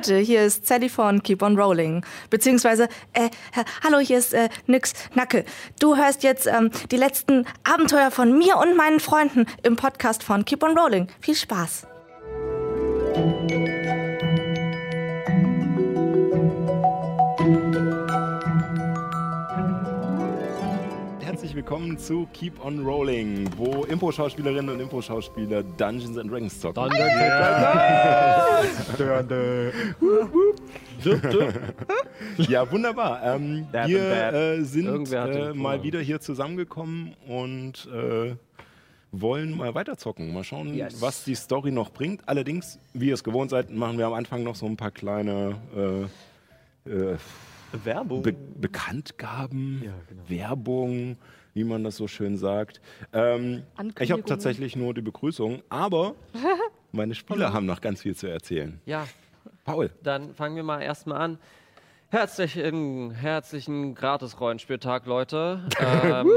Leute, hier ist Sally von Keep on Rolling. Beziehungsweise, äh, hallo, hier ist äh, Nix Nacke. Du hörst jetzt ähm, die letzten Abenteuer von mir und meinen Freunden im Podcast von Keep on Rolling. Viel Spaß. Willkommen zu Keep on Rolling, wo Impro-Schauspielerinnen und Impro-Schauspieler Dungeons and Dragons zocken. Ja, wunderbar. Ähm, wir äh, sind äh, mal wieder hier zusammengekommen und äh, wollen mal weiterzocken. Mal schauen, Yes. was die Story noch bringt. Allerdings, wie ihr es gewohnt seid, machen wir am Anfang noch so ein paar kleine äh, äh, Werbung. Be Bekanntgaben, Ja, genau. Werbung, wie man das so schön sagt. Ähm, ich habe tatsächlich nur die Begrüßung, aber meine Spieler haben noch ganz viel zu erzählen. Ja, Paul. dann fangen wir mal erstmal an. Herzlichen, herzlichen Gratis-Rollenspieltag, Leute. Ähm,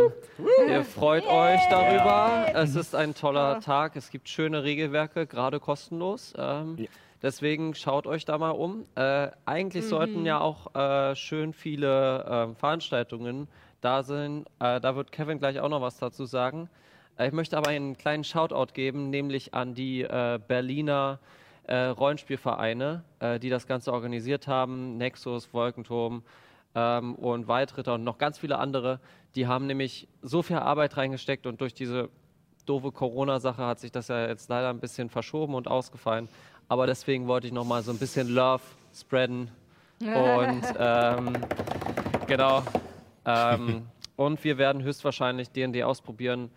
ihr freut euch darüber. Es ist ein toller Tag. Es gibt schöne Regelwerke, gerade kostenlos. Ähm, Ja. Deswegen schaut euch da mal um. Äh, eigentlich sollten ja auch äh, schön viele ähm, Veranstaltungen da sind. Äh, da wird Kevin gleich auch noch was dazu sagen. Äh, ich möchte aber einen kleinen Shoutout geben, nämlich an die äh, Berliner äh, Rollenspielvereine, äh, die das Ganze organisiert haben. Nexus, Wolkenturm ähm, und Waldritter und noch ganz viele andere. Die haben nämlich so viel Arbeit reingesteckt und durch diese doofe Corona-Sache hat sich das ja jetzt leider ein bisschen verschoben und ausgefallen. Aber deswegen wollte ich noch mal so ein bisschen Love spreaden. Und ähm, genau. Ähm, und wir werden höchstwahrscheinlich D&D ausprobieren.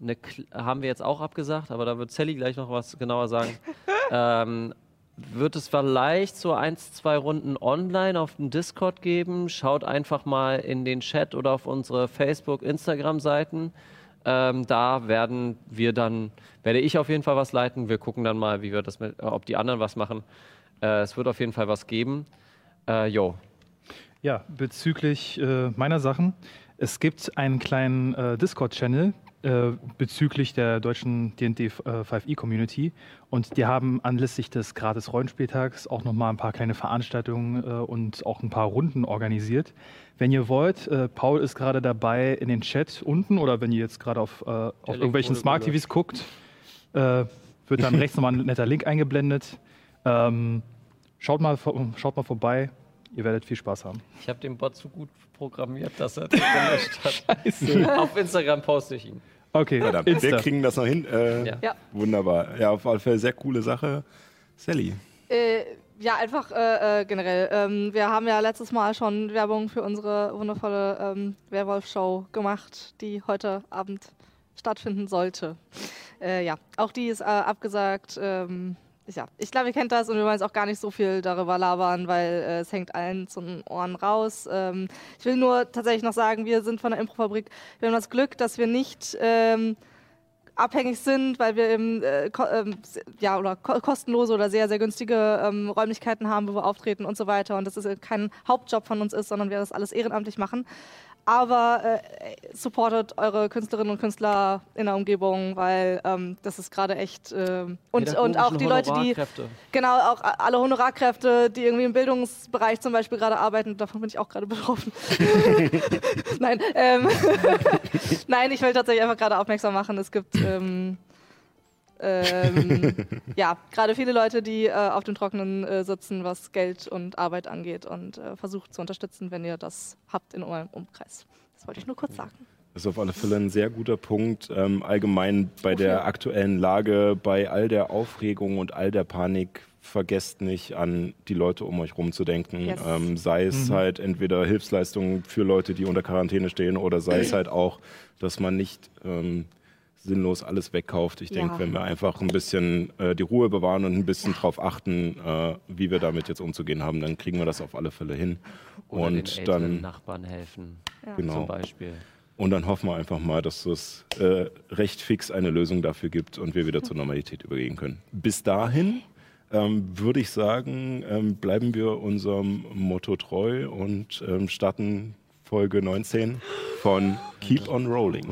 Eine, haben wir jetzt auch abgesagt, aber da wird Sally gleich noch was genauer sagen. ähm, wird es vielleicht so eins, zwei Runden online auf dem Discord geben. Schaut einfach mal in den Chat oder auf unsere Facebook, Instagram-Seiten. Ähm, da werden wir dann, werde ich auf jeden Fall was leiten. Wir gucken dann mal, wie wir das mit, äh, ob die anderen was machen. Äh, es wird auf jeden Fall was geben. Äh, jo. Ja, bezüglich äh, meiner Sachen. Es gibt einen kleinen äh, Discord-Channel äh, bezüglich der deutschen D&D äh, 5e-Community und die haben anlässlich des Gratis-Rollenspieltags auch nochmal ein paar kleine Veranstaltungen äh, und auch ein paar Runden organisiert. Wenn ihr wollt, äh, Paul ist gerade dabei in den Chat unten oder wenn ihr jetzt gerade auf, auf irgendwelchen wurde Smart TVs guckt, wird dann rechts nochmal ein netter Link eingeblendet. Ähm, schaut, mal, schaut mal vorbei, ihr werdet viel Spaß haben. Ich habe den Bot so gut programmiert, dass er das gelöscht hat. Auf Instagram poste ich ihn. Okay, Verdammt, wir Insta. kriegen das noch hin. Äh, Ja. Ja. Wunderbar. Ja, auf alle Fälle sehr coole Sache. Sally. Äh, ja, einfach äh, äh, generell. Ähm, wir haben ja letztes Mal schon Werbung für unsere wundervolle ähm, Werwolf-Show gemacht, die heute Abend stattfinden sollte. Äh, ja, auch die ist äh, abgesagt. Ähm, ja, ich glaube, ihr kennt das und wir wollen jetzt auch gar nicht so viel darüber labern, weil äh, es hängt allen zu den Ohren raus. Ähm, ich will nur tatsächlich noch sagen, wir sind von der Improfabrik. Wir haben das Glück, dass wir nicht ähm, abhängig sind, weil wir eben äh, ähm, ja, oder ko kostenlose oder sehr, sehr günstige ähm, Räumlichkeiten haben, wo wir auftreten und so weiter. Und das ist äh, kein Hauptjob von uns ist, sondern wir das alles ehrenamtlich machen. Aber äh, supportet eure Künstlerinnen und Künstler in der Umgebung, weil ähm, das ist gerade echt. ähm, und, und auch die Leute, die. Genau, auch alle Honorarkräfte, die irgendwie im Bildungsbereich zum Beispiel gerade arbeiten, davon bin ich auch gerade betroffen. Nein, ähm, Nein, ich will tatsächlich einfach gerade aufmerksam machen. Es gibt ähm, ähm, ja gerade viele Leute, die äh, auf dem Trockenen äh, sitzen, was Geld und Arbeit angeht und äh, versucht zu unterstützen, wenn ihr das habt in eurem Umkreis. Das wollte ich nur kurz sagen. Das ist auf alle Fälle ein sehr guter Punkt. Ähm, allgemein bei der aktuellen Lage, bei all der Aufregung und all der Panik, vergesst nicht an die Leute um euch rum zu denken. Yes. Ähm, sei es halt entweder Hilfsleistungen für Leute, die unter Quarantäne stehen, oder sei es halt auch, dass man nicht ähm, sinnlos alles wegkauft. Ich Ja. denke, wenn wir einfach ein bisschen äh, die Ruhe bewahren und ein bisschen drauf achten, äh, wie wir damit jetzt umzugehen haben, dann kriegen wir das auf alle Fälle hin. Oder den und älteren dann Nachbarn helfen, Ja. Genau. zum Beispiel. und dann hoffen wir einfach mal, dass es äh, recht fix eine Lösung dafür gibt und wir wieder zur Normalität übergehen können. Bis dahin ähm, würde ich sagen, ähm, bleiben wir unserem Motto treu und ähm, starten Folge 19 von Keep on Rolling.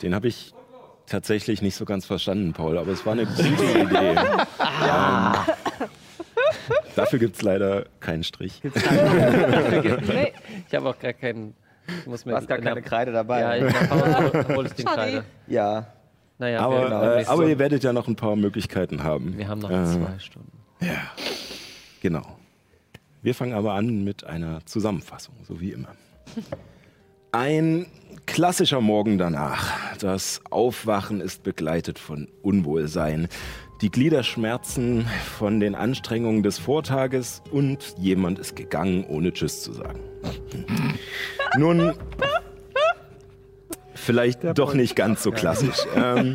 Den habe ich tatsächlich nicht so ganz verstanden, Paul, aber es war eine gute Idee. ähm, dafür gibt es leider keinen Strich. Nee, Ich habe auch gar keinen. Ich muss mir Du hast gar in der- keine Kreide dabei. Ja, in der Pause hole ich den. Kreide. Ja. Naja, Aber, wir, genau, äh, aber ihr werdet ja noch ein paar Möglichkeiten haben. wir haben noch Äh, zwei Stunden. Genau. Wir fangen aber an mit einer Zusammenfassung, so wie immer. Ein klassischer Morgen danach. Das Aufwachen ist begleitet von Unwohlsein. Die Glieder schmerzen von den Anstrengungen des Vortages und jemand ist gegangen, ohne Tschüss zu sagen. Nun, vielleicht doch nicht ganz so klassisch. Ähm,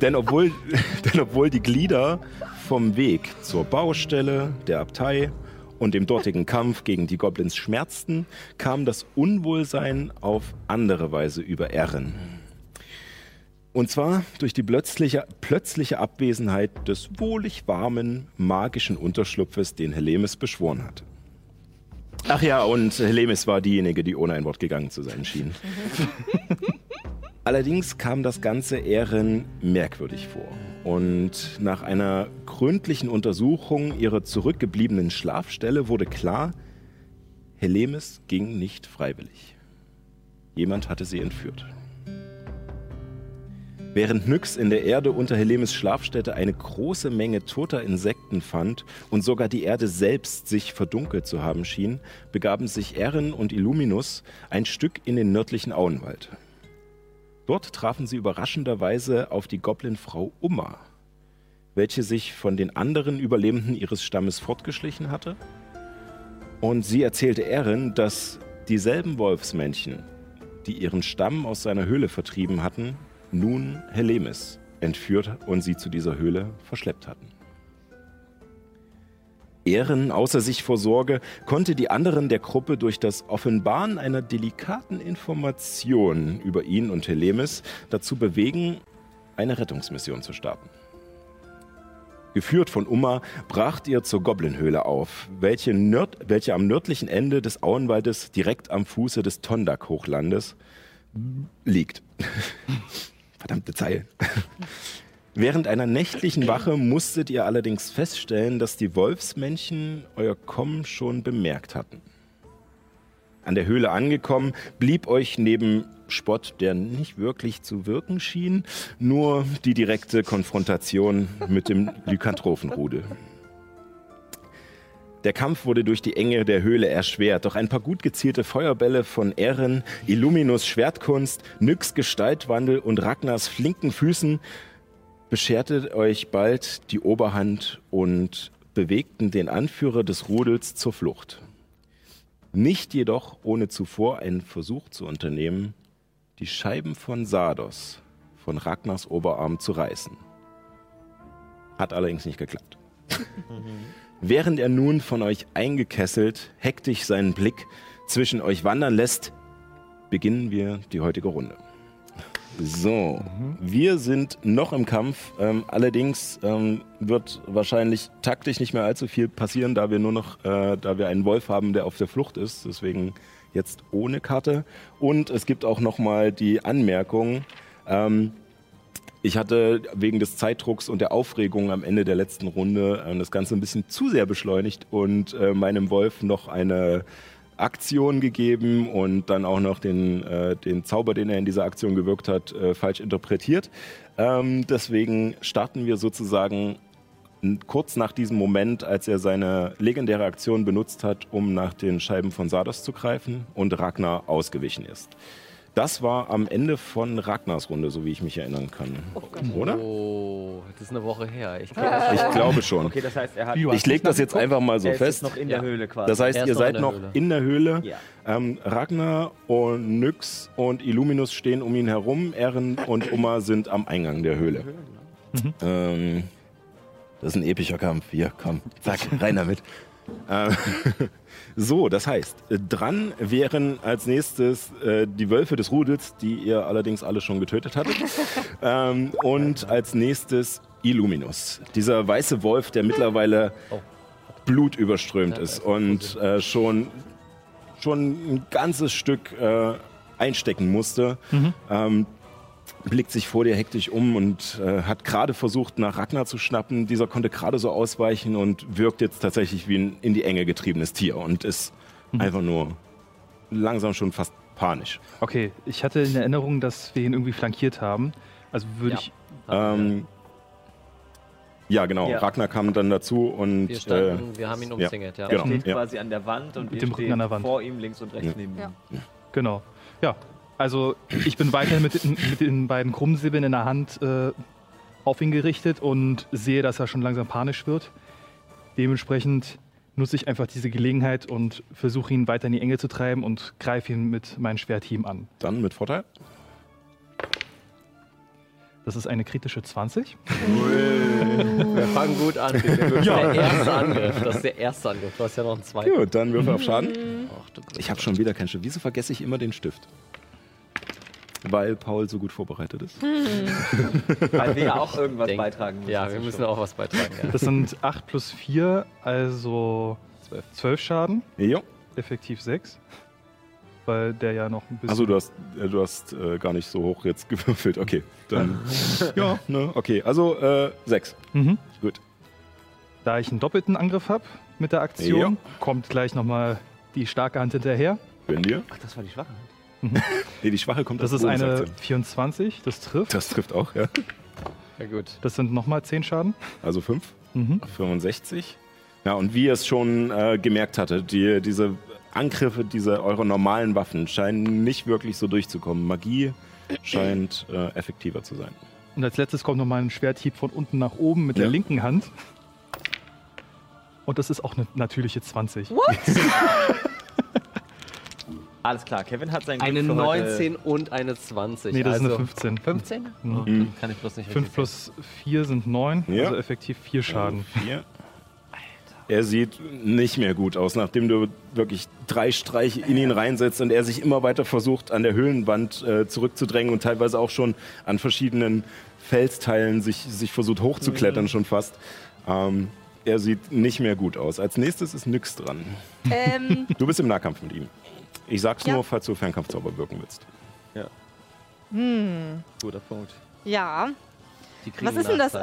denn, obwohl, denn obwohl die Glieder vom Weg zur Baustelle der Abtei und dem dortigen Kampf gegen die Goblins schmerzten, kam das Unwohlsein auf andere Weise über Erin. Und zwar durch die plötzliche, plötzliche Abwesenheit des wohlig warmen, magischen Unterschlupfes, den Helemis beschworen hat. Ach ja, und Helemis war diejenige, die ohne ein Wort gegangen zu sein schien. Allerdings kam das Ganze Ehren merkwürdig vor. Und nach einer gründlichen Untersuchung ihrer zurückgebliebenen Schlafstelle wurde klar, Helemis ging nicht freiwillig. Jemand hatte sie entführt. Während Nyx in der Erde unter Helemis Schlafstätte eine große Menge toter Insekten fand und sogar die Erde selbst sich verdunkelt zu haben schien, begaben sich Erin und Illuminus ein Stück in den nördlichen Auenwald. Dort trafen sie überraschenderweise auf die Goblinfrau Umma, welche sich von den anderen Überlebenden ihres Stammes fortgeschlichen hatte. Und sie erzählte Erin, dass dieselben Wolfsmännchen, die ihren Stamm aus seiner Höhle vertrieben hatten, nun Helemis entführt und sie zu dieser Höhle verschleppt hatten. Ehren außer sich vor Sorge konnte die anderen der Gruppe durch das Offenbaren einer delikaten Information über ihn und Helemis dazu bewegen, eine Rettungsmission zu starten. Geführt von Umma bracht ihr zur Goblinhöhle auf, welche, nörd welche am nördlichen Ende des Auenwaldes direkt am Fuße des Tondak-Hochlandes liegt. Verdammte Zeilen. Während einer nächtlichen Wache musstet ihr allerdings feststellen, dass die Wolfsmännchen euer Kommen schon bemerkt hatten. An der Höhle angekommen, blieb euch neben Spott, der nicht wirklich zu wirken schien, nur die direkte Konfrontation mit dem Lykantrophenrudel. Der Kampf wurde durch die Enge der Höhle erschwert, doch ein paar gut gezielte Feuerbälle von Ehren, Illuminus Schwertkunst, Nyx Gestaltwandel und Ragnars flinken Füßen bescherte euch bald die Oberhand und bewegten den Anführer des Rudels zur Flucht. Nicht jedoch ohne zuvor einen Versuch zu unternehmen, die Scheiben von Sardos von Ragnars Oberarm zu reißen. Hat allerdings nicht geklappt. Während er nun von euch eingekesselt, hektisch seinen Blick zwischen euch wandern lässt, beginnen wir die heutige Runde. So, wir sind noch im Kampf. Ähm, allerdings ähm, wird wahrscheinlich taktisch nicht mehr allzu viel passieren, da wir nur noch, äh, da wir einen Wolf haben, der auf der Flucht ist. Deswegen jetzt ohne Karte. Und es gibt auch noch mal die Anmerkung. Ähm, ich hatte wegen des Zeitdrucks und der Aufregung am Ende der letzten Runde äh, das Ganze ein bisschen zu sehr beschleunigt und äh, meinem Wolf noch eine Aktion gegeben und dann auch noch den, äh, den Zauber, den er in dieser Aktion gewirkt hat, äh, falsch interpretiert. Ähm, deswegen starten wir sozusagen kurz nach diesem Moment, als er seine legendäre Aktion benutzt hat, um nach den Scheiben von Sardos zu greifen und Ragnar ausgewichen ist. Das war am Ende von Ragnars Runde, so wie ich mich erinnern kann. Oder? Oh, das ist eine Woche her. Ich glaub, Ich glaube schon. Okay, das heißt, er hat. Ich lege das jetzt einfach mal so er ist fest. noch in Ja. der Höhle quasi. Das heißt, ihr noch in seid der noch Höhle. in der Höhle. Ja. Ähm, Ragnar und Nyx und Illuminus stehen um ihn herum. Ehren und Umma sind am Eingang der Höhle. Ähm, das ist ein epischer Kampf. Hier, komm, zack, rein damit. So, das heißt, äh, dran wären als nächstes äh, die Wölfe des Rudels, die ihr allerdings alle schon getötet hattet. ähm, und als nächstes Illuminus. Dieser weiße Wolf, der mittlerweile blutüberströmt Ja, ist und äh, schon, schon ein ganzes Stück äh, einstecken musste. Ähm, blickt sich vor dir hektisch um und äh, hat gerade versucht, nach Ragnar zu schnappen. Dieser konnte gerade so ausweichen und wirkt jetzt tatsächlich wie ein in die Enge getriebenes Tier und ist einfach nur langsam schon fast panisch. Okay, ich hatte in Erinnerung, dass wir ihn irgendwie flankiert haben. Also würde Ja. ich. Ähm, ja, genau. Ja. Ragnar kam dann dazu und Wir, äh, standen, wir haben ihn umzingelt, ja. Er Genau. steht ja. quasi an der Wand und Mit wir dem Rücken stehen an der Wand. vor ihm links und rechts Ja. neben Ja. ihm. Genau. Ja. Also ich bin weiterhin mit, den- mit den beiden Krummsäbeln in der Hand äh, auf ihn gerichtet und sehe, dass er schon langsam panisch wird. Dementsprechend nutze ich einfach diese Gelegenheit und versuche ihn weiter in die Enge zu treiben und greife ihn mit meinem Schwerthieben an. dann mit Vorteil. Das ist eine kritische 20. Wir fangen gut an. Das ist der erste Angriff. Das ist der erste Angriff. Du hast ja noch einen zweiten. Gut, dann Würfel auf Schaden. Ach, Ich habe schon wieder keinen Stift. Wieso vergesse ich immer den Stift? Weil Paul so gut vorbereitet ist. Weil wir ja auch irgendwas Denk- beitragen müssen. Ja, wir müssen Show. auch was beitragen. Ja. Das sind 8 plus 4, also 12. 12 Schaden, Jo. effektiv 6. Weil der ja noch ein bisschen. Achso, du hast, äh, du hast äh, gar nicht so hoch jetzt gewürfelt. Okay, dann. ja, ne, okay. Also äh, sechs. Mhm. Gut. Da ich einen doppelten Angriff habe mit der Aktion, Ja. kommt gleich nochmal die starke Hand hinterher. Wenn dir. Ach, das war die schwache Hand. Nee, die schwache kommt Das ist eine Bonusaktion. 24, das trifft. Das trifft auch, ja. ja, gut. Das sind nochmal 10 Schaden. Also fünf. Mhm. 65. Ja, und wie ihr es schon äh, gemerkt hattet, die, diese Angriffe, diese eure normalen Waffen scheinen nicht wirklich so durchzukommen. Magie scheint äh, effektiver zu sein. Und als letztes kommt nochmal ein Schwerthieb von unten nach oben mit der Ja. linken Hand. Und das ist auch eine natürliche 20. Alles klar, Kevin hat sein Glück Eine für heute- 19 und eine 20. Nee, das ist also eine 15. 15? Mhm. Dann kann ich bloß nicht 5 richtig plus 4 sind 9, Ja. also effektiv 4 Schaden. Also vier. Er sieht nicht mehr gut aus, nachdem du wirklich drei Streiche in ihn reinsetzt und er sich immer weiter versucht, an der Höhlenwand äh, zurückzudrängen und teilweise auch schon an verschiedenen Felsteilen sich, sich versucht hochzuklettern, schon fast. Ähm, er sieht nicht mehr gut aus. Als nächstes ist Nyx dran. Ähm, Du bist im Nahkampf mit ihm. Ich sag's Ja. nur, falls du Fernkampfzauber wirken willst. hm, Guter Punkt. ja. Was ist denn das? Äh, äh,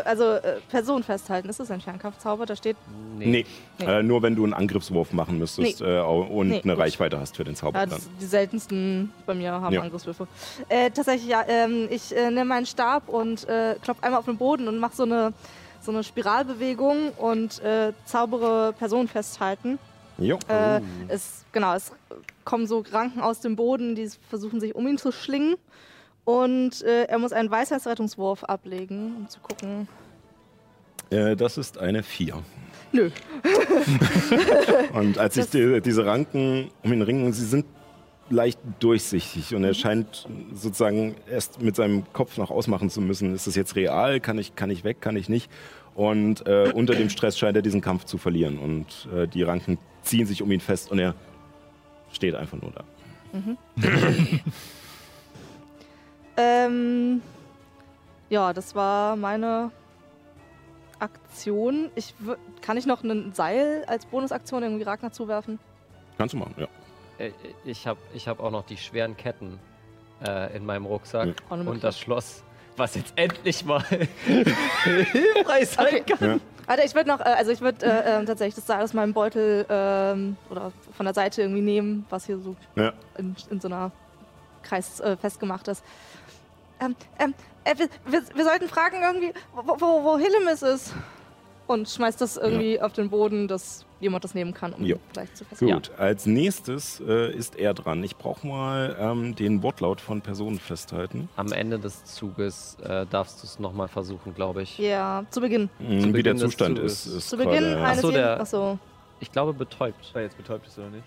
äh, also äh, Person festhalten. Ist das ein Fernkampfzauber? Da steht. Nee, Nee. Äh, nur wenn du einen Angriffswurf machen müsstest Nee. äh, und Nee, eine gut. Reichweite hast für den Zauber. Ja, das, die seltensten bei mir haben Ja. Angriffswürfe. Äh, tatsächlich, ja. Ähm, ich äh, nehme meinen Stab und äh, klopfe einmal auf den Boden und mache so eine, so eine Spiralbewegung und äh, zaubere Person festhalten. Jo. Äh, es, genau, es kommen so Ranken aus dem Boden, die versuchen sich um ihn zu schlingen. Und äh, er muss einen Weisheitsrettungswurf ablegen, um zu gucken. Äh, das ist eine 4. Nö. Und als sich die, diese Ranken um ihn ringen, sie sind leicht durchsichtig und er scheint sozusagen erst mit seinem Kopf noch ausmachen zu müssen, ist das jetzt real, kann ich, kann ich weg, kann ich nicht. Und äh, unter dem Stress scheint er diesen Kampf zu verlieren und äh, die Ranken ziehen sich um ihn fest und er steht einfach nur da. Ähm, ja, das war meine Aktion. Ich kann ich noch ein Seil als Bonusaktion irgendwie Ragnar zuwerfen? Kannst du machen, ja. Äh, Ich habe ich hab auch noch die schweren Ketten äh, in meinem Rucksack Ja. Und das Schloss, was jetzt endlich mal hilfreich sein Okay. kann. ja. Alter, ich würde noch, äh, also ich würde äh, ähm, tatsächlich das Seil aus meinem Beutel ähm, oder von der Seite irgendwie nehmen, was hier so ja. in, in so einer Kreis äh, festgemacht ist. Ähm, ähm, äh, wir, wir, wir sollten fragen irgendwie, wo, wo, wo Hillemis ist. Und schmeißt das irgendwie auf den Boden, dass jemand das nehmen kann, um Jo. ihn gleich zu festhalten. Gut, als nächstes äh, ist er dran. Ich brauche mal ähm, den Wortlaut von Personen festhalten. Am Ende des Zuges äh, darfst du es nochmal versuchen, glaube ich. Ja, zu Beginn. Hm, Wie Beginn der des Zustand ist. ist Zu Beginn gerade- eines so, jeden- der- Achso, Ich glaube betäubt. Weil jetzt betäubt ist oder nicht?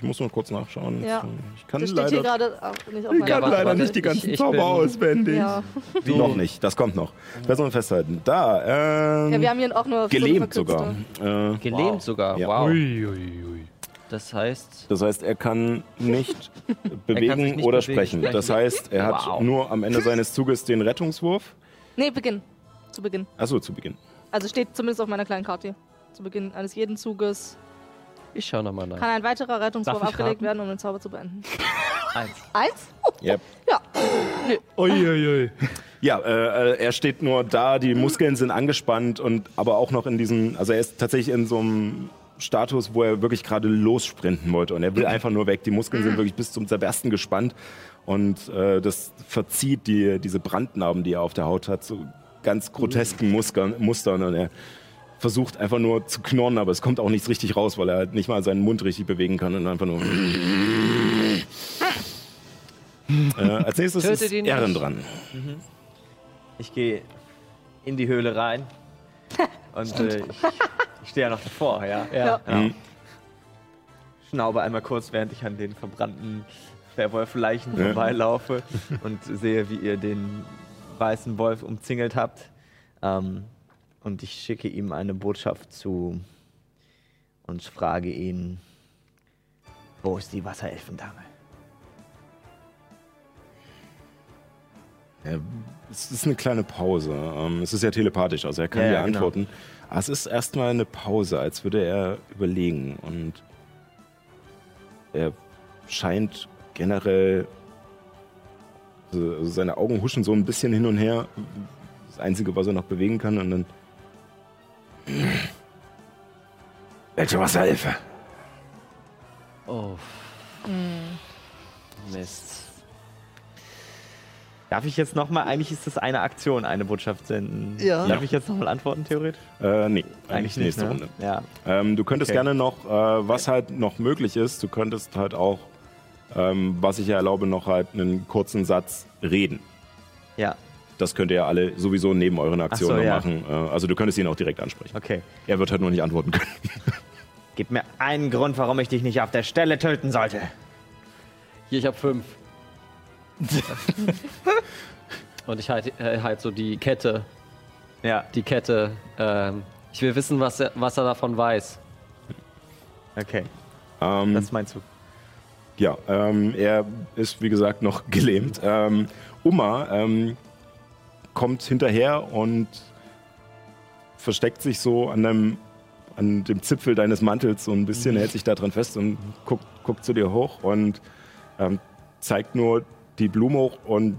Ich muss nur kurz nachschauen. Ja. Ich kann das steht hier leider, nicht auf ich kann warte, leider warte, nicht die ganzen ich- ich Zauber auswendig. Ja. Noch nicht, das kommt noch. Personen festhalten. Da, ähm, ja, wir haben hier auch nur gelähmt sogar. Äh, Gelähmt sogar, Ja. wow. Ui, ui, ui. Das heißt, das heißt, er kann nicht bewegen sich nicht oder bewegen, sprechen. sprechen. Das heißt, er hat Wow. nur am Ende seines Zuges den Rettungswurf. Nee, Beginn. Zu Beginn. Achso, zu Beginn. Also steht zumindest auf meiner kleinen Karte hier. Zu Beginn eines jeden Zuges ich schau nochmal nach. kann ein weiterer Rettungswurf abgelegt raten? werden, um den Zauber zu beenden. Eins. Eins? Yep. Ja. Uiuiui. Ja, äh, äh, er steht nur da, die Muskeln sind angespannt und aber auch noch in diesem, also er ist tatsächlich in so einem Status, wo er wirklich gerade lossprinten wollte und er will einfach nur weg. Die Muskeln sind wirklich bis zum Zerbersten gespannt und äh, das verzieht die, diese Brandnarben, die er auf der Haut hat, so ganz grotesken Mustern, Mustern und er versucht einfach nur zu knurren, aber es kommt auch nichts richtig raus, weil er halt nicht mal seinen Mund richtig bewegen kann und einfach nur. äh, als nächstes Tötet ist. Ehren dran. Ich gehe in die Höhle rein. Und äh, ich, ich stehe ja noch davor, ja. Ja. Genau. Mhm. Schnaube einmal kurz, während ich an den verbrannten Werwolf-Leichen Ja. vorbeilaufe und sehe, wie ihr den weißen Wolf umzingelt habt. Ähm, und ich schicke ihm eine Botschaft zu und frage ihn, wo ist die Wasserelfendame? Ja, es ist eine kleine Pause. Ähm, es ist ja telepathisch, also er kann Ja, dir ja, genau. antworten. Aber es ist erstmal eine Pause, als würde er überlegen. Und er scheint generell. Also also seine Augen huschen so ein bisschen hin und her. Das Einzige, was er noch bewegen kann. Und dann. Welche Wasserhilfe? Oh. Mist. Darf ich jetzt nochmal, eigentlich ist das eine Aktion, eine Botschaft senden. Ja. Darf ich jetzt nochmal antworten, theoretisch? Äh, nee, eigentlich, nächste ne? Runde. Ja. Ähm, du könntest Okay. gerne noch, äh, was halt noch möglich ist, du könntest halt auch, ähm, was ich ja erlaube, noch halt einen kurzen Satz reden. Ja, Das könnt ihr alle sowieso neben euren Aktionen so, ja. machen. Äh, also du könntest ihn auch direkt ansprechen. okay. Er wird halt nur nicht antworten können. Gib mir einen Grund, warum ich dich nicht auf der Stelle töten sollte. Hier, ich hab fünf. Und ich halte äh, halt so die Kette, Ja, die Kette. Ähm, ich will wissen, was er, was er davon weiß. okay. Ähm, Das ist mein Zug. ja, ähm, er ist wie gesagt noch gelähmt. Ähm, Uma ähm, kommt hinterher und versteckt sich so an dem, an dem Zipfel deines Mantels so ein bisschen, hält sich da dran fest und guckt, guckt zu dir hoch und ähm, zeigt nur die Blume hoch und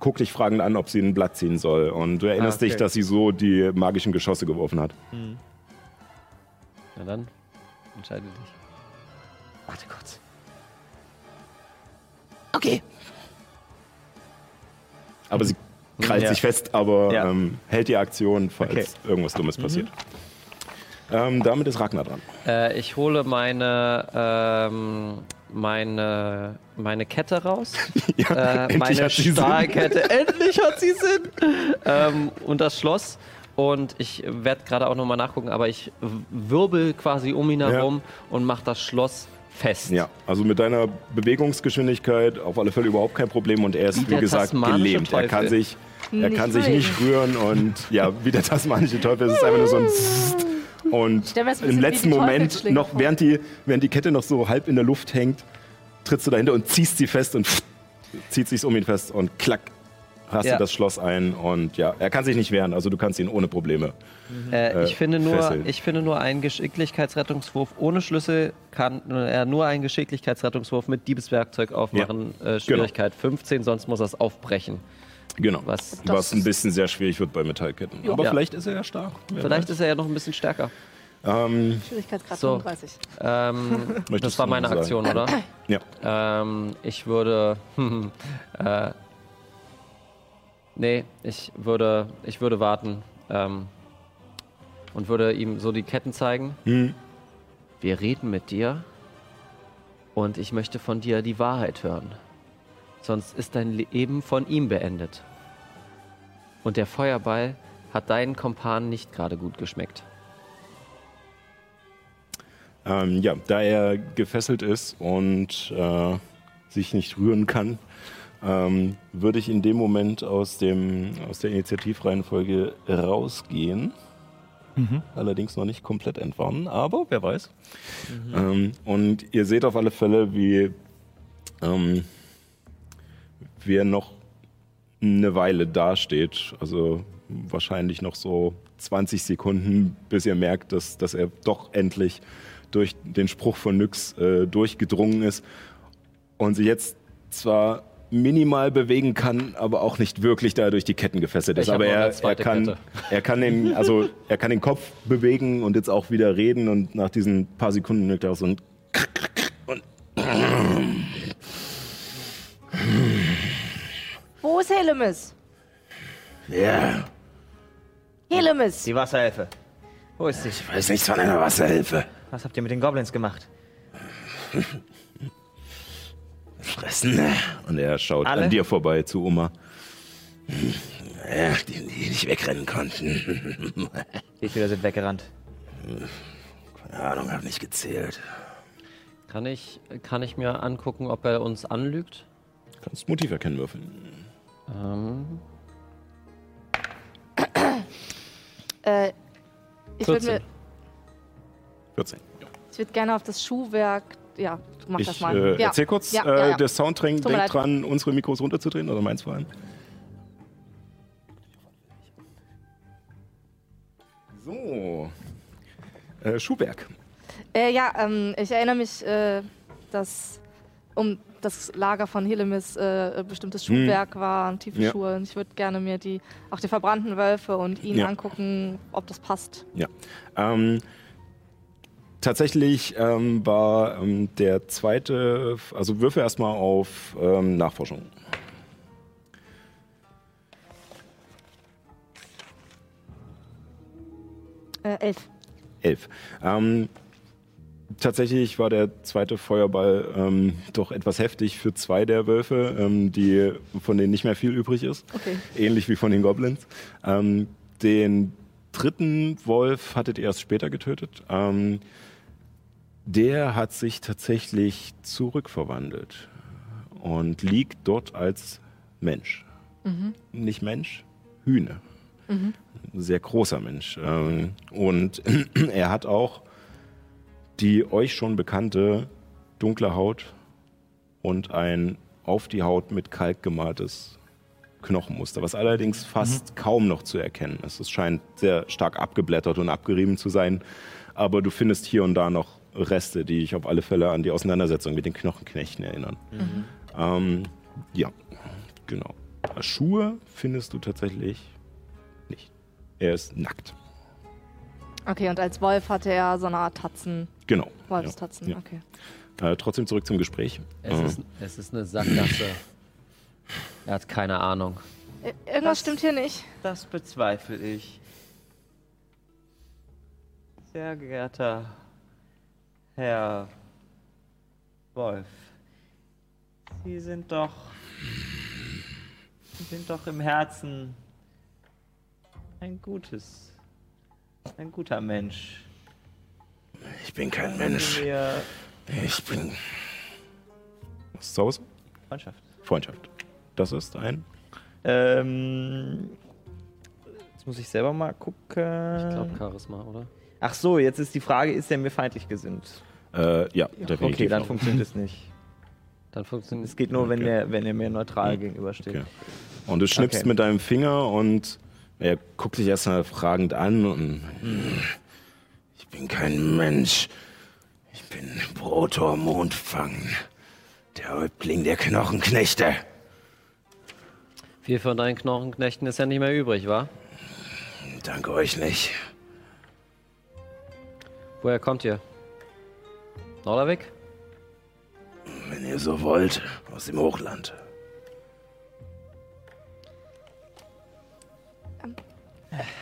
guckt dich fragend an, ob sie ein Blatt ziehen soll. Und du erinnerst Ah, okay. dich, dass sie so die magischen Geschosse geworfen hat. Na dann, entscheide dich. Warte kurz. Aber sie krallt Ja. sich fest, aber Ja. ähm, hält die Aktion, falls Okay. irgendwas Dummes passiert. Ähm, damit ist Ragnar dran. Äh, ich hole meine, ähm, meine, meine Kette raus. äh, endlich meine. Stahlkette. Endlich hat sie Sinn. ähm, und das Schloss. Und ich werde gerade auch nochmal nachgucken, aber ich wirbel quasi um ihn Ja. herum und mache das Schloss fest. Ja, also mit deiner Bewegungsgeschwindigkeit auf alle Fälle überhaupt kein Problem und er ist, Wie der gesagt, gelähmt. Er kann Teufel. sich, er Nicht kann sich nicht rühren und ja, wie der tasmanische Teufel, es ist einfach nur so ein Zzt. und im letzten Moment, noch während die, während die Kette noch so halb in der Luft hängt, trittst du dahinter und ziehst sie fest und zieht sich um ihn fest und klack, hast Ja. du das Schloss ein und ja, er kann sich nicht wehren, also du kannst ihn ohne Probleme. Äh, ich, äh, finde nur, fesseln. ich finde nur einen Geschicklichkeitsrettungswurf ohne Schlüssel kann er nur einen Geschicklichkeitsrettungswurf mit Diebeswerkzeug aufmachen. Äh, Schwierigkeit 15, sonst muss er es aufbrechen. Genau. Was- Was ein bisschen sehr schwierig wird bei Metallketten. Aber Ja. vielleicht ist er ja stark. Wer Vielleicht weiß. ist er ja noch ein bisschen stärker. Ähm, Schwierigkeitsgrad So. 35. Ähm, das war meine sagen? Aktion, oder? ja. Ähm, ich würde. äh, nee, ich würde, ich würde warten. Ähm, und würde ihm so die Ketten zeigen. Hm. Wir reden mit dir. Und ich möchte von dir die Wahrheit hören. Sonst ist dein Leben von ihm beendet. Und der Feuerball hat deinen Kompan nicht gerade gut geschmeckt. Ähm, ja, da er gefesselt ist und äh, sich nicht rühren kann, ähm, würde ich in dem Moment aus, dem, aus der Initiativreihenfolge rausgehen. Allerdings noch nicht komplett entwarnen, aber wer weiß. Ähm, und ihr seht auf alle Fälle, wie, ähm, wie er noch eine Weile dasteht. Also wahrscheinlich noch so 20 Sekunden, bis ihr merkt, dass, dass er doch endlich durch den Spruch von Nyx äh, durchgedrungen ist und sie jetzt zwar minimal bewegen kann, aber auch nicht wirklich da durch die Ketten gefesselt ist. Ich aber er, er, kann, Kette. er, kann den, also, er kann den Kopf bewegen und jetzt auch wieder reden und nach diesen paar Sekunden merkt er auch so ein und Wo ist Helemis? ja, Helemis! Die Wasserelfe. Wo ist sie? ich weiß nichts von einer Wasserhilfe. Was habt ihr mit den Goblins gemacht? Fressen. Und er schaut Alle? an dir vorbei zu Oma. Ja, die, die nicht wegrennen konnten. Wie viele sind weggerannt? Keine Ahnung, hab nicht gezählt. Kann ich, kann ich mir angucken, ob er uns anlügt? Kannst Motiv erkennen würfeln. Ähm, Äh, ich würde 14. 14. Ja. ich würd gerne auf das Schuhwerk. Ja, du mach das Ich mal. äh, ja. erzähl kurz, Ja, äh, ja, ja. der Soundtrack mir denkt leid. dran, unsere Mikros runterzudrehen oder meins vor allem. So. Äh, Schuhwerk. Äh, ja, ähm, ich erinnere mich, äh, dass um das Lager von Helemis äh, bestimmtes Schuhwerk war, tiefe Hm. Ja. Schuhe. Und ich würde gerne mir die, auch die verbrannten Wölfe und ihn Ja. angucken, ob das passt. Ja. Ähm, tatsächlich ähm, war ähm, der zweite, also würfe erstmal auf ähm, Nachforschung. Äh, elf. Elf. Tatsächlich war der zweite Feuerball ähm, doch etwas heftig für zwei der Wölfe, ähm, die, von denen nicht mehr viel übrig ist. Okay. Ähnlich wie von den Goblins. Ähm, den dritten Wolf hattet ihr erst später getötet. Ähm, der hat sich tatsächlich zurückverwandelt und liegt dort als Mensch. Nicht Mensch, Hühne. Ein Sehr großer Mensch. Ähm, und er hat auch die euch schon bekannte dunkle Haut und ein auf die Haut mit Kalk gemaltes Knochenmuster, was allerdings fast kaum noch zu erkennen ist. Es scheint sehr stark abgeblättert und abgerieben zu sein, aber du findest hier und da noch Reste, die dich auf alle Fälle an die Auseinandersetzung mit den Knochenknechten erinnern. Ähm, ja, genau. Schuhe findest du tatsächlich nicht. Er ist nackt. Okay, und als Wolf hatte er so eine Art Tatzen, Genau. Wolfstatzen. Ja. Okay. Äh, trotzdem zurück zum Gespräch. es, Äh, ist, es ist eine Sackgasse. er hat keine Ahnung. Irgendwas Das- stimmt hier nicht. Das bezweifle ich. Sehr geehrter Herr Wolf, Sie sind doch. Sie sind doch im Herzen ein gutes. Ein guter Mensch. Ich bin kein Mensch. Ich bin. Was ist zu Hause? Freundschaft. Freundschaft. Das ist ein. Ähm. Jetzt muss ich selber mal gucken. Ich glaube Charisma, oder? Ach so, jetzt ist die Frage, ist er mir feindlich gesinnt? Äh, ja, definitiv. Okay, dann auch. funktioniert es nicht. Dann funktioniert Es geht nur, wenn, Okay. er, wenn er mir neutral gegenübersteht. Okay. Und du schnippst Okay. mit deinem Finger und er guckt dich erstmal fragend an und. Ich bin kein Mensch. Ich bin Protor Mondfang. Der Häuptling der Knochenknechte. Viel von deinen Knochenknechten ist ja nicht mehr übrig, wa? Danke euch nicht. Woher kommt ihr? Norderweg? Wenn ihr so wollt, aus dem Hochland.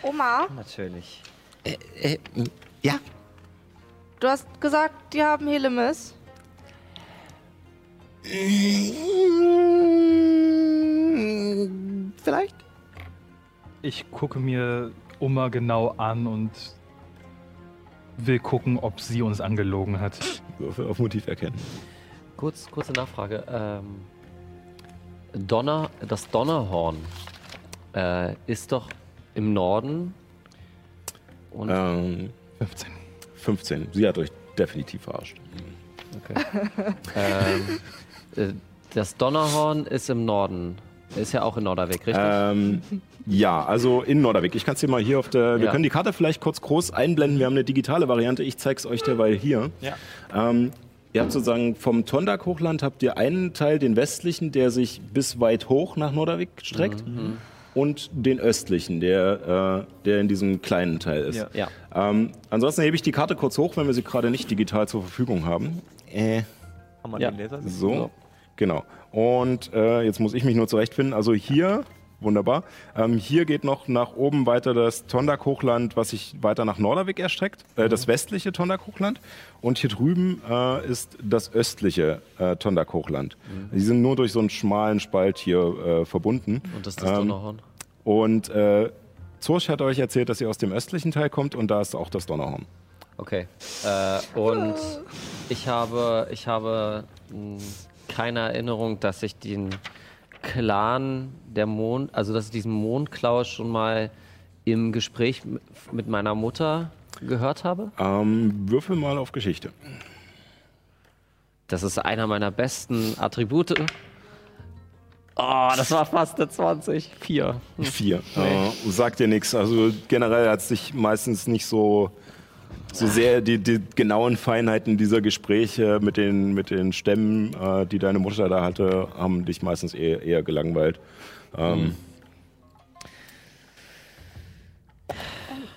Oma, Natürlich. Äh, ja. du hast gesagt, die haben Helemis. Vielleicht? Ich gucke mir Oma genau an und will gucken, ob sie uns angelogen hat. Würfel auf Motiv erkennen. Kurz, kurze Nachfrage. Ähm, Donner, das Donnerhorn äh, ist doch im Norden. Und Ähm, 15. 15. Sie hat euch definitiv verarscht. okay. ähm, äh, das Donnerhorn ist im Norden. Ist ja auch in Norderweg, richtig? Ähm, ja, also in Norderweg. Ich kann es dir mal hier auf der. Wir Ja. können die Karte vielleicht kurz groß einblenden. Wir haben eine digitale Variante. Ich zeige es euch derweil hier. Ja. Ähm, Ihr habt sozusagen vom Tondak-Hochland habt ihr einen Teil, den westlichen, der sich bis weit hoch nach Nordavik streckt. Und den östlichen, der, äh, der in diesem kleinen Teil ist. Ja. Ja. Ähm, ansonsten hebe ich die Karte kurz hoch, wenn wir sie gerade nicht digital zur Verfügung haben. Äh, Haben wir Ja. den Laser? so, genau. Und äh, jetzt muss ich mich nur zurechtfinden. Also hier, wunderbar. Ähm, hier geht noch nach oben weiter das Tondak-Hochland, was sich weiter nach Nordavik erstreckt. Äh, das westliche Tondak-Hochland. Und hier drüben äh, ist das östliche äh, Tondak-Hochland. Die sind nur durch so einen schmalen Spalt hier äh, verbunden. Und das ist das Ähm, Donnerhorn. Und äh, Zursch hat euch erzählt, dass ihr aus dem östlichen Teil kommt und da ist auch das Donnerhorn. Okay. Äh, und ich habe, ich habe mh, keine Erinnerung, dass ich den Clan der Mond, also dass ich diesen Mondklau schon mal im Gespräch mit meiner Mutter gehört habe. Ähm, würfel mal auf Geschichte. Das ist einer meiner besten Attribute. Oh, das war fast eine 20. Vier. Vier. Äh, sagt dir nichts. Also generell hat sich meistens nicht so, so sehr die, die genauen Feinheiten dieser Gespräche mit den, mit den Stämmen, äh, die deine Mutter da hatte, haben dich meistens eher, eher gelangweilt. Ähm,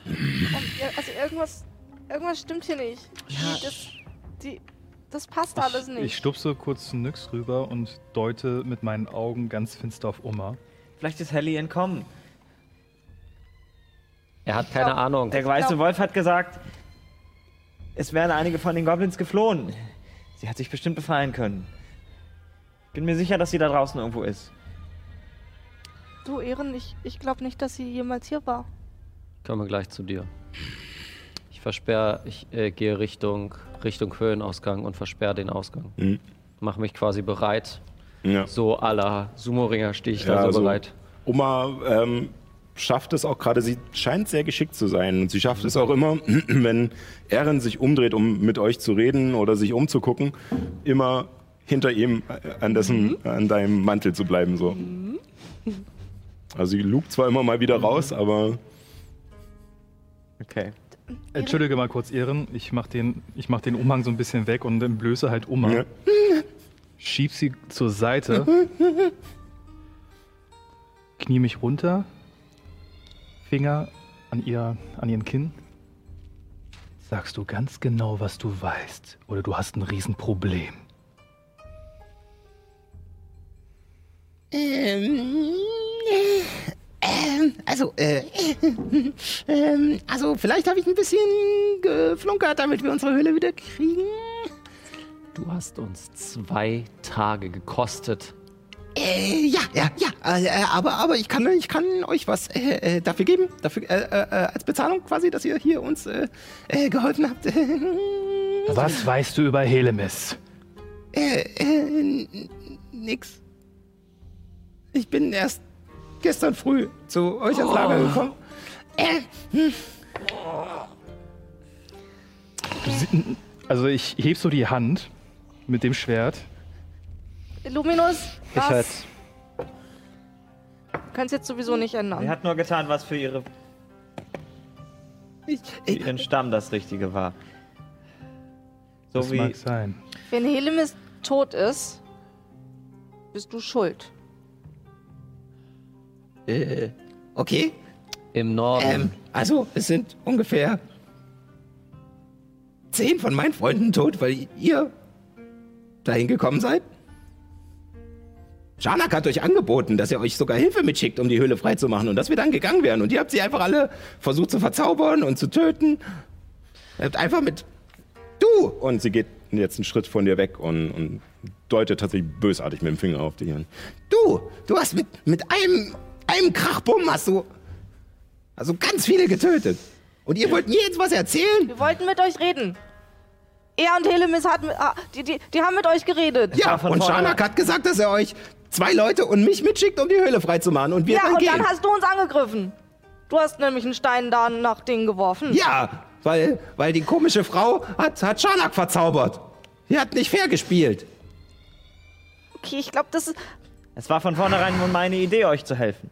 Und, ir- also irgendwas, irgendwas stimmt hier nicht. Die, das, die, das passt alles Ich nicht. stupse kurz zu Nyx rüber und deute mit meinen Augen ganz finster auf Oma. Vielleicht ist Helly entkommen. Er hat keine glaub- Ahnung. Der weiße glaub- Wolf hat gesagt, es wären einige von den Goblins geflohen. Sie hat sich bestimmt befreien können. Bin mir sicher, dass sie da draußen irgendwo ist. Du, Ehren, ich, ich glaube nicht, dass sie jemals hier war. Kommen wir gleich zu dir. Ich versperre, ich äh, gehe Richtung, Richtung Höhlenausgang und versperre den Ausgang. Mhm. Mach mich quasi bereit. ja. So la Sumo-Ringer stehe ich Ja, da so also- bereit. Oma ähm, schafft es auch gerade, sie scheint sehr geschickt zu sein. Und sie schafft es auch immer, wenn Erin sich umdreht, um mit euch zu reden oder sich umzugucken, immer hinter ihm äh, an, dessen, an deinem Mantel zu bleiben. So. Also sie lugt zwar immer mal wieder raus, aber Okay. Entschuldige mal kurz, Ehren. Ich mach den, ich mach den Umhang so ein bisschen weg und entblöße halt Oma. Ja. Schieb sie zur Seite. Knie mich runter. Finger an, ihr, an ihren Kinn. Sagst du ganz genau, was du weißt? Oder du hast ein Riesenproblem? Ähm, äh, ähm, also, äh, ähm, also vielleicht habe ich ein bisschen geflunkert, damit wir unsere Höhle wieder kriegen. Du hast uns zwei Tage gekostet. Äh, ja, ja, ja, äh, äh, aber, aber ich kann, ich kann euch was äh, äh, dafür geben, dafür, äh, als Bezahlung quasi, dass ihr hier uns äh, äh, geholfen habt. Was weißt du über Helemis? Äh, äh, nix. Ich bin erst gestern früh zu euch ans Lager gekommen. Äh, sie- Also ich heb so die Hand mit dem Schwert. Luminus, Ich halt. kannst jetzt sowieso nicht Sie ändern. hat nur getan, was für, ihre, ich, für ich, ihren Stamm das Richtige war. So Das wie. mag sein. Wenn Helemis tot ist, bist du schuld. äh, okay. Im Norden. Ähm, also, es sind ungefähr zehn von meinen Freunden tot, weil ihr dahin gekommen seid. Schanak hat euch angeboten, dass er euch sogar Hilfe mitschickt, um die Höhle freizumachen und dass wir dann gegangen wären. Und ihr habt sie einfach alle versucht zu verzaubern und zu töten. Ihr habt einfach mit Du! und sie geht jetzt einen Schritt von dir weg und, und deutet tatsächlich bösartig mit dem Finger auf dich an. Du! Du hast mit, mit einem, einem Krachbumm hast du also ganz viele getötet. Und ihr wollt mir jetzt was erzählen? Wir wollten mit euch reden. Er und Helemis hat, mit- ah, die, die, die haben mit euch geredet. Ja, und Schanak hat gesagt, dass er euch zwei Leute und mich mitschickt, um die Höhle freizumachen. Und wir Ja, dann und gehen. dann hast du uns angegriffen. Du hast nämlich einen Stein da nach denen geworfen. ja, weil, weil die komische Frau hat, hat Schanak verzaubert. Die hat nicht fair gespielt. Okay, ich glaube, das ist. Es war von vornherein nur meine Idee, euch zu helfen.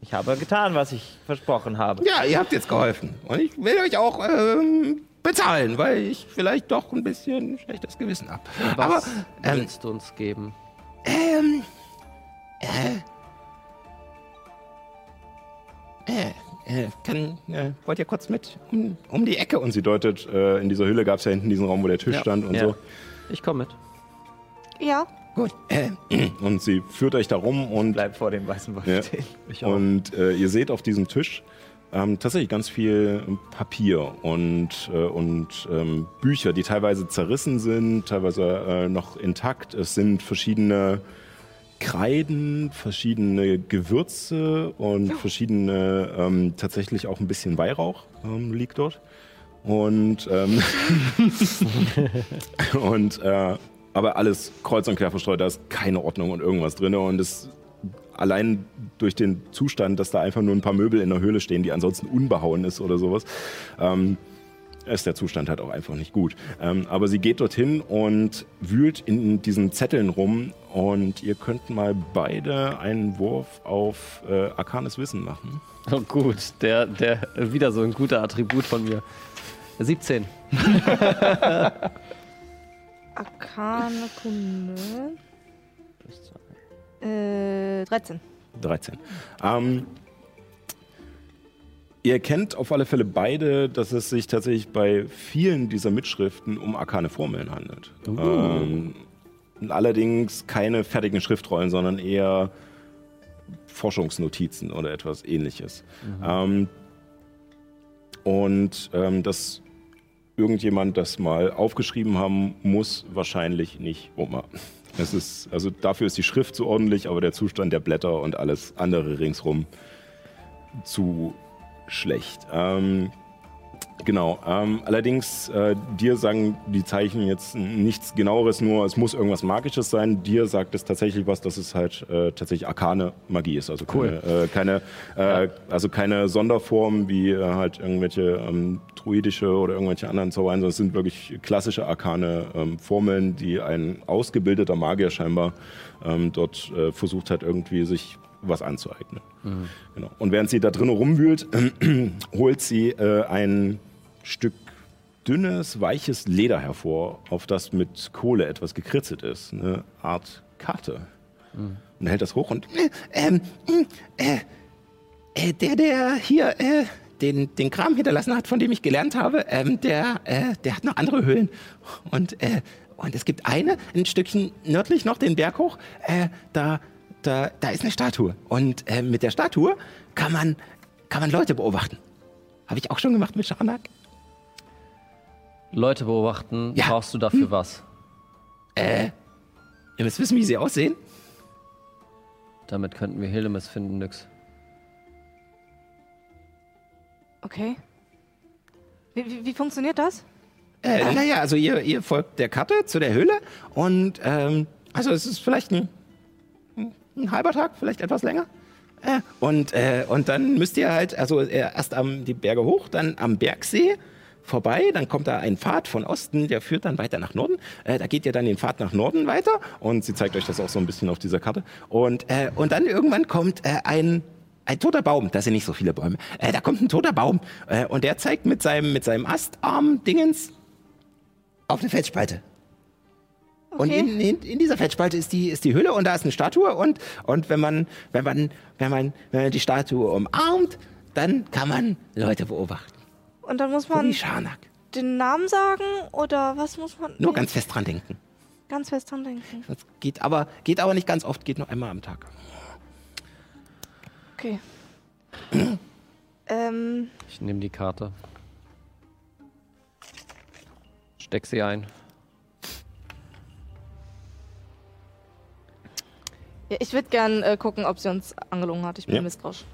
Ich habe getan, was ich versprochen habe. Ja, ihr habt jetzt geholfen. Und ich will euch auch ähm, bezahlen, weil ich vielleicht doch ein bisschen schlechtes Gewissen habe. Aber Was ähm, willst du uns geben? Ähm, äh, äh, äh, kann, äh, wollt ihr kurz mit um, um die Ecke? Und sie deutet, äh, in dieser Hülle gab es ja hinten diesen Raum, wo der Tisch Ja. stand und Ja. so. Ich komme mit. Ja. Gut, äh, Und sie führt euch da rum und Bleib vor dem weißen Wolf Ja. stehen. Ich auch. Und äh, ihr seht auf diesem Tisch ähm, tatsächlich ganz viel Papier und, äh, und ähm, Bücher, die teilweise zerrissen sind, teilweise äh, noch intakt. Es sind verschiedene Kreiden, verschiedene Gewürze und verschiedene, ähm, tatsächlich auch ein bisschen Weihrauch ähm, liegt dort. Und, ähm, und äh, aber alles kreuz und quer verstreut, da ist keine Ordnung und irgendwas drin. Und es allein durch den Zustand, dass da einfach nur ein paar Möbel in der Höhle stehen, die ansonsten unbehauen ist oder sowas, ähm, ist der Zustand halt auch einfach nicht gut. Ähm, aber sie geht dorthin und wühlt in diesen Zetteln rum und ihr könnt mal beide einen Wurf auf äh, arkanes Wissen machen. Oh gut, der, der wieder so ein guter Attribut von mir. 17. Arkane Kunde. Äh, 13. 13. Ähm, ihr erkennt auf alle Fälle beide, dass es sich tatsächlich bei vielen dieser Mitschriften um arkane Formeln handelt. Ähm, allerdings keine fertigen Schriftrollen, sondern eher Forschungsnotizen oder etwas ähnliches. Ähm, und ähm, dass irgendjemand das mal aufgeschrieben haben muss, wahrscheinlich nicht Oma. Es ist, also dafür ist die Schrift so ordentlich, aber der Zustand der Blätter und alles andere ringsrum zu schlecht. Ähm, genau. Ähm, allerdings, äh, dir sagen die Zeichen jetzt nichts genaueres, nur es muss irgendwas Magisches sein. Dir sagt es tatsächlich was, dass es halt äh, tatsächlich arkane Magie ist. Also keine, äh, keine, äh, also keine Sonderform wie äh, halt irgendwelche ähm, druidische oder irgendwelche anderen Zaubereien, sondern es sind wirklich klassische arkane ähm, Formeln, die ein ausgebildeter Magier scheinbar ähm, dort äh, versucht hat, irgendwie sich was anzueignen. Genau. Und während sie da drin rumwühlt, holt sie äh, ein Stück dünnes, weiches Leder hervor, auf das mit Kohle etwas gekritzelt ist. Eine Art Karte. Und hält das hoch und äh, ähm, äh, äh, der, der hier äh, den, den Kram hinterlassen hat, von dem ich gelernt habe, ähm, der, äh, der hat noch andere Höhlen. Und, äh, und es gibt eine, ein Stückchen nördlich noch, den Berg hoch, da, da, da ist eine Statue. Und mit der Statue kann man, kann man Leute beobachten. Habe ich auch schon gemacht mit Schanak. Leute beobachten, Ja. brauchst du dafür was? Ihr müsst wissen, wie sie aussehen. Damit könnten wir Hillemis finden, nix. Okay. Wie, wie, wie funktioniert das? Äh, naja, also ihr, ihr folgt der Karte zu der Höhle und ähm, also es ist vielleicht ein, ein halber Tag, vielleicht etwas länger. Äh, und, äh, und dann müsst ihr halt, also äh, erst am, die Berge hoch, dann am Bergsee vorbei, dann kommt da ein Pfad von Osten, der führt dann weiter nach Norden. Äh, da geht ihr dann den Pfad nach Norden weiter und sie zeigt euch das auch so ein bisschen auf dieser Karte. Und, äh, und dann irgendwann kommt äh, ein, ein toter Baum, das sind nicht so viele Bäume, äh, da kommt ein toter Baum äh, und der zeigt mit seinem, mit seinem Astarm-Dingens auf eine Felsspalte. Und Okay. in, in, in dieser Felsspalte ist die, ist die Hülle und da ist eine Statue und, und wenn man, wenn man, wenn man, wenn man die Statue umarmt, dann kann man Leute beobachten. Und dann muss man den Namen sagen oder was muss man? Nur Nee, ganz fest dran denken. ganz fest dran denken. Das geht aber, geht aber nicht ganz oft, geht nur einmal am Tag. Okay. ähm, Ich nehme die Karte. Steck sie ein. ja, ich würde gern äh, gucken, ob sie uns angelogen hat. Ich bin Ja. misstrauisch.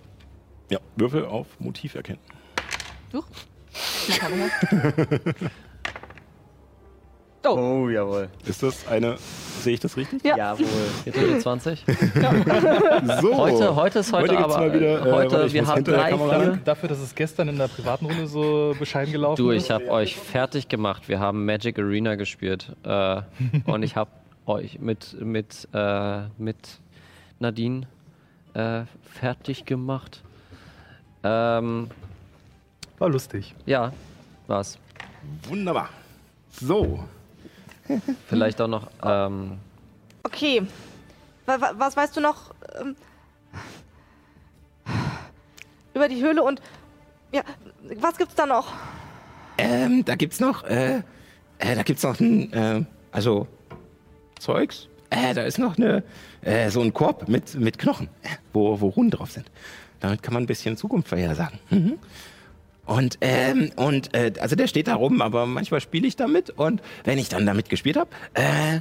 Ja, Würfel auf Motiv erkennen. Du? Oh, Oh, jawohl. Ist das eine, sehe ich das richtig? Ja. Jawohl. Jetzt haben wir 20. So. Heute, heute ist heute, Heute aber. mal wieder, äh, heute, warte, ich wir haben drei, lang. Dafür, dass es gestern in der privaten Runde so bescheiden gelaufen Du, ist. ich habe euch fertig gemacht. Wir haben Magic Arena gespielt. Äh, und ich habe euch mit, mit, äh, mit Nadine äh, fertig gemacht. Ähm, War lustig. ja, war's. Wunderbar. So. Vielleicht auch noch. Ähm, Okay. Wa- wa- Was weißt du noch ähm, über die Höhle und ja, was gibt's da noch? Ähm, da gibt's noch, äh, äh da gibt's noch ein, äh, also Zeugs. Äh, da ist noch eine, äh, so ein Korb mit, mit Knochen, äh, wo, wo Runen drauf sind. Damit kann man ein bisschen Zukunft vorhersagen. Mhm. Und, ähm, und, äh, also der steht da rum, aber manchmal spiele ich damit und wenn ich dann damit gespielt habe, äh,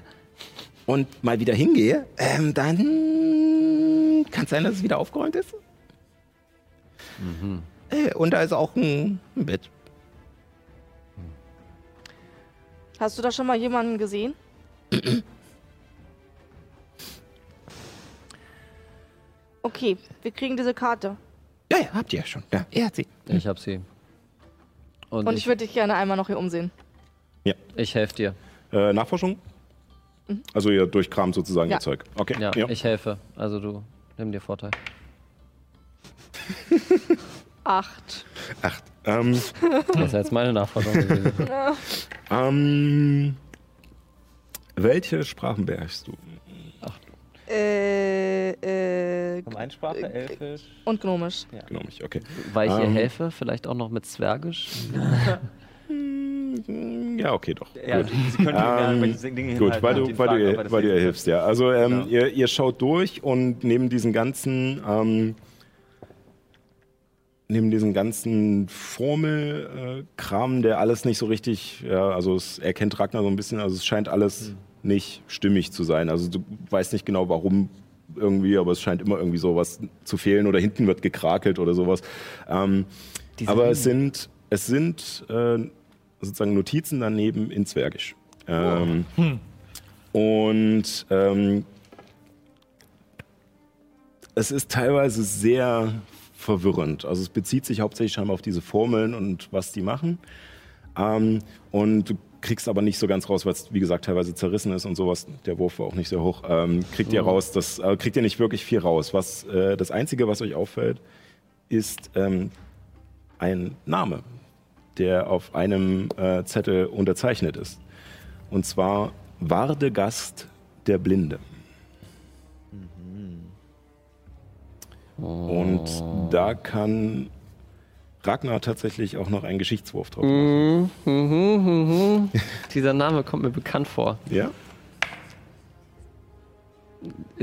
und mal wieder hingehe, ähm, dann kann es sein, dass es wieder aufgeräumt ist. Äh, und da ist auch ein, ein Bett. Hast du da schon mal jemanden gesehen? Okay, wir kriegen diese Karte. Ja, ja, habt ihr ja schon. Ja, er hat sie. ich hab sie. Und, Und ich, ich würde dich gerne einmal noch hier umsehen. ich helfe dir. Äh, Nachforschung? Also ihr durchkramt sozusagen Ja. ihr Zeug. Okay. Ja, ja. ich helfe. Also du nimm dir Vorteil. Acht. Acht. Ähm, Das ist jetzt meine Nachforderung gewesen. ähm, welche Sprachen beherrschst du? Äh, äh, Gemeinsprache, Elfisch. und gnomisch. Genau mich, okay. Weil ich ihr Ähm. helfe, vielleicht auch noch mit Zwergisch. Ja, okay, doch. Ja, Gut. Sie können ja Ähm, irgendwelche Dinge Gut, weil du, weil fragen, du, weil du ihr hilfst, ja. Also ähm, Genau. ihr, ihr schaut durch und neben diesen ganzen, ähm, neben diesen ganzen Formelkram, der alles nicht so richtig, ja, also es erkennt Ragnar so ein bisschen, also es scheint alles Hm. Nicht stimmig zu sein. Also du weißt nicht genau warum irgendwie, aber es scheint immer irgendwie sowas zu fehlen oder hinten wird gekrakelt oder sowas. Ähm, aber es sind, es sind äh, sozusagen Notizen daneben in Zwergisch. Ähm, Und ähm, es ist teilweise sehr verwirrend. Also es bezieht sich hauptsächlich scheinbar auf diese Formeln und was die machen. Ähm, und du kriegst aber nicht so ganz raus, weil es wie gesagt teilweise zerrissen ist und sowas. Der Wurf war auch nicht sehr hoch. Ähm, kriegt ihr raus, das äh, kriegt ihr nicht wirklich viel raus. Was äh, das einzige, was euch auffällt, ist ähm, ein Name, der auf einem äh, Zettel unterzeichnet ist. Und zwar Wardegast der Blinde. Und da kann Ragnar tatsächlich auch noch einen Geschichtswurf drauf machen. Mhm, mhm, mhm. Dieser Name kommt mir bekannt vor. Ja?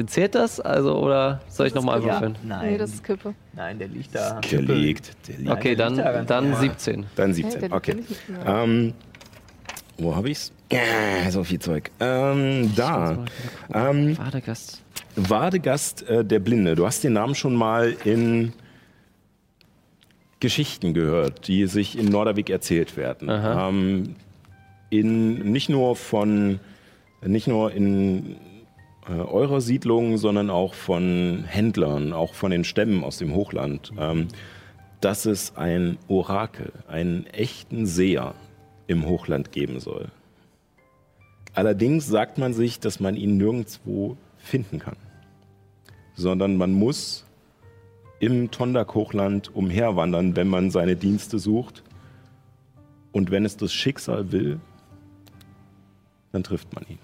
Zählt das? Also, oder soll ich nochmal Ja, würfeln? nein. Nee, das ist Kippe. nein, der liegt da. Der liegt, der liegt. Okay, der liegt da dann, ganz dann normal. 17. Dann Hä, 17, der okay. Ähm, wo habe ich's? Ja, so viel Zeug. Ähm, da. Ähm, Badegast. Wadegast äh, der Blinde. Du hast den Namen schon mal in Geschichten gehört, die sich in Norderweg erzählt werden. Ähm, in, nicht nur von, nicht nur in äh, eurer Siedlung, sondern auch von Händlern, auch von den Stämmen aus dem Hochland, ähm, dass es ein Orakel, einen echten Seher im Hochland geben soll. Allerdings sagt man sich, dass man ihn nirgendwo finden kann, sondern man muss im Tondak-Hochland umherwandern, wenn man seine Dienste sucht. Und wenn es das Schicksal will, dann trifft man ihn.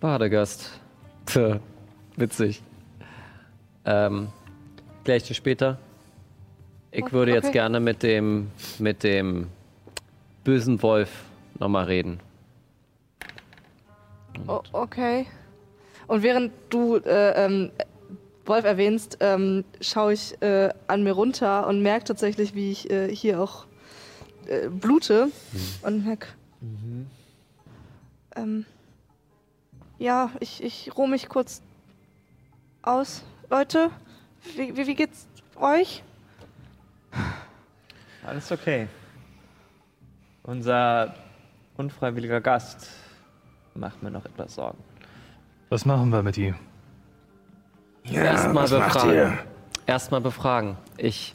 Badegast. Tja, witzig. Ähm, gleich dir später. Ich Oh, würde jetzt okay. gerne mit dem, mit dem bösen Wolf nochmal reden. Oh, okay. Und während du äh, ähm, Wolf erwähnst, ähm, schaue ich äh, an mir runter und merke tatsächlich, wie ich äh, hier auch äh, blute und merke. Ähm, ja, ich, ich ruhe mich kurz aus. Leute, wie, wie, wie geht's euch? Alles okay. Unser unfreiwilliger Gast macht mir noch etwas Sorgen. Was machen wir mit ihm? Erstmal was macht befragen. Erstmal befragen. Ich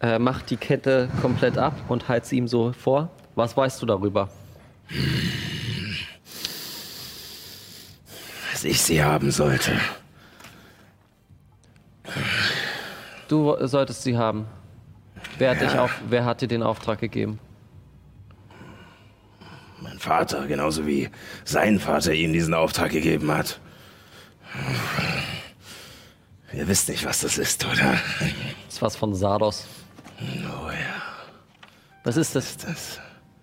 äh, mach die Kette komplett ab und halte sie ihm so vor. Was weißt du darüber? Was ich sie haben sollte. Du solltest sie haben. Wer hat, dich auf, wer hat dir den Auftrag gegeben? Mein Vater, genauso wie sein Vater ihm diesen Auftrag gegeben hat. Ihr wisst nicht, was das ist, oder? Das ist was von Sardos. Oh ja, Was ist das? das,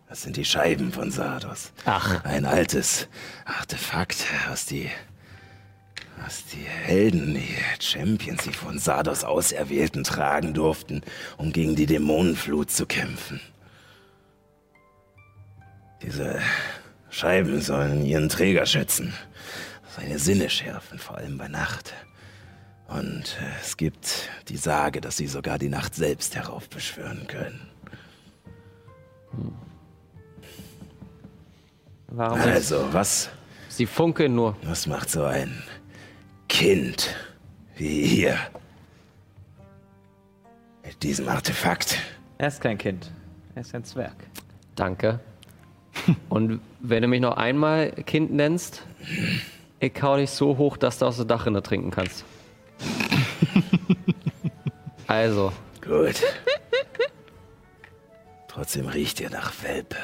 das sind die Scheiben von Sardos. Ach, Ein altes Artefakt, was die, was die Helden, die Champions, die von Sardos Auserwählten tragen durften, um gegen die Dämonenflut zu kämpfen. Diese Scheiben sollen ihren Träger schützen, seine Sinne schärfen, vor allem bei Nacht. Und äh, es gibt die Sage, dass sie sogar die Nacht selbst heraufbeschwören können. warum? Also, was Sie funkeln nur. Was macht so ein Kind wie ihr mit diesem Artefakt? Er ist kein Kind. Er ist ein Zwerg. Danke. Und wenn du mich noch einmal Kind nennst, ich hau dich so hoch, dass du aus der Dachrinne trinken kannst. Also, Gut. Trotzdem riecht ihr nach Welpe.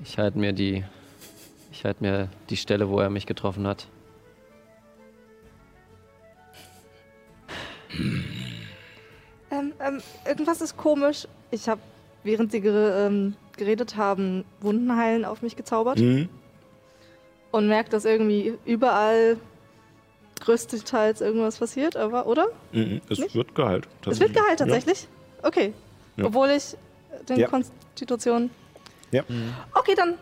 ich halte mir die. Ich halte mir die Stelle, wo er mich getroffen hat. Ähm, ähm, irgendwas ist komisch. Ich habe, während sie ähm, geredet haben, Wundenheilen auf mich gezaubert Mhm. Und merkt, dass irgendwie überall größtenteils irgendwas passiert, aber, oder? Mhm. Es Nicht? wird geheilt. Es wird geheilt Ja. tatsächlich? Okay. Ja. Obwohl ich den Ja. Konstitution. Ja. Okay, dann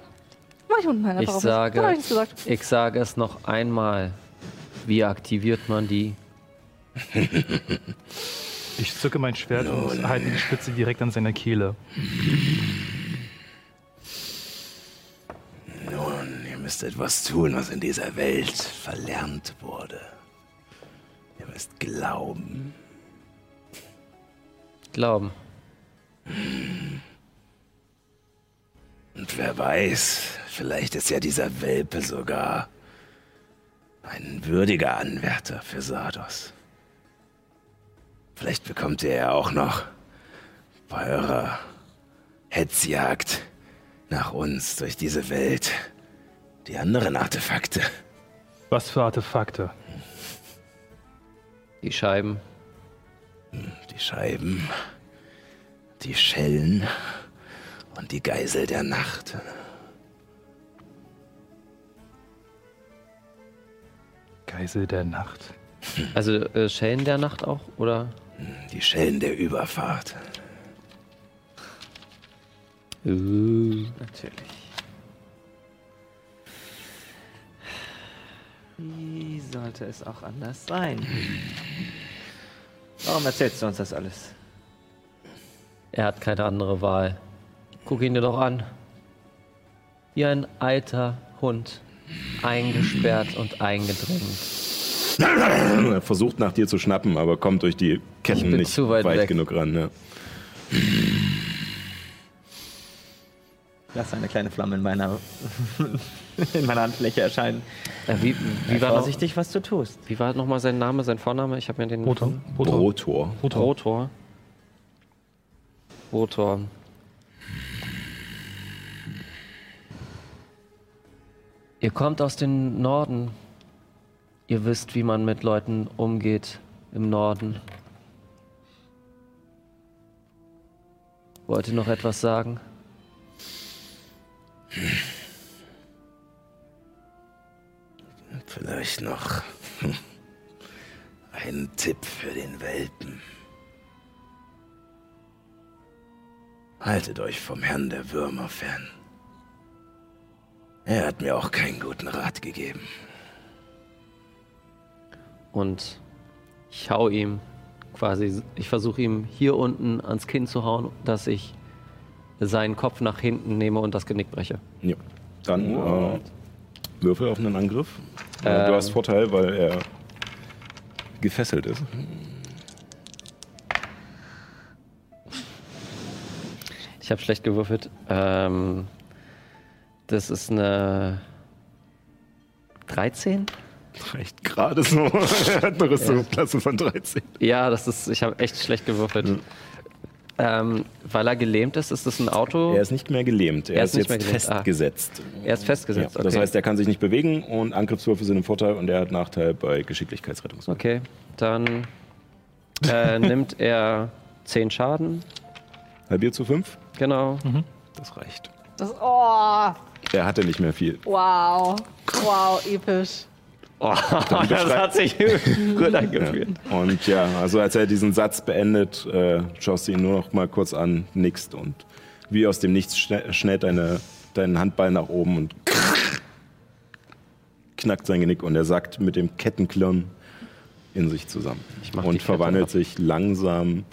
mach ich Wundenheilen Ich einfach auf sage- ich. Ich sage es noch einmal. Wie aktiviert man die? Ich zücke mein Schwert und halte die Spitze direkt an seiner Kehle. Müsst etwas tun, was in dieser Welt verlernt wurde. Ihr müsst glauben. Glauben. Und wer weiß, vielleicht ist ja dieser Welpe sogar ein würdiger Anwärter für Sardos. Vielleicht bekommt ihr ja auch noch bei eurer Hetzjagd nach uns durch diese Welt die anderen Artefakte. Was für Artefakte? Die Scheiben. Die Scheiben, die Schellen und die Geisel der Nacht. Geisel der Nacht. Also äh, Schellen der Nacht auch? Oder? Die Schellen der Überfahrt. Uh. Natürlich. Wie sollte es auch anders sein? Warum erzählst du uns das alles? Er hat keine andere Wahl. Guck ihn dir doch an. Wie ein alter Hund. Eingesperrt und eingedrängt. Er versucht nach dir zu schnappen, aber kommt durch die Ich Ketten bin nicht zu weit weg. genug ran. Ja. Lass eine kleine Flamme in meiner, in meiner Handfläche erscheinen. Äh, wie, wie, war noch, vorsichtig, was du tust. wie war nochmal sein Name, sein Vorname? Ich habe mir den. Rotor. Rotor. Rotor. Rotor. Rotor. Ihr kommt aus dem Norden. Ihr wisst, wie man mit Leuten umgeht im Norden. Wollt ihr noch etwas sagen? Vielleicht noch hm, ein Tipp für den Welpen. Haltet euch vom Herrn der Würmer fern. Er hat mir auch keinen guten Rat gegeben. Und ich hau ihm quasi, ich versuche ihm hier unten ans Kinn zu hauen, dass ich seinen Kopf nach hinten nehme und das Genick breche. Ja. Dann äh, Würfel auf einen Angriff. Äh, du Ähm. hast Vorteil, weil er gefesselt ist. Ich habe schlecht gewürfelt. Ähm, das ist eine 13. Reicht gerade so. er hat eine Rüstungsklasse von 13. Ja, das ist, ich habe echt schlecht gewürfelt. Ähm, weil er gelähmt ist, ist das ein Auto? Er ist nicht mehr gelähmt. Er, Er ist, ist jetzt. Ah. festgesetzt. Er ist festgesetzt, Ja, Das okay. heißt, er kann sich nicht bewegen und Angriffswürfe sind im Vorteil und er hat Nachteil bei Geschicklichkeitsrettungswürfen. Okay, dann äh, nimmt er 10 Schaden. Halbiert zu 5? Genau. Das reicht. Das, oh, Er hatte nicht mehr viel. wow. Wow, episch. Oh, das hat sich gut angefühlt. Und ja, also als er diesen Satz beendet, äh, schaust du ihn nur noch mal kurz an, nickst und wie aus dem Nichts schne- schnellt deine, deinen Handball nach oben und knackt sein Genick und er sackt mit dem Kettenklirren in sich zusammen Ich und verwandelt sich langsam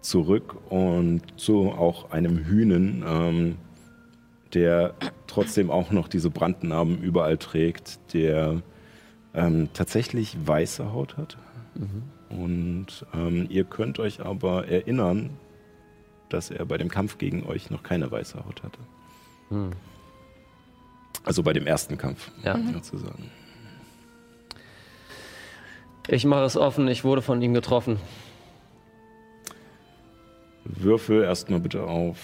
zurück und zu auch einem Hühnen, ähm, der trotzdem auch noch diese Brandnarben überall trägt, der ähm, tatsächlich weiße Haut hat. Und ähm, ihr könnt euch aber erinnern, dass er bei dem Kampf gegen euch noch keine weiße Haut hatte. Hm. Also bei dem ersten Kampf, Ja. sozusagen. Ich mache es offen, ich wurde von ihm getroffen. Würfel erstmal bitte auf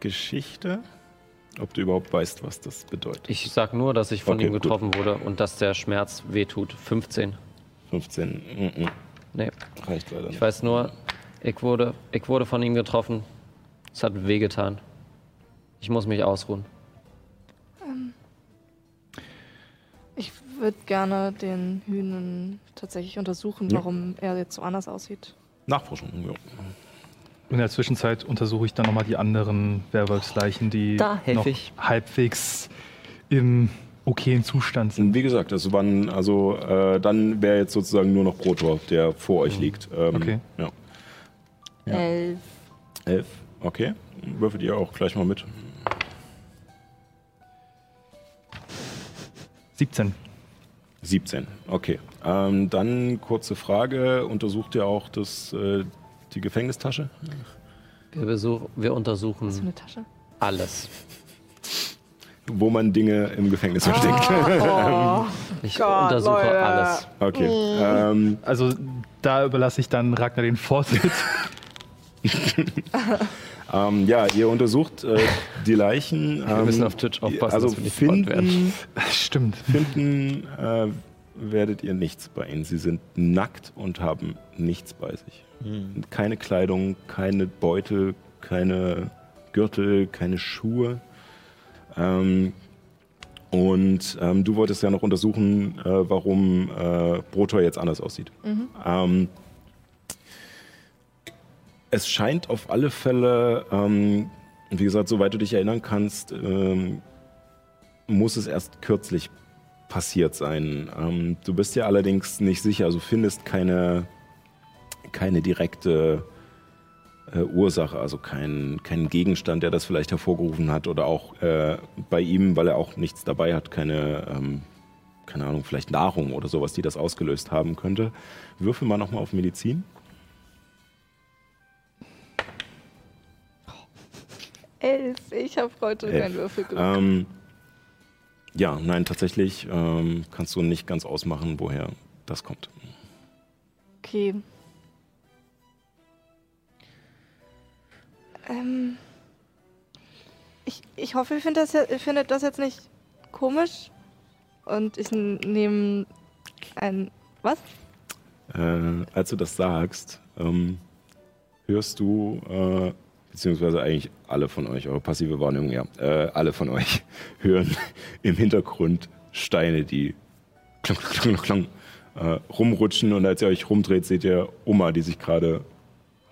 Geschichte, ob du überhaupt weißt, was das bedeutet. Ich sag nur, dass ich von Okay, ihm gut. getroffen wurde und dass der Schmerz wehtut. 15. 15, mm, mm, Nee, reicht leider ich nicht. weiß nur, ich wurde, ich wurde von ihm getroffen. Es hat wehgetan. Ich muss mich ausruhen. Ich würde gerne den Hühnen tatsächlich untersuchen, Ja. warum er jetzt so anders aussieht. Nachforschung, ja. In der Zwischenzeit untersuche ich dann nochmal die anderen Werwolfsleichen, die noch ich. halbwegs im okayen Zustand sind. Wie gesagt, das waren, also äh, dann wäre jetzt sozusagen nur noch Protor, der vor euch liegt. Ähm, Okay. Ja. Ja. Elf. Elf, okay. Würfelt ihr auch gleich mal mit. 17. 17, okay. Ähm, dann kurze Frage, untersucht ihr auch das, äh, die Gefängnistasche? Wir, besuch, wir So untersuchen eine Tasche. alles. Wo man Dinge im Gefängnis versteckt. Oh, Ich Gott, untersuche Leute. alles. Okay. Ähm, Also da überlasse ich dann Ragnar den Vorsitz. ähm, ja, ihr untersucht äh, die Leichen. Wir müssen ähm, auf Twitch aufpassen, also dass wir nicht gespannt werden. finden, Stimmt. finden äh, werdet ihr nichts bei ihnen. Sie sind nackt und haben nichts bei sich. Keine Kleidung, keine Beutel, keine Gürtel, keine Schuhe. Ähm, und ähm, du wolltest ja noch untersuchen, äh, warum äh, Brotor jetzt anders aussieht. Ähm, es scheint auf alle Fälle, ähm, wie gesagt, soweit du dich erinnern kannst, ähm, muss es erst kürzlich passiert sein. Ähm, du bist ja allerdings nicht sicher, also findest keine, keine direkte äh, Ursache, also keinen kein Gegenstand, der das vielleicht hervorgerufen hat oder auch äh, bei ihm, weil er auch nichts dabei hat, keine, ähm, keine Ahnung, vielleicht Nahrung oder sowas, die das ausgelöst haben könnte. Würfel mal nochmal auf Medizin. elf. Ich habe heute Elf. keinen Würfel. Ähm, ja, nein, tatsächlich ähm, kannst du nicht ganz ausmachen, woher das kommt. Okay. Ähm, ich, ich hoffe, ihr findet das, findet das jetzt nicht komisch. Und ich nehme ein. Was? Äh, als du das sagst, ähm, hörst du, äh, beziehungsweise eigentlich alle von euch, eure passive Wahrnehmung, ja, äh, alle von euch hören im Hintergrund Steine, die klang, klang, klang, klang, äh, rumrutschen und als ihr euch rumdreht, seht ihr Oma, die sich gerade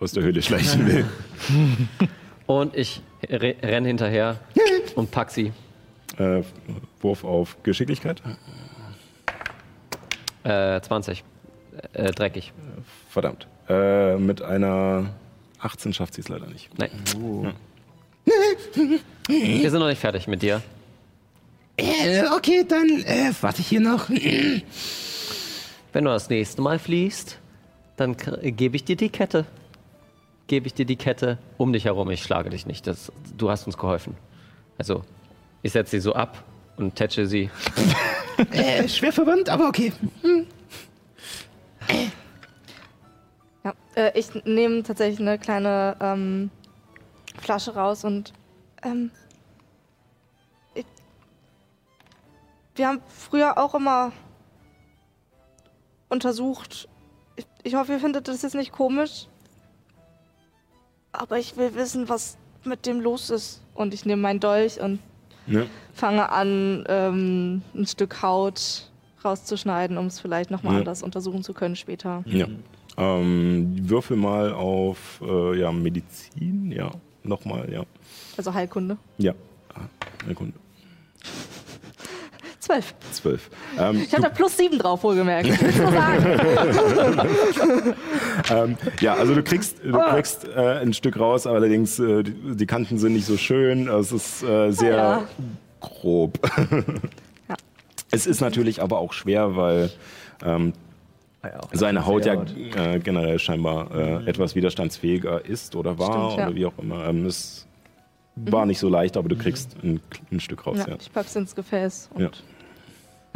aus der Höhle schleichen will. Und ich re renne hinterher und pack sie. Äh, Wurf auf Geschicklichkeit. Äh, 20. Äh, dreckig. Verdammt. Äh, mit einer 18 schafft sie es leider nicht. Nein. Wir sind noch nicht fertig mit dir. Äh, okay, dann äh, warte ich hier noch. Wenn du das nächste Mal fliehst, dann gebe ich dir die Kette. Gebe ich dir die Kette um dich herum. Ich schlage dich nicht. Das, du hast uns geholfen. Also, ich setze sie so ab und tätsche sie. äh, schwer verwandt, aber okay. Ja, äh, ich nehme tatsächlich eine kleine ähm, Flasche raus und ähm, ich, wir haben früher auch immer untersucht. Ich, ich hoffe, ihr findet das jetzt nicht komisch. Aber ich will wissen, was mit dem los ist. Und ich nehme meinen Dolch und Ja. fange an, ähm, ein Stück Haut rauszuschneiden, um es vielleicht nochmal Ja. anders untersuchen zu können später. Ja. Ähm, würfel mal auf äh, ja, Medizin, ja. Nochmal, ja. Also Heilkunde. Ja. Ah, eine Sekunde. Zwölf. Zwölf. Ähm, Ich habe da plus sieben drauf, wohlgemerkt. Ähm, ja, also du kriegst, du kriegst äh, ein Stück raus, allerdings äh, die, die Kanten sind nicht so schön. Es ist äh, sehr Ja. grob. Ja. Es ist natürlich aber auch schwer, weil ähm, Ah ja, seine eine Haut ja äh, generell scheinbar äh, etwas widerstandsfähiger ist oder war Stimmt, ja. oder wie auch immer. Ähm, es war nicht so leicht, aber du kriegst ein, ein Stück raus. ja, Ja. ich pack's ins Gefäß. Und Ja.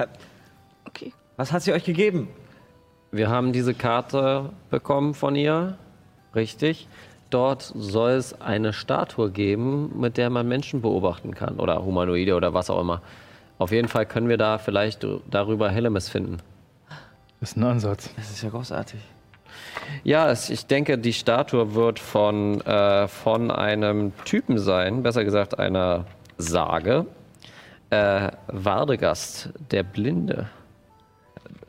Okay. Was hat sie euch gegeben? Wir haben diese Karte bekommen von ihr, richtig. Dort soll es eine Statue geben, mit der man Menschen beobachten kann oder Humanoide oder was auch immer. Auf jeden Fall können wir da vielleicht darüber Hellemis finden. Das ist ein Ansatz. Das ist ja großartig. Ja, es, ich denke, die Statue wird von, äh, von einem Typen sein, besser gesagt einer Sage. Äh, Wardegast, der Blinde.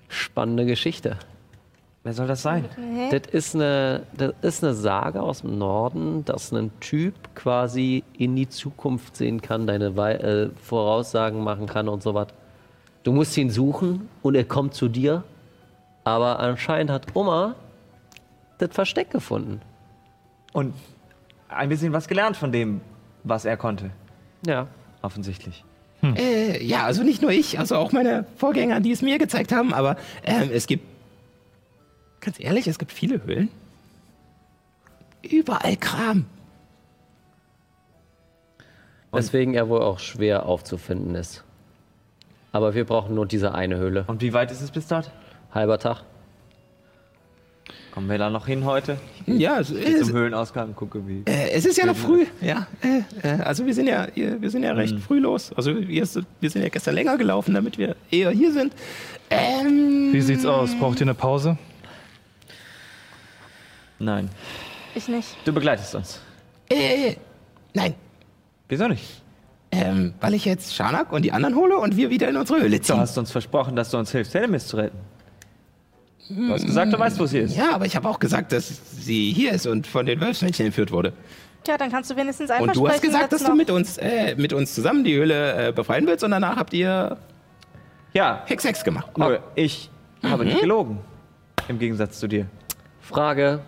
Spannende Geschichte. Wer soll das sein? Das ist, eine, das ist eine Sage aus dem Norden, dass ein Typ quasi in die Zukunft sehen kann, deine Wei äh, Voraussagen machen kann und so was. Du musst ihn suchen und er kommt zu dir. Aber anscheinend hat Oma das Versteck gefunden. Und ein bisschen was gelernt von dem, was er konnte. Ja. Offensichtlich. Äh, ja, also nicht nur ich, also auch meine Vorgänger, die es mir gezeigt haben, aber ähm, es gibt, ganz ehrlich, es gibt viele Höhlen. Überall Kram. Weswegen er wohl auch schwer aufzufinden ist. Aber wir brauchen nur diese eine Höhle. Und wie weit ist es bis dort? Halber Tag. Kommen wir da noch hin heute? Ja, es, Ich es, zum Höhlenausgang gucke, wie. äh, es ist ja noch früh. Ja, äh, äh, also wir sind ja, wir sind ja recht früh los. Also wir, ist- wir sind ja gestern länger gelaufen, damit wir eher hier sind. Ähm, Wie sieht's aus? Braucht ihr eine Pause? Nein. Ich nicht. Du begleitest uns. äh, nein, Wieso nicht? ähm, weil ich jetzt Schanak und die anderen hole und wir wieder in unsere Höhle Du ziehen. hast uns versprochen, dass du uns hilfst, Helmis zu retten. Du hast gesagt, du weißt, wo sie ist. Ja, aber ich habe auch gesagt, dass sie hier ist und von den Wölfsmännchen entführt wurde. Ja, dann kannst du wenigstens einfach Und du hast gesagt, dass du mit uns, äh, mit uns zusammen die Höhle äh, befreien willst und danach habt ihr Ja, Hex Hex gemacht. nur ich habe nicht gelogen. Im Gegensatz zu dir. Frage: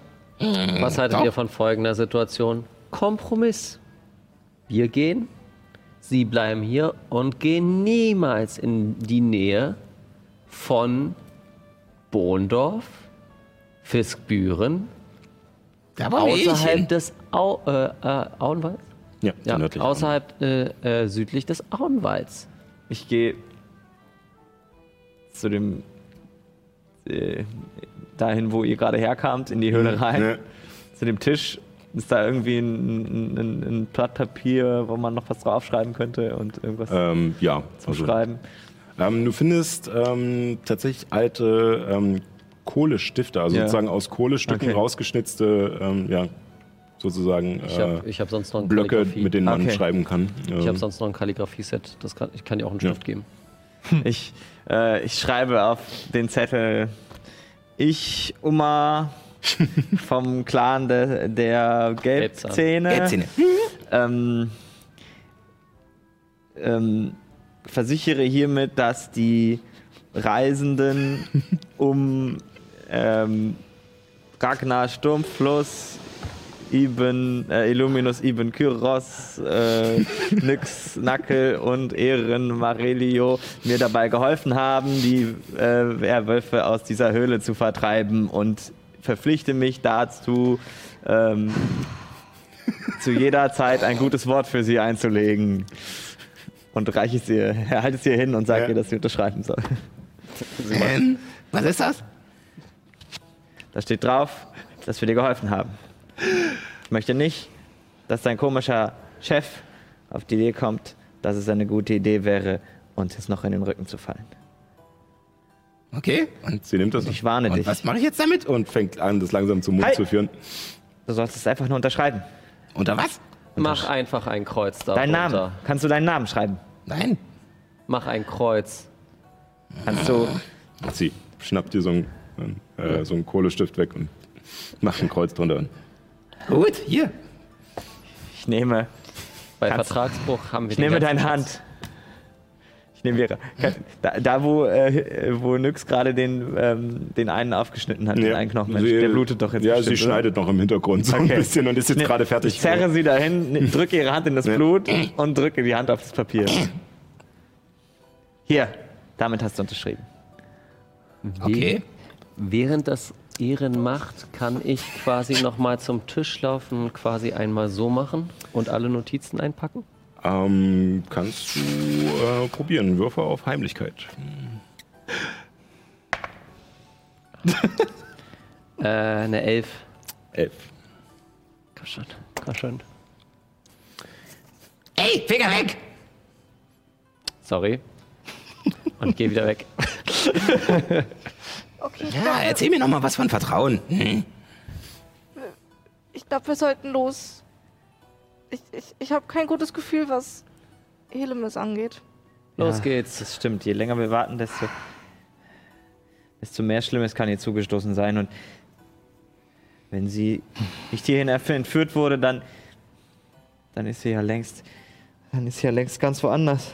Was haltet doch. ihr von folgender Situation? Kompromiss. Wir gehen, sie bleiben hier und gehen niemals in die Nähe von Bohndorf, Fiskbüren, eh außerhalb des Au äh, äh, Auenwalds? Ja, Ja, nördlich. außerhalb äh, äh, südlich des Auenwalds. Ich gehe zu dem. Äh, dahin, wo ihr gerade herkamt, in die Höhle rein. Ja. Zu dem Tisch. Ist da irgendwie ein, ein, ein Blatt Papier, wo man noch was draufschreiben könnte und irgendwas Ähm, ja, zum also, Schreiben? Ähm, du findest ähm, tatsächlich alte ähm, Kohlestifte, also Ja. sozusagen aus Kohlestücken Okay. rausgeschnitzte, ähm, ja, sozusagen Ich äh, habe ich hab sonst noch ein Blöcke, Kalligrafie. mit denen man Okay. schreiben kann. Ich Ähm, habe sonst noch ein Kalligrafie-Set. Das kann, ich kann dir auch einen Ja. Stift geben. Ich, äh, ich schreibe auf den Zettel, ich, Uma, vom Clan de, der Gelbzähne, Gelbzähne. ähm, ähm, versichere hiermit, dass die Reisenden um ähm, Ragnar Sturmfluss, Ibn, äh, Illuminus Ibn Kyros, äh, Nyx Nackel und Ehren Marelio mir dabei geholfen haben, die äh, Werwölfe aus dieser Höhle zu vertreiben und verpflichte mich dazu, ähm, zu jeder Zeit ein gutes Wort für sie einzulegen. Und reiche es ihr, halte es ihr hin und sage Ja. ihr, dass sie unterschreiben soll. Ähm, was ist das? Da steht drauf, dass wir dir geholfen haben. Ich möchte nicht, dass dein komischer Chef auf die Idee kommt, dass es eine gute Idee wäre, uns jetzt noch in den Rücken zu fallen. Okay. Und, Sie nimmt das Ich warne und dich. was mache ich jetzt damit? und fängt an, das langsam zum Mund Halt! zu führen. Du sollst es einfach nur unterschreiben. Unter was? Mach einfach ein Kreuz da. Deinen Namen. Kannst du deinen Namen schreiben? Nein. Mach ein Kreuz. Kannst du. Sie schnappt dir so einen, äh, so einen Kohlestift weg und macht ein Kreuz drunter. Gut, hier. Ich nehme. Bei Kannst- Vertragsbruch haben wir Ich nehme deine Hand. Ich nehme ihre. Da, da wo, äh, wo Nyx gerade den, ähm, den einen aufgeschnitten hat, den einen Knochenmensch, Sie- der blutet doch jetzt. Ja, bestimmt, sie oder? schneidet noch im Hintergrund so ein Okay. bisschen und ist jetzt Ne, gerade fertig. Ich zerre sie dahin, ne, drücke ihre Hand in das Ja. Blut und drücke die Hand auf das Papier. Hier, damit hast du unterschrieben. Okay. Während das Ehren macht, kann ich quasi nochmal zum Tisch laufen, quasi einmal so machen und alle Notizen einpacken? Ähm, kannst du äh, probieren. Würfe auf Heimlichkeit. Äh, eine Elf. Elf. Komm schon, komm schon. Ey, Finger weg! Sorry. Und geh wieder weg. Okay, Ja, glaube, erzähl mir noch mal was von Vertrauen. Hm? ich glaub, wir sollten los. Ich, ich, ich habe kein gutes Gefühl, was Helemis angeht. Los Ja, geht's. Das stimmt. Je länger wir warten, desto, desto mehr Schlimmes kann ihr zugestoßen sein. Und wenn sie nicht hierhin entführt wurde, dann, dann ist sie ja längst, dann ist sie ja längst ganz woanders.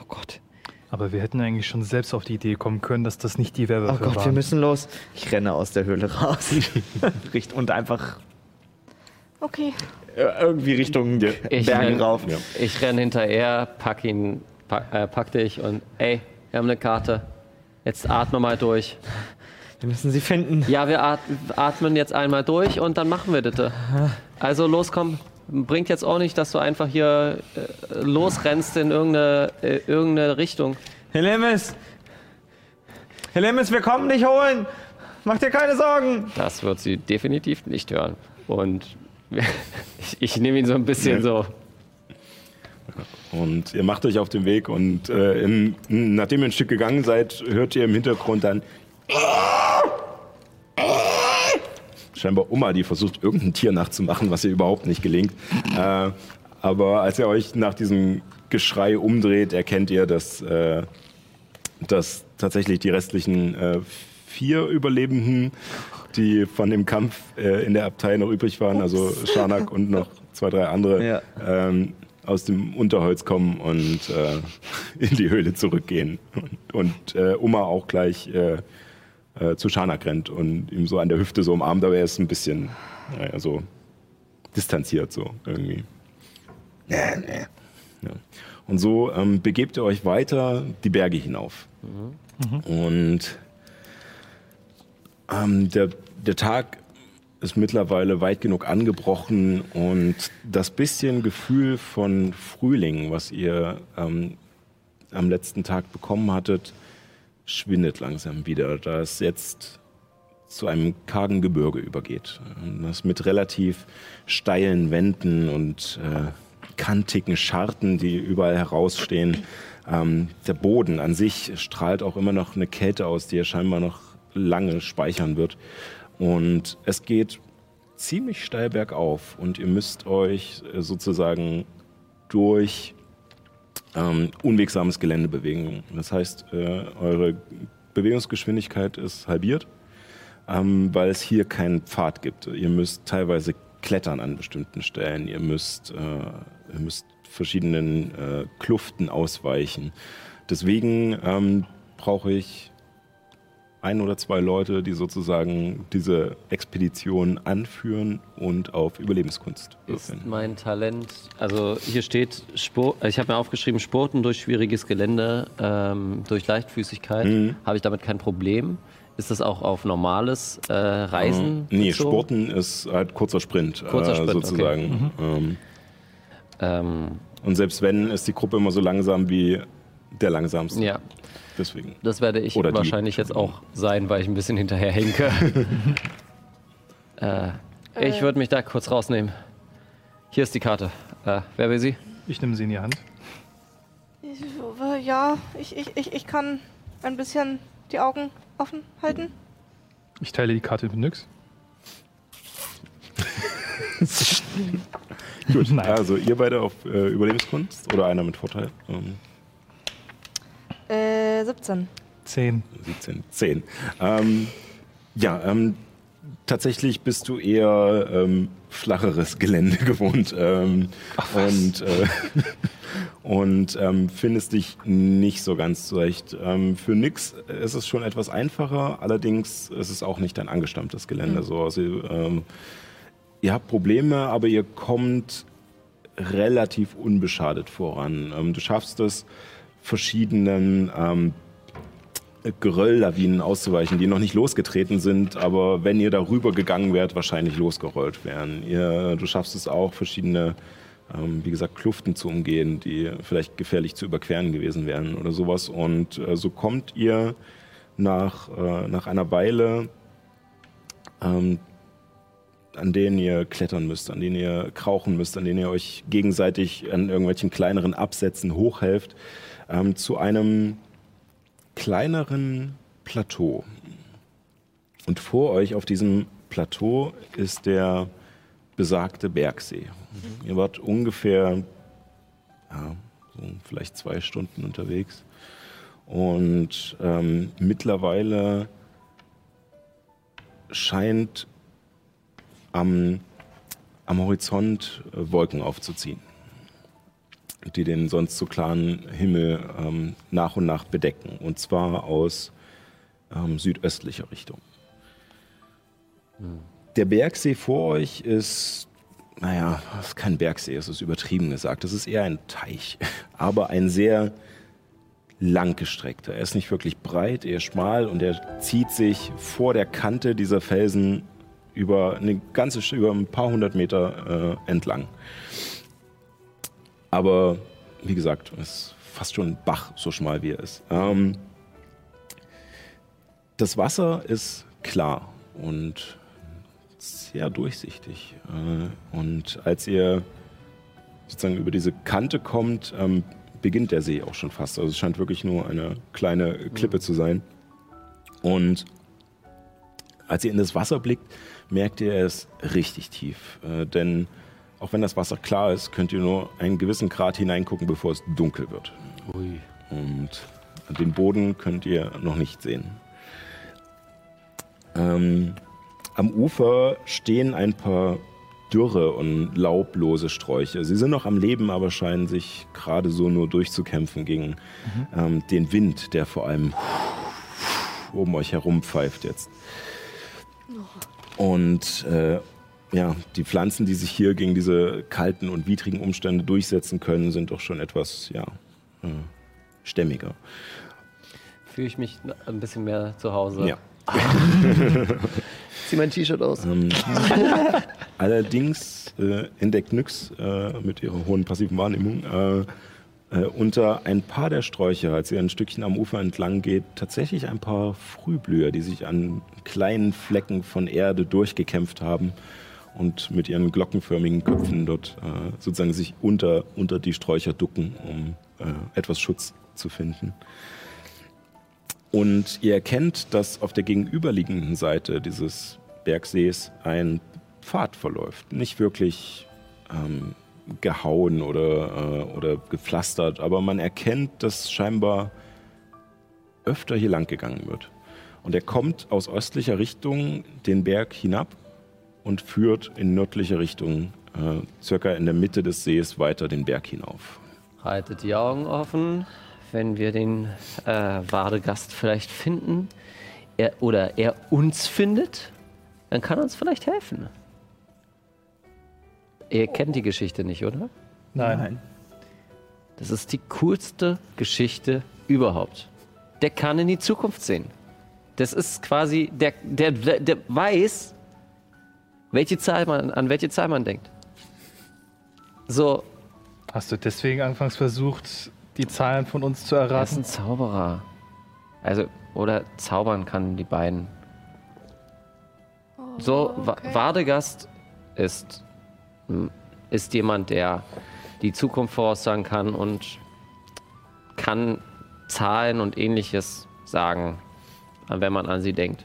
Oh Gott. Aber wir hätten eigentlich schon selbst auf die Idee kommen können, dass das nicht die Oh Werwölfe Gott, wir waren. müssen los. Ich renne aus der Höhle raus. Richt- und einfach Okay, äh, irgendwie Richtung Ich Berge renn- rauf. Ja. Ich renn hinterher, pack ihn, pack, äh, pack dich und ey, wir haben eine Karte. Jetzt atme mal durch. Wir müssen sie finden. Ja, wir at atmen jetzt einmal durch und dann machen wir das. Also los, komm. Bringt jetzt auch nicht, dass du einfach hier äh, losrennst in irgendeine, äh, irgendeine Richtung. Helemis! Helemis, wir kommen dich holen! Mach dir keine Sorgen! Das wird sie definitiv nicht hören. Und ich, ich nehme ihn so ein bisschen Nee. so. Und ihr macht euch auf den Weg und äh, im, nachdem ihr ein Stück gegangen seid, hört ihr im Hintergrund dann scheinbar Oma, die versucht, irgendein Tier nachzumachen, was ihr überhaupt nicht gelingt. Äh, aber als ihr euch nach diesem Geschrei umdreht, erkennt ihr, dass, äh, dass tatsächlich die restlichen äh, vier Überlebenden, die von dem Kampf äh, in der Abtei noch übrig waren, also Schanak und noch zwei, drei andere, Ja. ähm, aus dem Unterholz kommen und äh, in die Höhle zurückgehen. Und, und äh, Oma auch gleich äh, äh, zu Schanak rennt und ihm so an der Hüfte so umarmt, aber er ist ein bisschen naja, so distanziert so irgendwie. Ja. Und so ähm, begebt ihr euch weiter die Berge hinauf. Und ähm, der, der Tag ist mittlerweile weit genug angebrochen und das bisschen Gefühl von Frühling, was ihr ähm, am letzten Tag bekommen hattet, schwindet langsam wieder, da es jetzt zu einem kargen Gebirge übergeht. Das mit relativ steilen Wänden und äh, kantigen Scharten, die überall herausstehen. Ähm, der Boden an sich strahlt auch immer noch eine Kälte aus, die er scheinbar noch lange speichern wird. Und es geht ziemlich steil bergauf und ihr müsst euch äh, sozusagen durch ähm, unwegsames Gelände bewegen. Das heißt, äh, eure Bewegungsgeschwindigkeit ist halbiert, ähm, weil es hier keinen Pfad gibt. Ihr müsst teilweise klettern an bestimmten Stellen. Ihr müsst, äh, ihr müsst verschiedenen äh, Kluften ausweichen. Deswegen ähm, brauche ich ein oder zwei Leute, die sozusagen diese Expedition anführen und auf Überlebenskunst Ist würfeln. mein Talent, also hier steht, Spur, ich habe mir aufgeschrieben, Spurten durch schwieriges Gelände, ähm, durch Leichtfüßigkeit, Mhm. habe ich damit kein Problem. Ist das auch auf normales äh, Reisen? Nee, bezogen? Sporten ist halt kurzer Sprint, Kurzer äh, Sprint, okay. sozusagen. Ähm, Ähm, Und selbst wenn, ist die Gruppe immer so langsam wie der langsamste. Ja, Deswegen. das werde ich Oder die. wahrscheinlich jetzt auch sein, weil ich ein bisschen hinterher hinke. äh, ich Äh. würde mich da kurz rausnehmen. Hier ist die Karte. Äh, wer will sie? Ich nehme sie in die Hand. Äh, ja, ich, ich, ich, ich kann ein bisschen die Augen offen halten. Ich teile die Karte mit Nyx. Gut, Nein. also ihr beide auf äh, Überlebenskunst oder einer mit Vorteil? Ähm, Äh, 17. Zehn. 17, 10. Ähm, ja, ähm, tatsächlich bist du eher ähm, flacheres Gelände gewohnt ähm, und, äh, und ähm, findest dich nicht so ganz zurecht. Ähm, für nix ist es schon etwas einfacher, allerdings ist es auch nicht ein angestammtes Gelände. So, also, ähm, ihr habt Probleme, aber ihr kommt relativ unbeschadet voran. Ähm, du schaffst es, verschiedenen ähm, Gerölllawinen auszuweichen, die noch nicht losgetreten sind, aber wenn ihr darüber gegangen wärt, wahrscheinlich losgerollt wären. Ihr, du schaffst es auch, verschiedene, ähm, wie gesagt, Kluften zu umgehen, die vielleicht gefährlich zu überqueren gewesen wären oder sowas. Und äh, so kommt ihr nach, äh, nach einer Weile, ähm, an denen ihr klettern müsst, an denen ihr krauchen müsst, an denen ihr euch gegenseitig an irgendwelchen kleineren Absätzen hochhelft, ähm, zu einem kleineren Plateau. Und vor euch auf diesem Plateau ist der besagte Bergsee. Ihr wart ungefähr ja, so vielleicht zwei Stunden unterwegs. Und ähm, mittlerweile scheint am, am Horizont äh, Wolken aufzuziehen, die den sonst so klaren Himmel ähm, nach und nach bedecken. Und zwar aus ähm, südöstlicher Richtung. Der Bergsee vor euch ist, naja, es ist kein Bergsee, es ist übertrieben gesagt. Es ist eher ein Teich, aber ein sehr langgestreckter. Er ist nicht wirklich breit, eher schmal und er zieht sich vor der Kante dieser Felsen über eine ganze, über ein paar hundert Meter äh, entlang. Aber wie gesagt, es ist fast schon ein Bach, so schmal wie er ist. Ähm, das Wasser ist klar und sehr durchsichtig. Äh, und als ihr sozusagen über diese Kante kommt, ähm, beginnt der See auch schon fast. Also es scheint wirklich nur eine kleine Klippe zu sein. Und als ihr in das Wasser blickt, merkt ihr, er ist richtig tief. Äh, denn auch wenn das Wasser klar ist, könnt ihr nur einen gewissen Grad hineingucken, bevor es dunkel wird. Ui. Und den Boden könnt ihr noch nicht sehen. Ähm, am Ufer stehen ein paar dürre und laublose Sträuche. Sie sind noch am Leben, aber scheinen sich gerade so nur durchzukämpfen gegen ähm, den Wind, der vor allem oben euch herum pfeift jetzt. Und äh, ja, die Pflanzen, die sich hier gegen diese kalten und widrigen Umstände durchsetzen können, sind doch schon etwas, ja, äh, stämmiger. Fühle ich mich ein bisschen mehr zu Hause. Ja. Zieh mein T-Shirt aus. Ähm, allerdings äh, entdeckt Nyx äh, mit ihrer hohen passiven Wahrnehmung äh, unter ein paar der Sträucher, als ihr ein Stückchen am Ufer entlang geht, tatsächlich ein paar Frühblüher, die sich an kleinen Flecken von Erde durchgekämpft haben und mit ihren glockenförmigen Köpfen dort äh, sozusagen sich unter, unter die Sträucher ducken, um äh, etwas Schutz zu finden. Und ihr erkennt, dass auf der gegenüberliegenden Seite dieses Bergsees ein Pfad verläuft. Nicht wirklich ähm, gehauen oder, äh, oder gepflastert, aber man erkennt, dass scheinbar öfter hier lang gegangen wird. Und er kommt aus östlicher Richtung den Berg hinab und führt in nördlicher Richtung, äh, circa in der Mitte des Sees, weiter den Berg hinauf. Haltet die Augen offen, wenn wir den äh, Wadegast vielleicht finden er, oder er uns findet, dann kann er uns vielleicht helfen. Ihr kennt die Geschichte nicht, oder? Nein. Das ist die coolste Geschichte überhaupt. Der kann in die Zukunft sehen. Das ist quasi, der, der, der, der weiß, welche Zahl man, an welche Zahl man denkt. So, Hast du deswegen anfangs versucht, die Zahlen von uns zu Er ist erraten? ein Zauberer. Also, oder zaubern kann die beiden. So, Wa- okay. Wadegast ist, ist jemand, der die Zukunft voraussagen kann und kann Zahlen und ähnliches sagen, wenn man an sie denkt.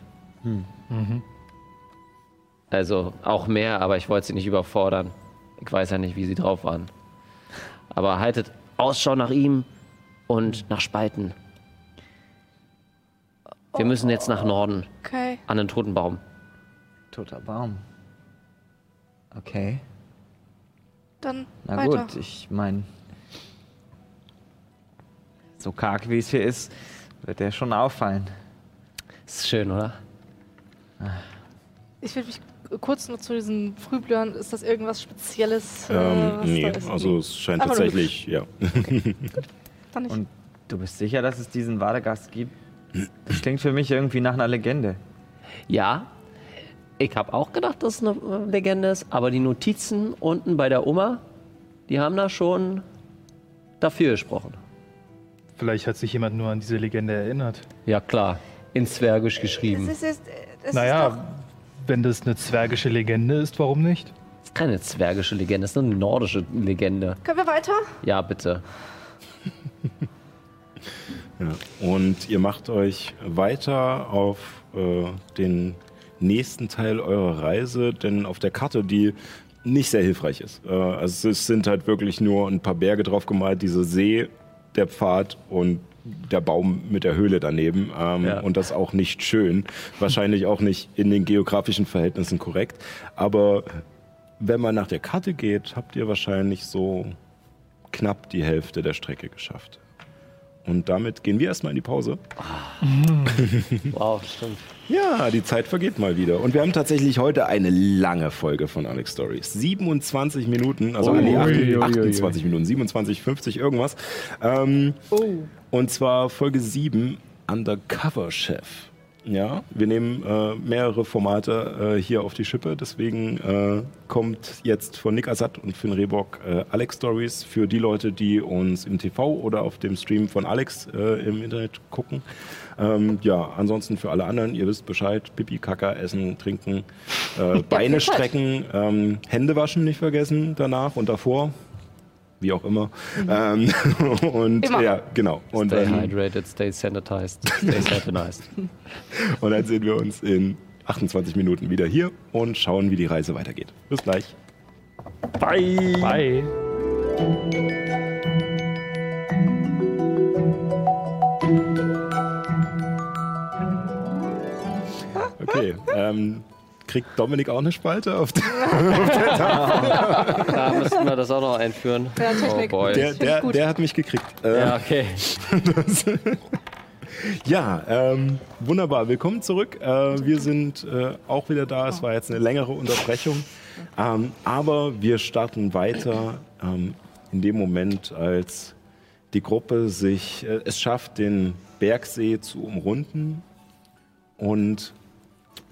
Also auch mehr, aber ich wollte sie nicht überfordern. Ich weiß ja nicht, wie sie drauf waren. Aber haltet Ausschau nach ihm und nach Spalten. Wir müssen jetzt nach Norden, Okay. an den toten Baum. Toter Baum. Okay. Dann Na weiter. gut, ich meine, so karg wie es hier ist, wird der schon auffallen. Ist schön, oder? Ich will mich kurz nur zu diesen Frühblühern. Ist das irgendwas Spezielles? äh, Ähm, was nee, da ist? also es scheint Aber tatsächlich, ja. Dann nicht. Und du bist sicher, dass es diesen Wadegast gibt? Das klingt für mich irgendwie nach einer Legende. Ja. Ich habe auch gedacht, dass es eine äh, Legende ist, aber die Notizen unten bei der Oma, die haben da schon dafür gesprochen. Vielleicht hat sich jemand nur an diese Legende erinnert. Ja, klar. In Zwergisch es geschrieben. ist, es, es naja, ist doch, wenn das eine zwergische Legende ist, warum nicht? Das ist keine zwergische Legende, das ist eine nordische Legende. Können wir weiter? Ja, bitte. Ja. Und ihr macht euch weiter auf äh, den nächsten Teil eurer Reise, denn auf der Karte, die nicht sehr hilfreich ist. Äh, also es sind halt wirklich nur ein paar Berge drauf gemalt, dieser See, der Pfad und der Baum mit der Höhle daneben. Ähm, Ja. Und das auch nicht schön. Wahrscheinlich auch nicht in den geografischen Verhältnissen korrekt. Aber wenn man nach der Karte geht, habt ihr wahrscheinlich so knapp die Hälfte der Strecke geschafft. Und damit gehen wir erstmal in die Pause. Wow, stimmt. Ja, die Zeit vergeht mal wieder. Und wir haben tatsächlich heute eine lange Folge von Alex Stories. 27 Minuten, also ui, ui, 28 Minuten, 27, 50 irgendwas. Ähm, Und zwar Folge 7, Undercover Chef. Ja, wir nehmen äh, mehrere Formate äh, hier auf die Schippe, deswegen äh, kommt jetzt von Nick Assad und Finn Rehbock äh, Alex Stories für die Leute, die uns im TV oder auf dem Stream von Alex äh, im Internet gucken. Ähm, ja, ansonsten für alle anderen, ihr wisst Bescheid, Pipi, Kaka, Essen, Trinken, äh, Beine strecken, ähm, Hände waschen nicht vergessen danach und davor, wie auch immer. Ähm, und Immer. ja, genau. Und Stay dann, hydrated, stay sanitized, stay sanitized. und dann sehen wir uns in 28 Minuten wieder hier und schauen, wie die Reise weitergeht. Bis gleich. Bye! Bye. Okay. ähm, kriegt Dominik auch eine Spalte auf der, Da müssten wir das auch noch einführen. Ja, Technik. Oh boy. der, der, der hat mich gekriegt. Äh, ja, okay. Ja, ähm, wunderbar. Willkommen zurück. Äh, wir sind äh, auch wieder da. Es war jetzt eine längere Unterbrechung. Ähm, aber wir starten weiter ähm, in dem Moment, als die Gruppe sich äh, es schafft, den Bergsee zu umrunden und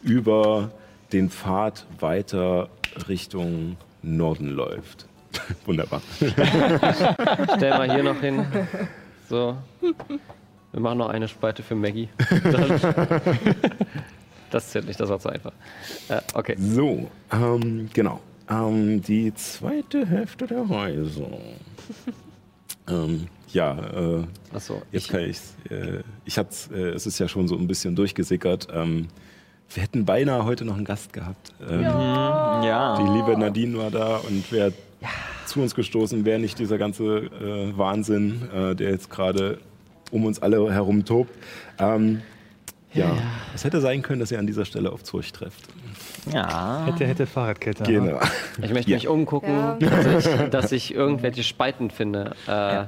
über den Pfad weiter Richtung Norden läuft. Wunderbar. Stell mal hier noch hin. So. Wir machen noch eine Spalte für Maggie. Dann- Das zählt nicht, das war zu einfach. Äh, okay. So, ähm, genau. Ähm, die zweite Hälfte der Reise. ähm, ja, äh, Achso. jetzt kann ich äh, ich hab's, äh, es ist ja schon so ein bisschen durchgesickert. Ähm, wir hätten beinahe heute noch einen Gast gehabt. Ähm, Ja. Die liebe Nadine war da und wäre zu uns gestoßen, wäre nicht dieser ganze äh, Wahnsinn, äh, der jetzt gerade um uns alle herum tobt. Ähm, ja, es hätte sein können, dass ihr an dieser Stelle auf Zurch trefft. Ja. Hätte, hätte Fahrradkette. Genau. Ich möchte Ja. mich umgucken, Ja. dass, ich, dass ich irgendwelche Spalten finde. Äh,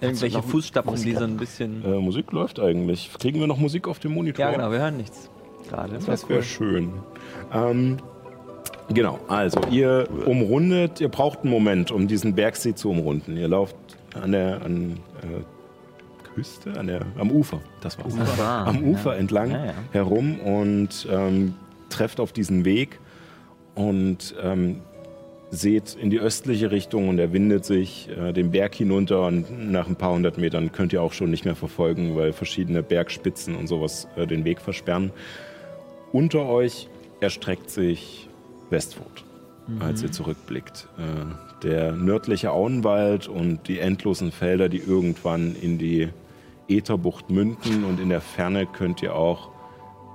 Irgendwelche noch Fußstapfen, die so ein bisschen. Äh, Musik läuft eigentlich. Kriegen wir noch Musik auf dem Monitor? Ja, genau, wir hören nichts. Gerade. Das Das wäre cool. schön. Ähm, genau, also ihr umrundet, ihr braucht einen Moment, um diesen Bergsee zu umrunden. Ihr lauft an der an, äh, Küste, an der, am Ufer, das war's. Ufer, am Ufer entlang Ja, ja. herum und ähm, trefft auf diesen Weg. Und ähm, seht in die östliche Richtung und er windet sich äh, den Berg hinunter und nach ein paar hundert Metern könnt ihr auch schon nicht mehr verfolgen, weil verschiedene Bergspitzen und sowas äh, den Weg versperren. Unter euch erstreckt sich Westfurt, als ihr zurückblickt. Äh, der nördliche Auenwald und die endlosen Felder, die irgendwann in die Ätherbucht münden und in der Ferne könnt ihr auch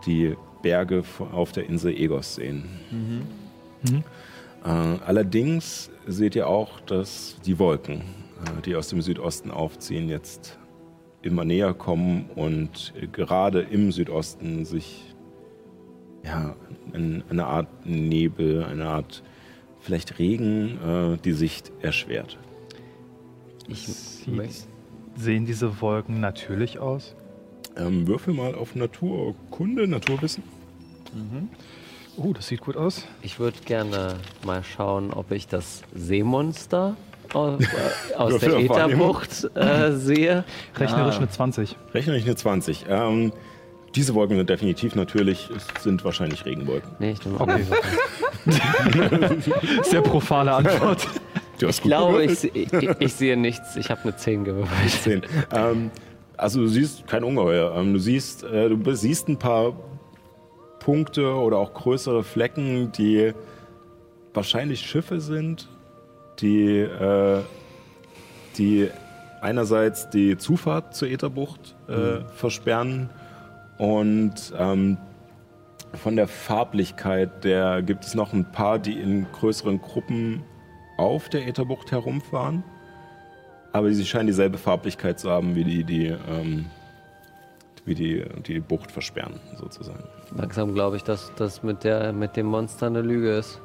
die Berge auf der Insel Egos sehen. Äh, allerdings seht ihr auch, dass die Wolken, äh, die aus dem Südosten aufziehen, jetzt immer näher kommen und gerade im Südosten sich ja, ein, eine Art Nebel, eine Art vielleicht Regen äh, die Sicht erschwert. Ich sehen diese Wolken natürlich aus? Ähm, würfel mal auf Naturkunde, Naturwissen. Oh, das sieht gut aus. Ich würde gerne mal schauen, ob ich das Seemonster aus, äh, aus der. Ätherbucht äh, sehe. Rechnerisch Ah. eine 20. Rechne ich eine 20. Ähm, diese Wolken sind definitiv natürlich, es sind wahrscheinlich Regenwolken. Nee, ich nehme Okay. Sehr profane Antwort. Du hast Ich gut glaube, ich, se- ich, ich sehe nichts. Ich habe eine 10 gewürfelt. Zehn. Ähm, also du siehst kein Ungeheuer. Ähm, du siehst, äh, du siehst ein paar Punkte oder auch größere Flecken, die wahrscheinlich Schiffe sind, die, äh, die einerseits die Zufahrt zur Ätherbucht äh, versperren und ähm, von der Farblichkeit der gibt es noch ein paar, die in größeren Gruppen auf der Ätherbucht herumfahren. Aber sie scheinen dieselbe Farblichkeit zu haben, wie die, die, ähm, wie die, die Bucht versperren, sozusagen. Langsam glaube ich, dass das mit, der, mit dem Monster eine Lüge ist.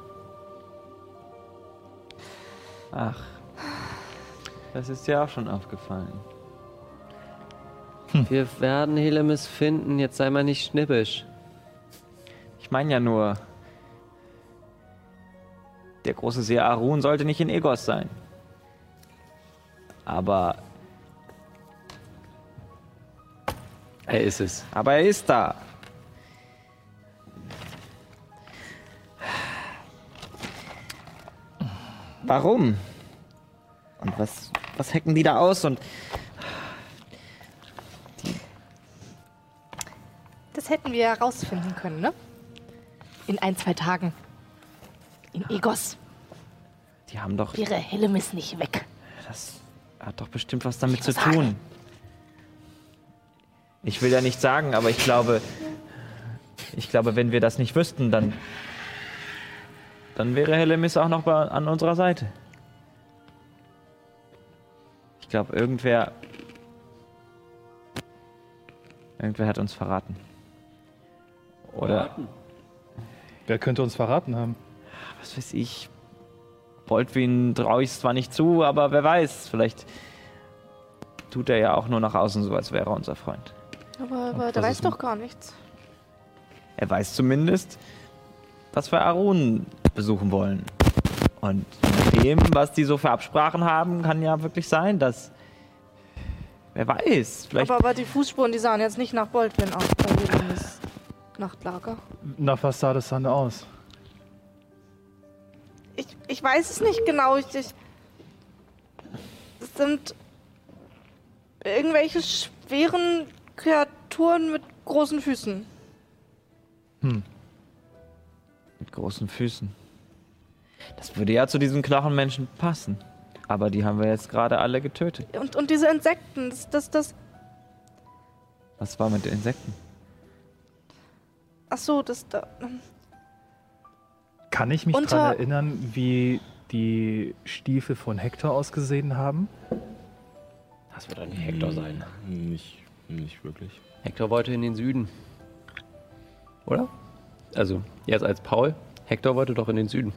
Ach, das ist dir auch schon aufgefallen. Wir werden Helemis finden. Jetzt sei mal nicht schnippisch. Ich meine ja nur, der große See Arun sollte nicht in Egos sein. Aber, Er ist es. aber er ist da. Warum? Und was, was hacken die da aus? Und Das hätten wir herausfinden können, ne? In ein, zwei Tagen. In Egos die haben doch. wäre Hellemis nicht weg. Das hat doch bestimmt was damit Ich zu tun. Ich will ja nicht sagen, aber ich glaube, ich glaube, wenn wir das nicht wüssten, dann, dann wäre Hellemis auch noch bei, an unserer Seite. Ich glaube, irgendwer, irgendwer hat uns verraten. Oder, Wer könnte uns verraten haben? was weiß ich, Baldwin traue ich es zwar nicht zu, aber wer weiß, vielleicht tut er ja auch nur nach außen so, als wäre er unser Freund. Aber, aber der weiß doch gar nichts. Er weiß zumindest, dass wir Arun besuchen wollen. Und nach dem, was die so für Absprachen haben, kann ja wirklich sein, dass. Wer weiß, vielleicht. Aber, aber die Fußspuren, die sahen jetzt nicht nach Baldwin aus Nachtlager. Nach was sah das dann aus? Ich, ich weiß es nicht genau. Ich, ich, es sind irgendwelche schweren Kreaturen mit großen Füßen. mit großen Füßen. Das würde ja zu diesen Knochenmenschen passen. Aber die haben wir jetzt gerade alle getötet. Und, und diese Insekten, das, das, das. Was war mit den Insekten? Ach so, das da. Kann ich mich daran erinnern, wie die Stiefel von Hector ausgesehen haben? Das wird doch nicht Hector sein. Nicht, nicht wirklich. Hector wollte in den Süden. Oder? Also, jetzt als Paul. Hector wollte doch in den Süden.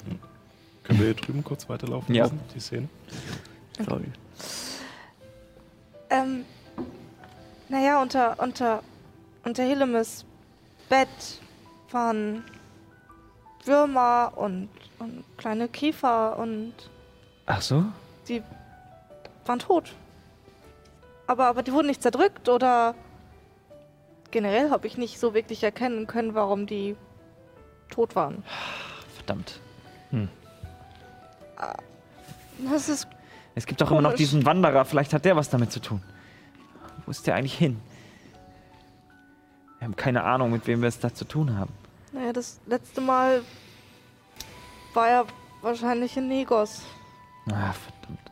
Können wir hier drüben kurz weiterlaufen Ja. lassen, die Szene? Sorry. Ähm. Naja, unter, unter, unter Hillemis Bett waren Würmer und, und kleine Käfer und Ach so? die waren tot. Aber, aber die wurden nicht zerdrückt oder generell habe ich nicht so wirklich erkennen können, warum die tot waren. Verdammt. Das ist. Es gibt doch immer noch diesen Wanderer, vielleicht hat der was damit zu tun. Wo ist der eigentlich hin? Wir haben keine Ahnung, mit wem wir es da zu tun haben. Naja, das letzte Mal war er wahrscheinlich in Negos. Ah, verdammt.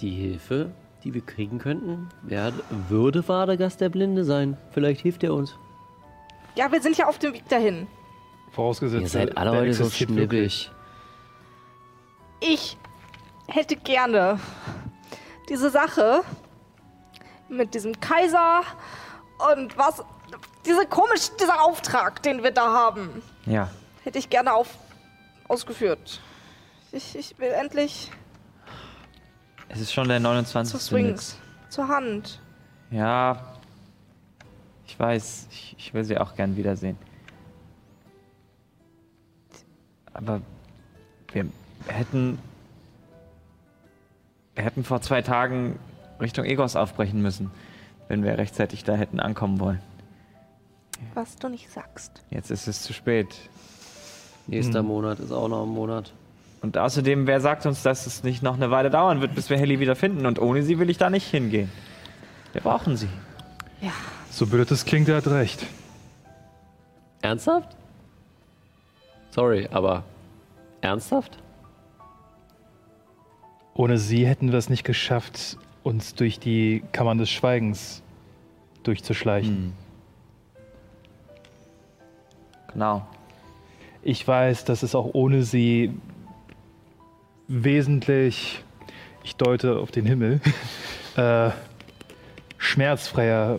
Die Hilfe, die wir kriegen könnten, wär, würde Vadegast der Blinde sein. Vielleicht hilft er uns. Ja, wir sind ja auf dem Weg dahin. Vorausgesetzt, Ihr seid alle heute so schnippig. Ich hätte gerne diese Sache mit diesem Kaiser und was. Diese komisch, dieser Auftrag, den wir da haben, Ja, hätte ich gerne auf, ausgeführt. Ich, ich will endlich es ist schon der 29. zu Swings, zur Hand. Ja, ich weiß, ich, ich will sie auch gern wiedersehen. Aber wir hätten, wir hätten vor zwei Tagen Richtung Egos aufbrechen müssen, wenn wir rechtzeitig da hätten ankommen wollen. Was du nicht sagst. Jetzt ist es zu spät. Nächster Monat ist auch noch ein Monat. Und außerdem, wer sagt uns, dass es nicht noch eine Weile dauern wird, bis wir Helly wieder finden? Und ohne sie will ich da nicht hingehen. Wir brauchen sie. So blöd es klingt, er hat recht. Ernsthaft? Sorry, aber ernsthaft? Ohne sie hätten wir es nicht geschafft, uns durch die Kammern des Schweigens durchzuschleichen. Genau. Ich weiß, dass es auch ohne sie wesentlich, ich deute auf den Himmel, äh, schmerzfreier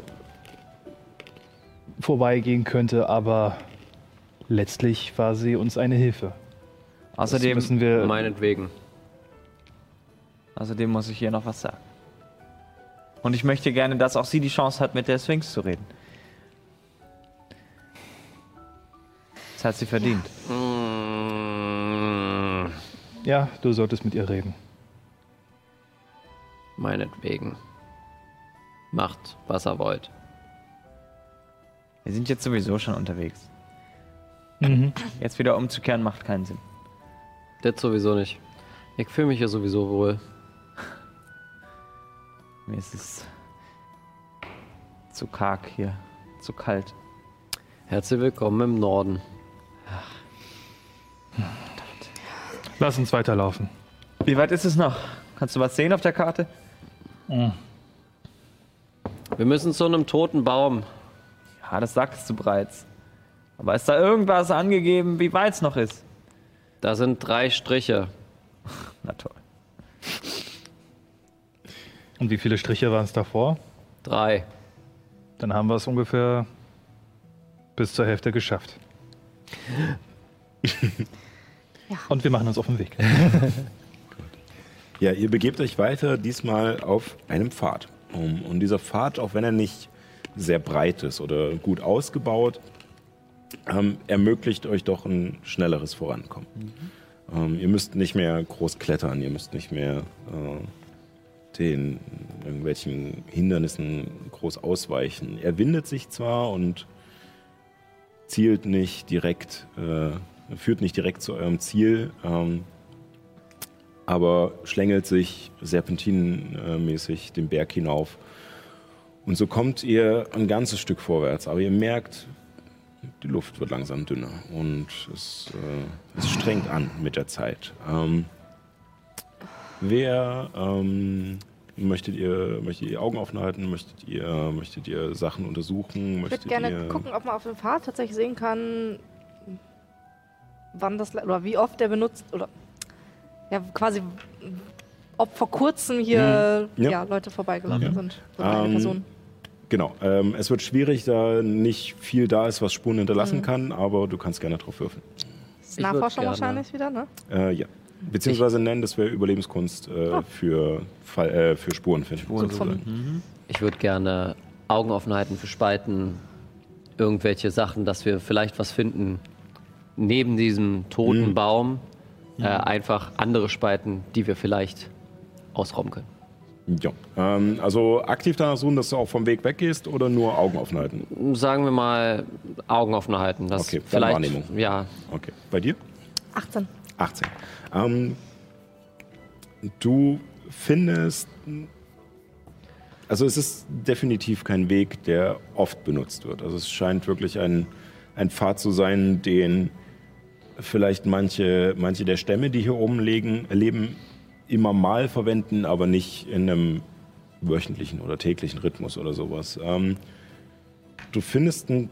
vorbeigehen könnte, aber letztlich war sie uns eine Hilfe. Das Außerdem, müssen wir. Meinetwegen. außerdem muss ich ihr noch was sagen. Und ich möchte gerne, dass auch sie die Chance hat, mit der Sphinx zu reden. Das hat sie verdient. Mm, Ja, du solltest mit ihr reden. meinetwegen. Macht, was er wollt. Wir sind jetzt sowieso schon unterwegs. Mhm. Jetzt wieder umzukehren macht keinen Sinn. Das sowieso nicht. Ich fühle mich hier sowieso wohl. Mir ist es zu karg hier, zu kalt. Herzlich willkommen im Norden. Lass uns weiterlaufen. Wie weit ist es noch? Kannst du was sehen auf der Karte? Wir müssen zu einem toten Baum. Ja, das sagtest du bereits. Aber ist da irgendwas angegeben, wie weit es noch ist? Da sind drei Striche. Na toll. Und wie viele Striche waren es davor? Drei. Dann haben wir es ungefähr bis zur Hälfte geschafft. Und wir machen uns auf den Weg. Ja, ihr begebt euch weiter, diesmal auf einem Pfad. Und dieser Pfad, auch wenn er nicht sehr breit ist oder gut ausgebaut, ähm, ermöglicht euch doch ein schnelleres Vorankommen. Ähm, ihr müsst nicht mehr groß klettern, ihr müsst nicht mehr äh, den irgendwelchen Hindernissen groß ausweichen. Er windet sich zwar und zielt nicht direkt, äh, führt nicht direkt zu eurem Ziel, ähm, aber schlängelt sich serpentinenmäßig den Berg hinauf. Und so kommt ihr ein ganzes Stück vorwärts, aber ihr merkt, die Luft wird langsam dünner und es, äh, es strengt an mit der Zeit. Ähm, wer ähm, möchtet ihr möchtet ihr Augen offen halten? Möchtet ihr möchtet ihr Sachen untersuchen? Ich würde gerne ihr gucken, ob man auf dem Pfad tatsächlich sehen kann, wann das oder wie oft der benutzt oder ja quasi ob vor kurzem hier Mhm. ja. Ja. Leute vorbeigelaufen Ja. sind. Oder eine Ähm, Person. Genau, ähm, es wird schwierig, da nicht viel da ist, was Spuren hinterlassen Mhm. kann, aber du kannst gerne drauf würfeln. Nachforschung wahrscheinlich wieder, ne? Äh, ja. Beziehungsweise nennen, das wäre Überlebenskunst äh, für, Fall, äh, für Spuren finden. sozusagen. Ich würde gerne Augen offen halten für Spalten, irgendwelche Sachen, dass wir vielleicht was finden neben diesem toten Mhm. Baum. Äh, einfach andere Spalten, die wir vielleicht ausrauben können. Ja. Ähm, also aktiv danach suchen, dass du auch vom Weg weggehst oder nur Augen offen halten? Sagen wir mal Augen offen halten. Dass Okay, vielleicht, Wahrnehmung. Ja, Okay. Bei dir? 18. 18. Ähm, du findest, also es ist definitiv kein Weg, der oft benutzt wird. Also es scheint wirklich ein, ein Pfad zu sein, den vielleicht manche, manche der Stämme, die hier oben legen, leben, immer mal verwenden, aber nicht in einem wöchentlichen oder täglichen Rhythmus oder sowas. Ähm, du findest ein,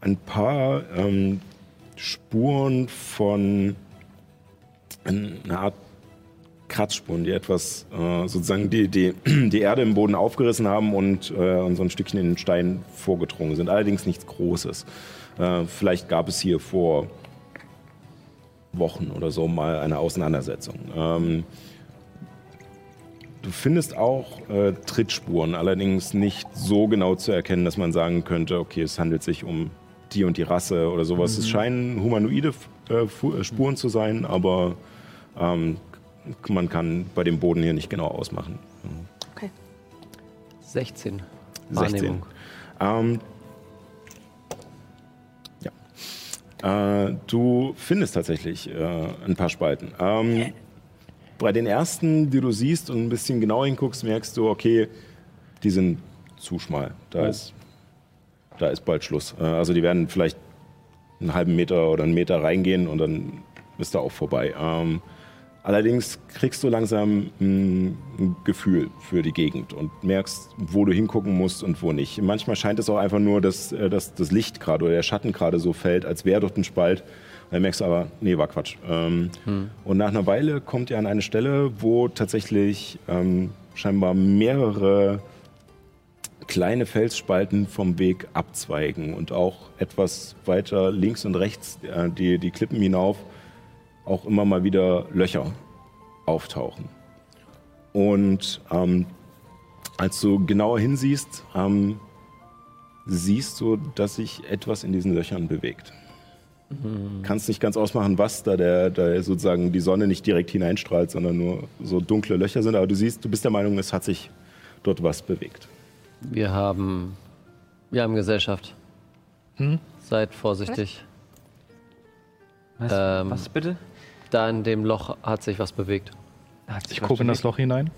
ein paar ähm, Spuren von einer Art Kratzspuren, die etwas äh, sozusagen die, die, die Erde im Boden aufgerissen haben und, äh, und so ein Stückchen in den Stein vorgedrungen sind. Allerdings nichts Großes. Äh, vielleicht gab es hier vor Wochen oder so mal eine Auseinandersetzung. Ähm, du findest auch äh, Trittspuren, allerdings nicht so genau zu erkennen, dass man sagen könnte, okay, es handelt sich um die und die Rasse oder sowas. Mhm. Es scheinen humanoide äh, äh, Spuren zu sein, aber ähm, man kann bei dem Boden hier nicht genau ausmachen. 16. 16. Wahrnehmung. Ähm, ja. Äh, du findest tatsächlich äh, ein paar Spalten. Ähm, bei den ersten, die du siehst und ein bisschen genauer hinguckst, merkst du, okay, die sind zu schmal. Da, ist, da ist bald Schluss. Äh, also die werden vielleicht einen halben Meter oder einen Meter reingehen und dann ist da auch vorbei. Ähm, allerdings kriegst du langsam ein, ein Gefühl für die Gegend und merkst, wo du hingucken musst und wo nicht. Manchmal scheint es auch einfach nur, dass, äh, dass das Licht gerade oder der Schatten gerade so fällt, als wäre dort ein Spalt. Dann merkst du aber, nee, war Quatsch. Ähm, Und nach einer Weile kommt ihr an eine Stelle, wo tatsächlich ähm, scheinbar mehrere kleine Felsspalten vom Weg abzweigen und auch etwas weiter links und rechts äh, die, die Klippen hinauf auch immer mal wieder Löcher auftauchen. Und ähm, als du genauer hinsiehst, ähm, siehst du, dass sich etwas in diesen Löchern bewegt. Kannst nicht ganz ausmachen, was da der, da sozusagen die Sonne nicht direkt hineinstrahlt, sondern nur so dunkle Löcher sind. Aber du siehst, du bist der Meinung, es hat sich dort was bewegt. Wir haben, wir haben Gesellschaft. Seid vorsichtig. Was, Ähm, was bitte? Da in dem Loch hat sich was bewegt. Hat sich Ich gucke in das? Loch hinein.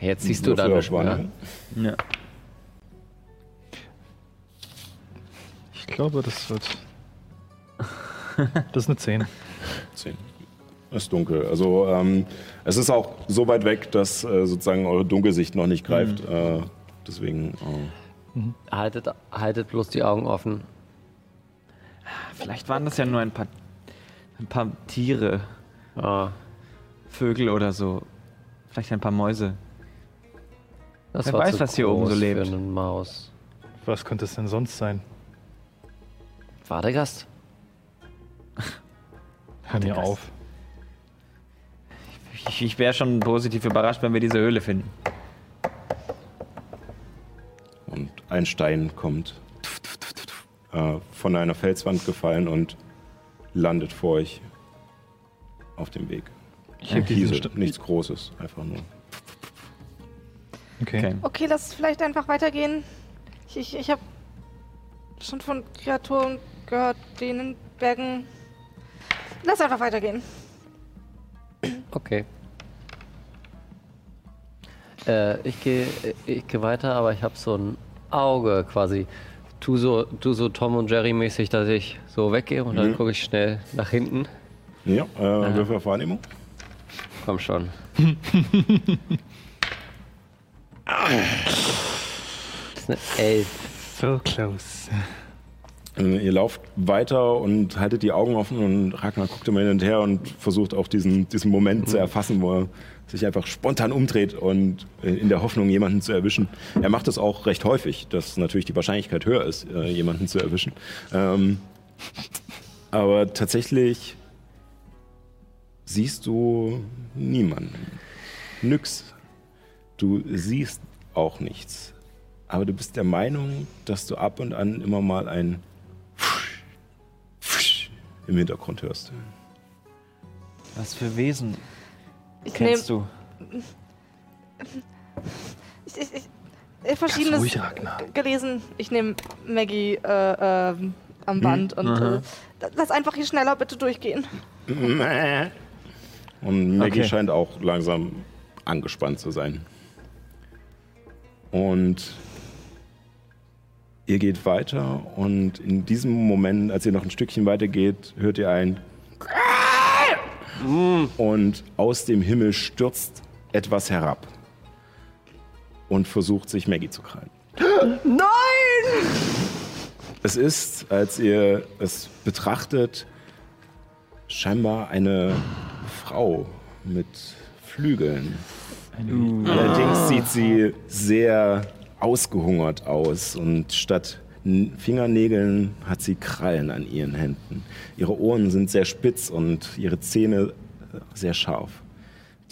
Jetzt siehst du nicht mehr. Wahrnehmung. Ja. Ich glaube, das wird. Das ist eine 10. 10. Es ist dunkel. Also ähm, es ist auch so weit weg, dass äh, sozusagen eure Dunkelsicht noch nicht greift. Äh, deswegen. Äh, Haltet, haltet bloß die Augen offen. Vielleicht waren das ja nur ein paar, ein paar Tiere, Ah, Vögel oder so. Vielleicht ein paar Mäuse. das Wer war weiß, was hier oben so lebt. Für eine Maus. Was könnte es denn sonst sein? War der Gast? Hör mir auf. Ich, ich wäre schon positiv überrascht, wenn wir diese Höhle finden. Ein Stein kommt äh, von einer Felswand gefallen und landet vor euch auf dem Weg. Ich heb Kiesel, nichts Großes, einfach nur. Okay. Okay. Okay, lass vielleicht einfach weitergehen. Ich, ich, ich habe schon von Kreaturen gehört, die in den Bergen. Lass einfach weitergehen. Okay. Äh, ich gehe ich geh weiter, aber ich habe so ein Auge quasi. Tu so, tu so Tom und Jerry mäßig, dass ich so weggehe und dann Mhm. gucke ich schnell nach hinten. Ja, äh, Würfel auf Wahrnehmung. Komm schon. das ist eine Elf. So close. Äh, Ihr lauft weiter und haltet die Augen offen und Ragnar guckt immer hin und her und versucht auch diesen, diesen Moment zu erfassen, wo er sich einfach spontan umdreht und äh, in der Hoffnung, jemanden zu erwischen. Er macht das auch recht häufig, dass natürlich die Wahrscheinlichkeit höher ist, äh, jemanden zu erwischen. Ähm, aber tatsächlich siehst du niemanden. Nix. Du siehst auch nichts. Aber du bist der Meinung, dass du ab und an immer mal ein im Hintergrund hörst. Was für Wesen Ich nehme kennst du? ich, ich, ich, ich verschiedenes ruhig, gelesen. Ich nehme Maggie äh, ähm, am Band und aha. äh, lass einfach hier schneller bitte durchgehen. Und Maggie Okay. scheint auch langsam angespannt zu sein. Und ihr geht weiter und in diesem Moment, als ihr noch ein Stückchen weiter geht, hört ihr ein und aus dem Himmel stürzt etwas herab und versucht sich Maggie zu krallen. Nein! Es ist, als ihr es betrachtet, scheinbar eine Frau mit Flügeln. Allerdings sieht sie sehr ausgehungert aus und statt Fingernägeln hat sie Krallen an ihren Händen. Ihre Ohren sind sehr spitz und ihre Zähne äh, sehr scharf.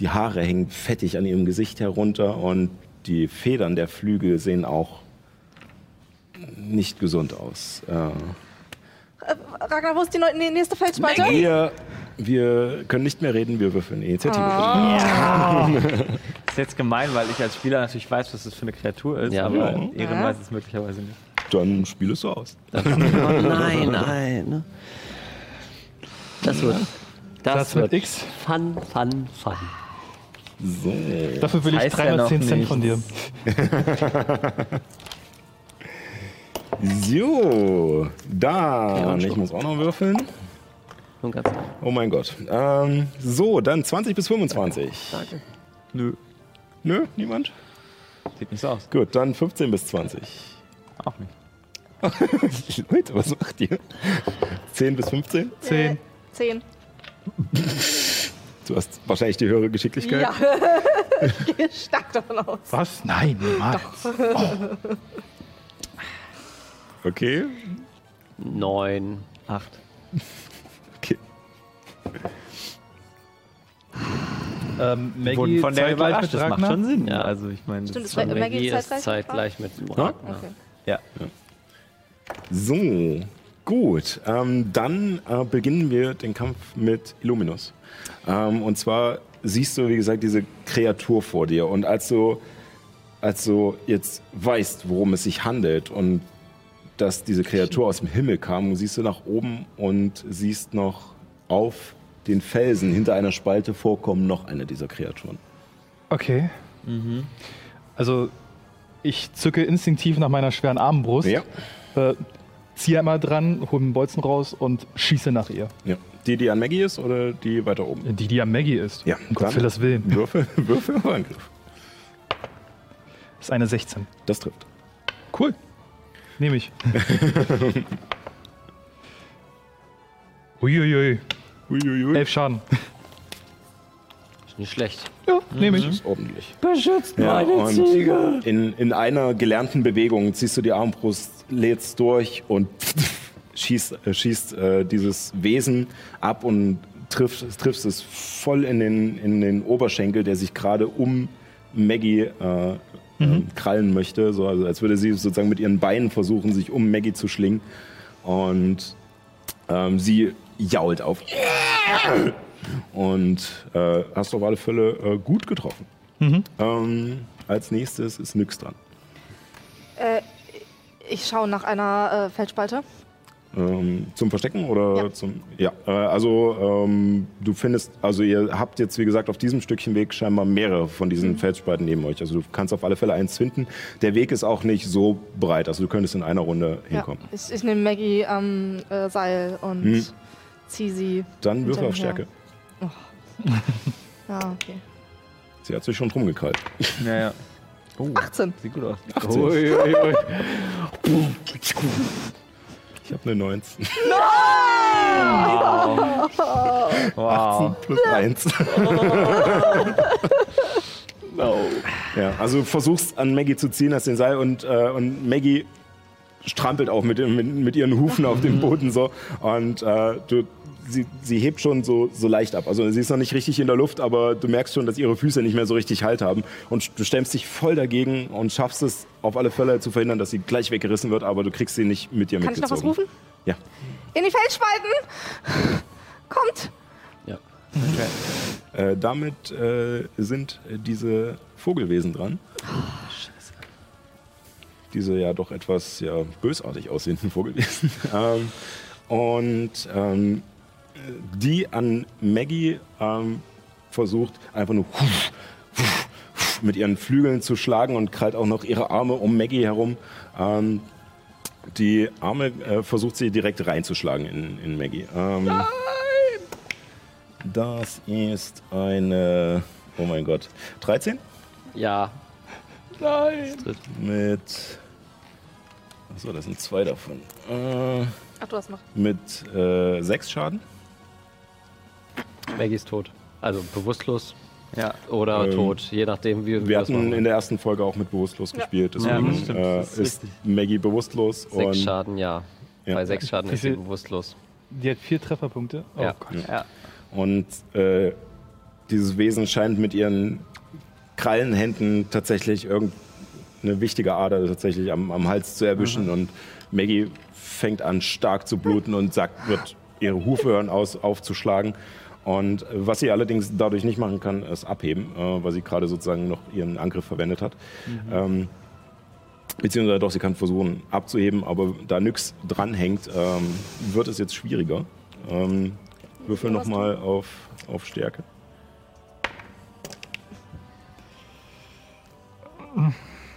Die Haare hängen fettig an ihrem Gesicht herunter und die Federn der Flügel sehen auch nicht gesund aus. Äh, Ragnar, wo ist die nächste Feldspalte? wir, wir können nicht mehr reden, wir würfeln Initiative. ist jetzt gemein, weil ich als Spieler natürlich weiß, was das für eine Kreatur ist, Ja. aber Ja. Ehren weiß es möglicherweise nicht. Dann spiel es so aus. Nein, nein. Das wird. Das, Das wird wird X. Fun, fun, fun. So. Dafür will ich heißt ja 310 noch Cent von dir. So, da. und ich muss auch noch würfeln. Oh mein Gott. Ähm, so, dann 20 bis 25. Danke. Nö, Nö, niemand? sieht nicht so aus. Gut, dann 15 bis 20. Auch nicht. Leute, was macht ihr? 10 bis 15? 10. Zehn. Du hast wahrscheinlich die höhere Geschicklichkeit. Ja. ich gehe stark davon aus. Was? Nein, niemals. Okay. Neun. Acht. okay. Ähm, Maggie Wurden von der zeitgleich überrascht, mit das macht schon Sinn. Ja. Also ich meine, Stimmt, das war Maggie Maggie ist zeitgleich? zeitgleich mit Ragnar. Okay. Ja. So, gut. Ähm, dann äh, beginnen wir den Kampf mit Illuminus. Ähm, und zwar siehst du, wie gesagt, diese Kreatur vor dir. Und als du, als du jetzt weißt, worum es sich handelt und dass diese Kreatur aus dem Himmel kam, siehst du nach oben und siehst noch auf den Felsen hinter einer Spalte vorkommen noch eine dieser Kreaturen. Okay. Also, ich zücke instinktiv nach meiner schweren Armbrust, Ja. äh, ziehe einmal dran, hole den Bolzen raus und schieße nach ihr. ja. Die, die an Maggie ist oder die weiter oben? Die, die am Maggie ist. Ja, um Gott will das will. Würfel, Würfel auf Angriff. Das ist eine 16. Das trifft. Cool. Nehme ich. Uiuiui. Uiuiui. Elf Schaden. Ist nicht schlecht. Ja, nehme ich. ist ordentlich. Beschützt Ja, und in, in einer gelernten Bewegung ziehst du die Armbrust, lädst durch und schießt, äh, schießt äh, dieses Wesen ab und triffst, triffst es voll in den, in den Oberschenkel, der sich gerade um Maggie äh, ähm, krallen möchte. So, also als würde sie sozusagen mit ihren Beinen versuchen, sich um Maggie zu schlingen. Und ähm, sie jault auf. Und äh, hast auf alle Fälle äh, gut getroffen. Ähm, als nächstes ist Nyx dran. Äh, ich schaue nach einer äh, Feldspalte. Ähm, zum Verstecken oder Ja. zum. Ja, äh, also ähm, du findest, also ihr habt jetzt wie gesagt auf diesem Stückchen Weg scheinbar mehrere von diesen Mhm. Felsspalten neben euch. Also du kannst auf alle Fälle eins finden. Der Weg ist auch nicht so breit, also du könntest in einer Runde Ja. hinkommen. Ich, ich nehme Maggie am äh, Seil und Hm. ziehe sie. Dann würfel auf mir her. Stärke. Ja, okay. Sie hat sich schon drum gekrallt. Ja, ja. Oh, 18. sieht gut aus. 18. Ui, ui, ui. Ich habe eine 19. Wow. plus 1. Ja, also du versuchst an Maggie zu ziehen, hast den Seil und, äh, und Maggie strampelt auch mit, mit, mit ihren Hufen auf dem Boden so und äh, du, sie, sie hebt schon so, so leicht ab. Also sie ist noch nicht richtig in der Luft, aber du merkst schon, dass ihre Füße nicht mehr so richtig Halt haben und du stemmst dich voll dagegen und schaffst es auf alle Fälle zu verhindern, dass sie gleich weggerissen wird, aber du kriegst sie nicht mit dir Kann ich noch mitgezogen. was rufen? Ja. In die Feldspalten! Kommt! Ja. Äh, damit äh, sind diese Vogelwesen dran. Diese ja doch etwas ja, bösartig aussehenden Vogelwesen. ähm, und ähm, die an Maggie ähm, versucht einfach nur mit ihren Flügeln zu schlagen und krallt auch noch ihre Arme um Maggie herum. Ähm, die Arme äh, versucht sie direkt reinzuschlagen in, in Maggie. Ähm, Nein! Das ist eine, oh mein Gott, 13 Ja. mit, achso, das sind zwei davon. Äh, Ach, du hast noch. mit äh, sechs Schaden. Maggie ist tot. Also bewusstlos Ja. oder Ähm, tot, je nachdem, wie Wir was hatten in der ersten Folge auch mit bewusstlos gespielt, Ja, deswegen das stimmt, äh, das ist ist. Maggie bewusstlos Sechs und Schaden, ja. Ja. Bei sechs Schaden ist sie bewusstlos. Die hat vier Trefferpunkte. Oh Ja. Gott. Ja. Und äh, dieses Wesen scheint mit ihren Krallenhänden tatsächlich irgendeine wichtige Ader tatsächlich am, am Hals zu erwischen. Und Maggie fängt an stark zu bluten und sagt, wird ihre Hufe hören aus, aufzuschlagen. Und was sie allerdings dadurch nicht machen kann, ist abheben, äh, weil sie gerade sozusagen noch ihren Angriff verwendet hat. Ähm, beziehungsweise doch, sie kann versuchen abzuheben, aber da nix dranhängt, ähm, wird es jetzt schwieriger. Ähm, würfel nochmal auf, auf Stärke.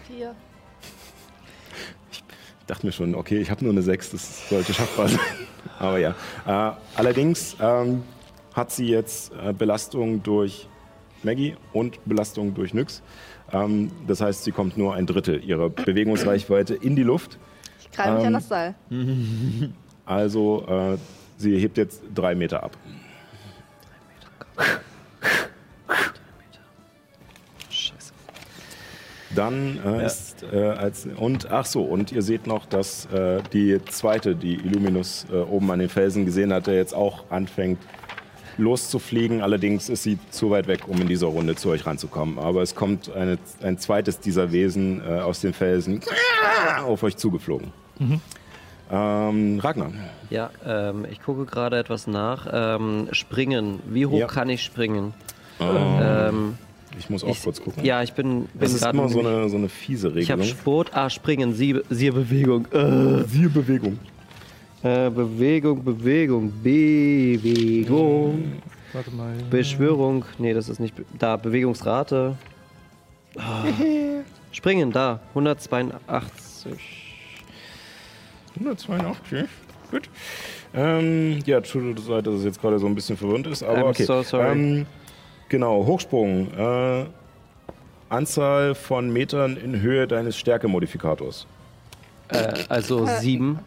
Vier. Ich dachte mir schon, okay, ich habe nur eine 6, das sollte schaffbar sein. Aber ja. Äh, allerdings ähm, hat sie jetzt äh, Belastung durch Maggie und Belastung durch Nyx. Ähm, das heißt, sie kommt nur ein Drittel ihrer Bewegungsreichweite in die Luft. Ich greife mich Ähm, an das Seil. Also äh, sie hebt jetzt drei Meter ab. Scheiße. Dann äh, ist äh, als und ach so und ihr seht noch, dass äh, die zweite, die Illuminus äh, oben an den Felsen gesehen hatte, jetzt auch anfängt loszufliegen. Allerdings ist sie zu weit weg, um in dieser Runde zu euch ranzukommen. Aber es kommt eine, ein zweites dieser Wesen äh, aus den Felsen auf euch zugeflogen. Ähm, Ragnar, Ja, ähm, ich gucke gerade etwas nach. Ähm, springen. Wie hoch Ja. kann ich springen? ähm, Ähm, ich muss auch ich, kurz gucken. Ja, ich bin, bin das ist immer so eine, so eine fiese Ich habe Regelung. Sport, ah, springen, Sie, siehe Bewegung. Äh, Siehe Bewegung. Äh, Bewegung, Bewegung, Bewegung. Warte mal. Beschwörung, nee, das ist nicht, be- da, Bewegungsrate. Ah. Springen, da, 182. 182, gut. Ähm, ja, tut es leid, dass es jetzt gerade so ein bisschen verwirrend ist, aber I'm okay. so sorry. Ähm, genau, Hochsprung. Äh, Anzahl von Metern in Höhe deines Stärkemodifikators. Äh, also sieben.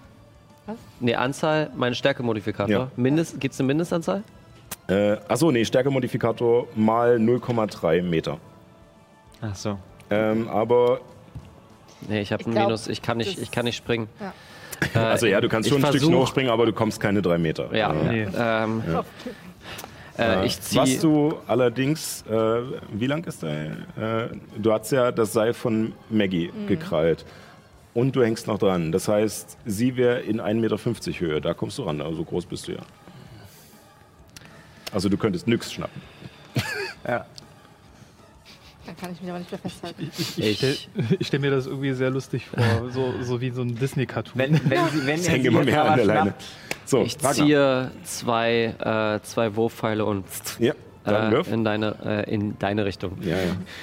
Was? Nee, Anzahl, mein Stärkemodifikator. Ja. Mindest, Gibt es eine Mindestanzahl? Äh, achso, nee, Stärkemodifikator mal 0,3 Meter. Ach so. Ähm, aber, Nee, ich habe ein glaub, Minus, ich kann nicht, ich kann nicht springen. Ja. Äh, also ja, du kannst ich schon ein Stückchen hochspringen, aber du kommst keine drei Meter. Ja, Äh, Nee. ähm, äh, Äh, ich ziehe. Was du allerdings, äh, wie lang ist dein, äh, du hast ja das Seil von Maggie Mhm. gekrallt und du hängst noch dran. Das heißt, sie wäre in 1,50 Meter Höhe, da kommst du ran, also so groß bist du ja. Also du könntest nix schnappen. Ja. Dann kann ich mich aber nicht mehr festhalten. Ich, Ich- stelle stell mir das irgendwie sehr lustig vor, so, so wie so ein Disney-Cartoon. Wenn, wenn, sie, wenn sie immer jetzt mehr aber an der Leine. schnappt, So, Ich Ragnar. ziehe zwei, äh, zwei Wurfpfeile und Ja, dann äh, wirf. in, deine, äh, in deine Richtung. Ja, ja.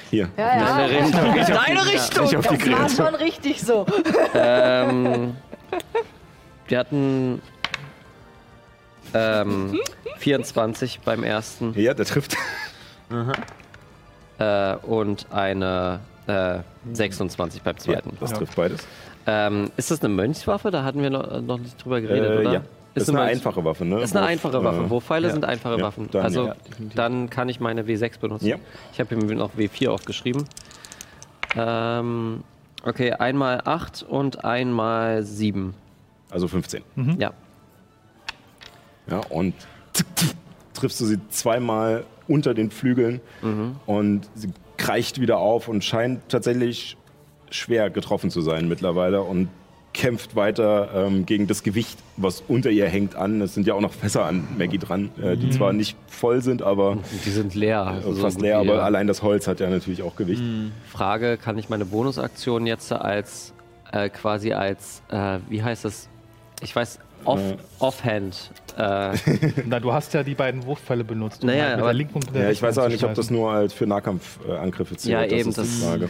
Hier. Ja, ja. Deine Richtung. In deine Richtung! Nicht auf die Das war schon richtig so. ähm, wir hatten ähm, 24 beim ersten Ja, der trifft. äh, und eine äh, 26 beim Ja, zweiten. das trifft beides. Ähm, ist das eine Mönchswaffe? Da hatten wir noch, noch nicht drüber geredet, Äh, oder? ja. Das ist eine einfache Waffe, ne? Ist eine Wurf, einfache Waffe. äh, Wurfpfeile ja. sind einfache Ja, Waffen. dann also ja. dann kann ich meine W6 benutzen. Ja. Ich habe mir noch W4 aufgeschrieben. Ähm, okay, einmal 8 und einmal 7. Also 15. Ja. Ja, und triffst du sie zweimal unter den Flügeln und sie kreicht wieder auf und scheint tatsächlich schwer getroffen zu sein mittlerweile und kämpft weiter ähm, gegen das Gewicht, was unter ihr hängt, an. Es sind ja auch noch Fässer an Maggie dran, äh, die zwar nicht voll sind, aber Die sind leer. also äh, so fast leer, aber allein das Holz hat ja natürlich auch Gewicht. Frage, kann ich meine Bonusaktion jetzt als äh, quasi als, äh, wie heißt das? Ich weiß, off, offhand. Äh, Na, du hast ja die beiden Wurfpfeile benutzt. Naja, halt aber- der linken und mit der Ja, ich weiß auch nicht, ob das nur halt für Nahkampfangriffe zählt. Ja, das eben, ist die das-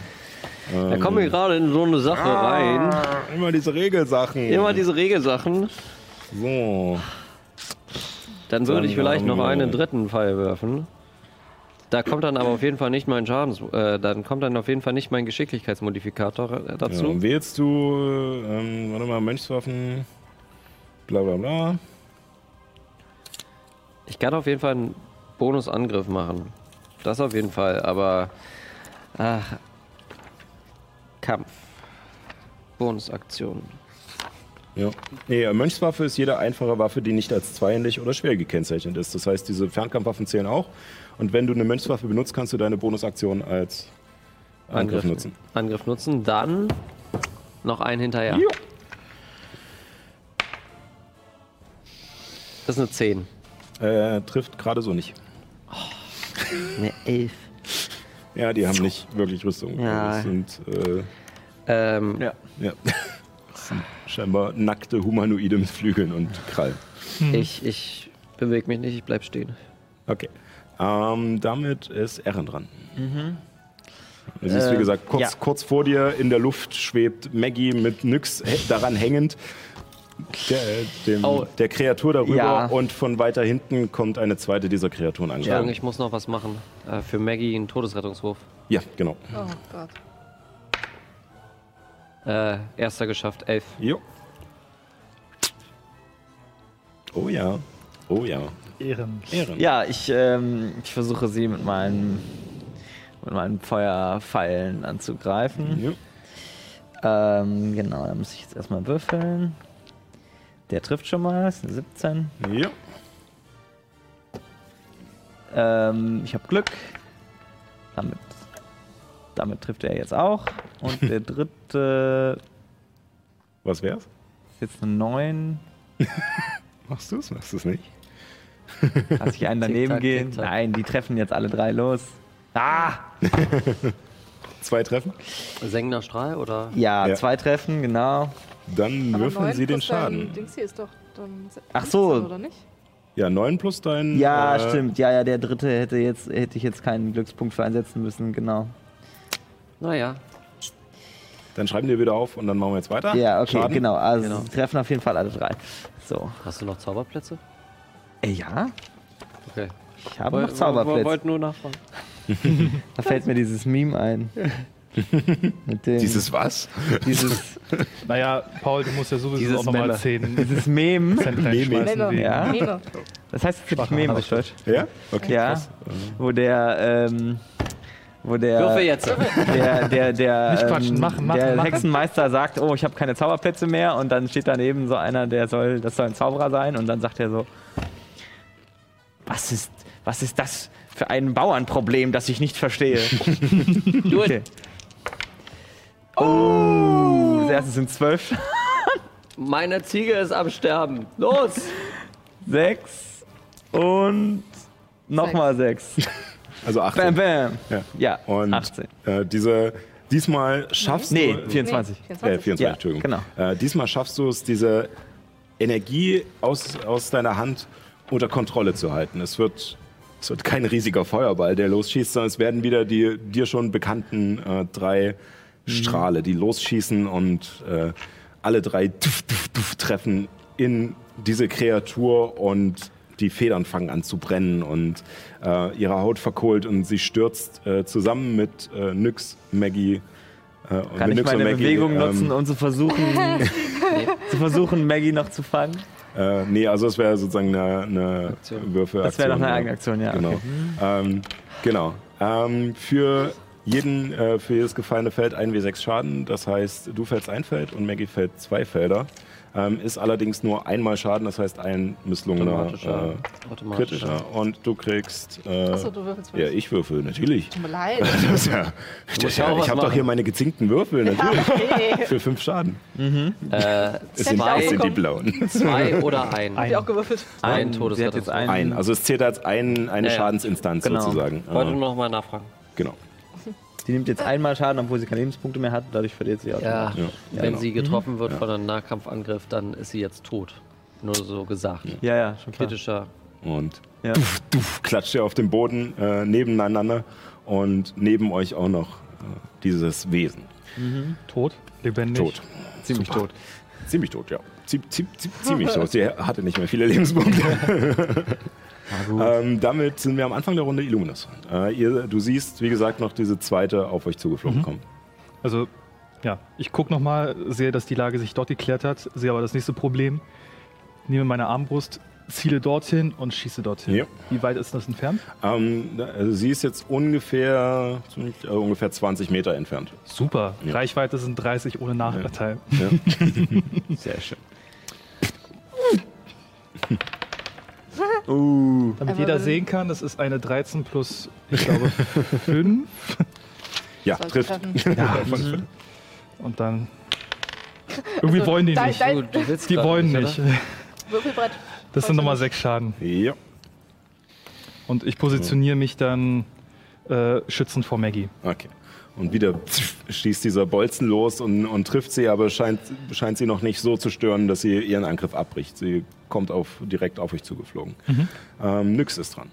Da kommen wir gerade in so eine Sache rein. Immer diese Regelsachen. Immer diese Regelsachen. So. Dann würde ich vielleicht noch einen dritten Pfeil werfen. Da kommt dann aber auf jeden Fall nicht mein Schadens, äh, dann kommt dann auf jeden Fall nicht mein Geschicklichkeitsmodifikator äh, dazu. Ja, wählst du, ähm, warte mal, Mönchswaffen, bla bla bla. Ich kann auf jeden Fall einen Bonusangriff machen. Das auf jeden Fall, aber ach, Kampf. Bonusaktion. Ja. Nee, äh, Mönchswaffe ist jede einfache Waffe, die nicht als zweihändig oder schwer gekennzeichnet ist. Das heißt, diese Fernkampfwaffen zählen auch. Und wenn du eine Mönchswaffe benutzt, kannst du deine Bonusaktion als Angriff nutzen. Angriff nutzen, dann noch einen hinterher. Jo. Das ist eine 10. Äh, trifft gerade so nicht. Eine 11. Ja, die haben nicht wirklich Rüstung. Ja. Das sind, äh, Ähm, Ja. ja. Das sind scheinbar nackte Humanoide mit Flügeln und Krallen. ich, ich bewege mich nicht, ich bleib stehen. Okay. Ähm, damit ist Erin dran. Du siehst, wie Ähm, gesagt, kurz, ja. kurz vor dir in der Luft schwebt Maggie mit Nyx daran hängend. Der, dem, Oh. der Kreatur darüber Ja. und von weiter hinten kommt eine zweite dieser Kreaturen Entschuldigung, angegangen. ich muss noch was machen. Äh, für Maggie einen Todesrettungswurf. Ja, genau. Oh Gott. Äh, erster geschafft, 11. Jo. Oh ja. Oh ja. Ehren. Ehren. Ja, ich, ähm, ich versuche sie mit meinen, mit meinen Feuerpfeilen anzugreifen. Ja. Ähm, genau, da muss ich jetzt erstmal würfeln. Der trifft schon mal, ist eine 17. Ja. Ähm, ich habe Glück. Damit, damit trifft er jetzt auch. Und der dritte Was wär's? ist jetzt eine 9. Machst du's? Machst du's nicht? Lass ich einen daneben Tick-Tack, gehen? Tick-Tack. Nein, die treffen jetzt alle drei los. Ah! Zwei Treffen? Sengender Strahl oder? Ja, Ja. zwei Treffen, genau. Dann Aber würfeln Sie den Schaden. Dings hier ist doch dann Ach so. 15, Oder nicht? Ja, 9 plus dein. Ja, äh, stimmt. Ja, ja, der dritte hätte jetzt hätte ich jetzt keinen Glückspunkt für einsetzen müssen, genau. Naja, Dann schreiben wir wieder auf und dann machen wir jetzt weiter. Ja, okay, Schaden. genau. Also Genau. sie treffen auf jeden Fall alle drei. So. hast du noch Zauberplätze? Äh, ja, Okay. ich habe Woll- noch Zauberplätze. Wollte nur nachfragen. Da fällt mir dieses Meme ein. Mit dem, Dieses was? dieses, Naja, Paul, du musst ja sowieso Dieses auch nochmal. 10 dieses reinschmeißen. Meme. Ja. Meme. Das heißt jetzt wirklich Meme auf Deutsch. Ja? Okay. Ja, krass. wo der, ähm, wo der, Würfel jetzt. der, der, der, Nicht quatschen, ähm, machen, machen, der machen. Hexenmeister sagt, oh, ich habe keine Zauberplätze mehr und dann steht daneben so einer, der soll, das soll ein Zauberer sein und dann sagt er so, was ist, was ist das für ein Bauernproblem, das ich nicht verstehe? Okay. Oh, das erste sind zwölf, Meine Ziege ist am Sterben. Los! sechs und nochmal sechs. Also 18. Bam, bam. Ja. Ja, Und 18. Äh, diese, diesmal schaffst Nee, du. 24. Nee, Äh, 24, Ja, Entschuldigung. genau. Äh, diesmal schaffst du es, diese Energie aus, aus deiner Hand unter Kontrolle zu halten. Es wird, es wird kein riesiger Feuerball, der losschießt, sondern es werden wieder die dir schon bekannten äh, drei Strahle, die losschießen und äh, alle drei tuff, tuff, tuff, treffen in diese Kreatur und die Federn fangen an zu brennen und äh, ihre Haut verkohlt und sie stürzt äh, zusammen mit äh, Nyx, Maggie. Äh, und Kann mit ich Nyx und meine Maggie, Bewegung ähm, nutzen, um zu versuchen, zu versuchen, Maggie noch zu fangen? Äh, nee, also es wäre sozusagen eine, eine Aktion. Würfelaktion. Das wäre doch eine. Eigenaktion, ja. Genau. Okay. Ähm, genau. Ähm, für jeden, äh, für jedes gefallene Feld 1w6 Schaden. Das heißt, du fällst ein Feld und Maggie fällt zwei Felder. Ähm, ist allerdings nur einmal Schaden, das heißt ein misslungener Automatischer. äh, Automatischer. kritischer. Und du kriegst. Äh, Achso, du würfelst für ja, ich würfel, natürlich. Tut mir leid. Das ja, das ja ich was habe doch hier meine gezinkten Würfel, natürlich. Okay. für fünf Schaden. Äh, Es sind, Zwei. sind die blauen. zwei oder ein. Hab ich auch gewürfelt. Ein jetzt Todesrettungswurf. einen. Ein. Also es zählt als ein, eine Ja. Schadensinstanz Genau. sozusagen. Wollte Äh, nur noch mal nachfragen. genau. Die nimmt jetzt einmal Schaden, obwohl sie keine Lebenspunkte mehr hat. Dadurch verliert sie auch. Ja, Ja. wenn genau. sie getroffen wird von einem Nahkampfangriff, dann ist sie jetzt tot. Nur so gesagt. Ja, ja, schon klar. Kritischer. Und Ja. duff, duff, klatscht ihr auf dem Boden äh, nebeneinander und neben euch auch noch äh, dieses Wesen. Tot, lebendig. Tot. Ziemlich tot. Ziemlich tot, ja. Zie zie zie ziemlich tot. Sie hatte nicht mehr viele Lebenspunkte. ähm, damit sind wir am Anfang der Runde Illuminus. Äh, ihr, du siehst, wie gesagt, noch diese zweite auf euch zugeflogen kommen. Also, ja, ich gucke nochmal, sehe, dass die Lage sich dort geklärt hat, sehe aber das nächste Problem. Nehme meine Armbrust, ziele dorthin und schieße dorthin. Ja. Wie weit ist das entfernt? Ähm, also sie ist jetzt ungefähr, ziemlich, äh, ungefähr 20 Meter entfernt. Super. Ja. Reichweite sind 30 ohne Nachteil. Ja. Sehr schön. Uh, Damit Aber jeder sehen kann, das ist eine 13 plus, ich glaube, 5. ja, Sollte trifft. Ja, und dann. Irgendwie wollen die dein- nicht. dein- Du, du willst Die wollen oder? nicht. Würfelbrett. Das sind nochmal sechs Schaden. Ja. Und ich positioniere mich dann äh, schützend vor Maggie. Okay. Und wieder schießt dieser Bolzen los und, und trifft sie, aber scheint, scheint sie noch nicht so zu stören, dass sie ihren Angriff abbricht. Sie kommt auf, direkt auf euch zugeflogen. Ähm, Nyx ist dran.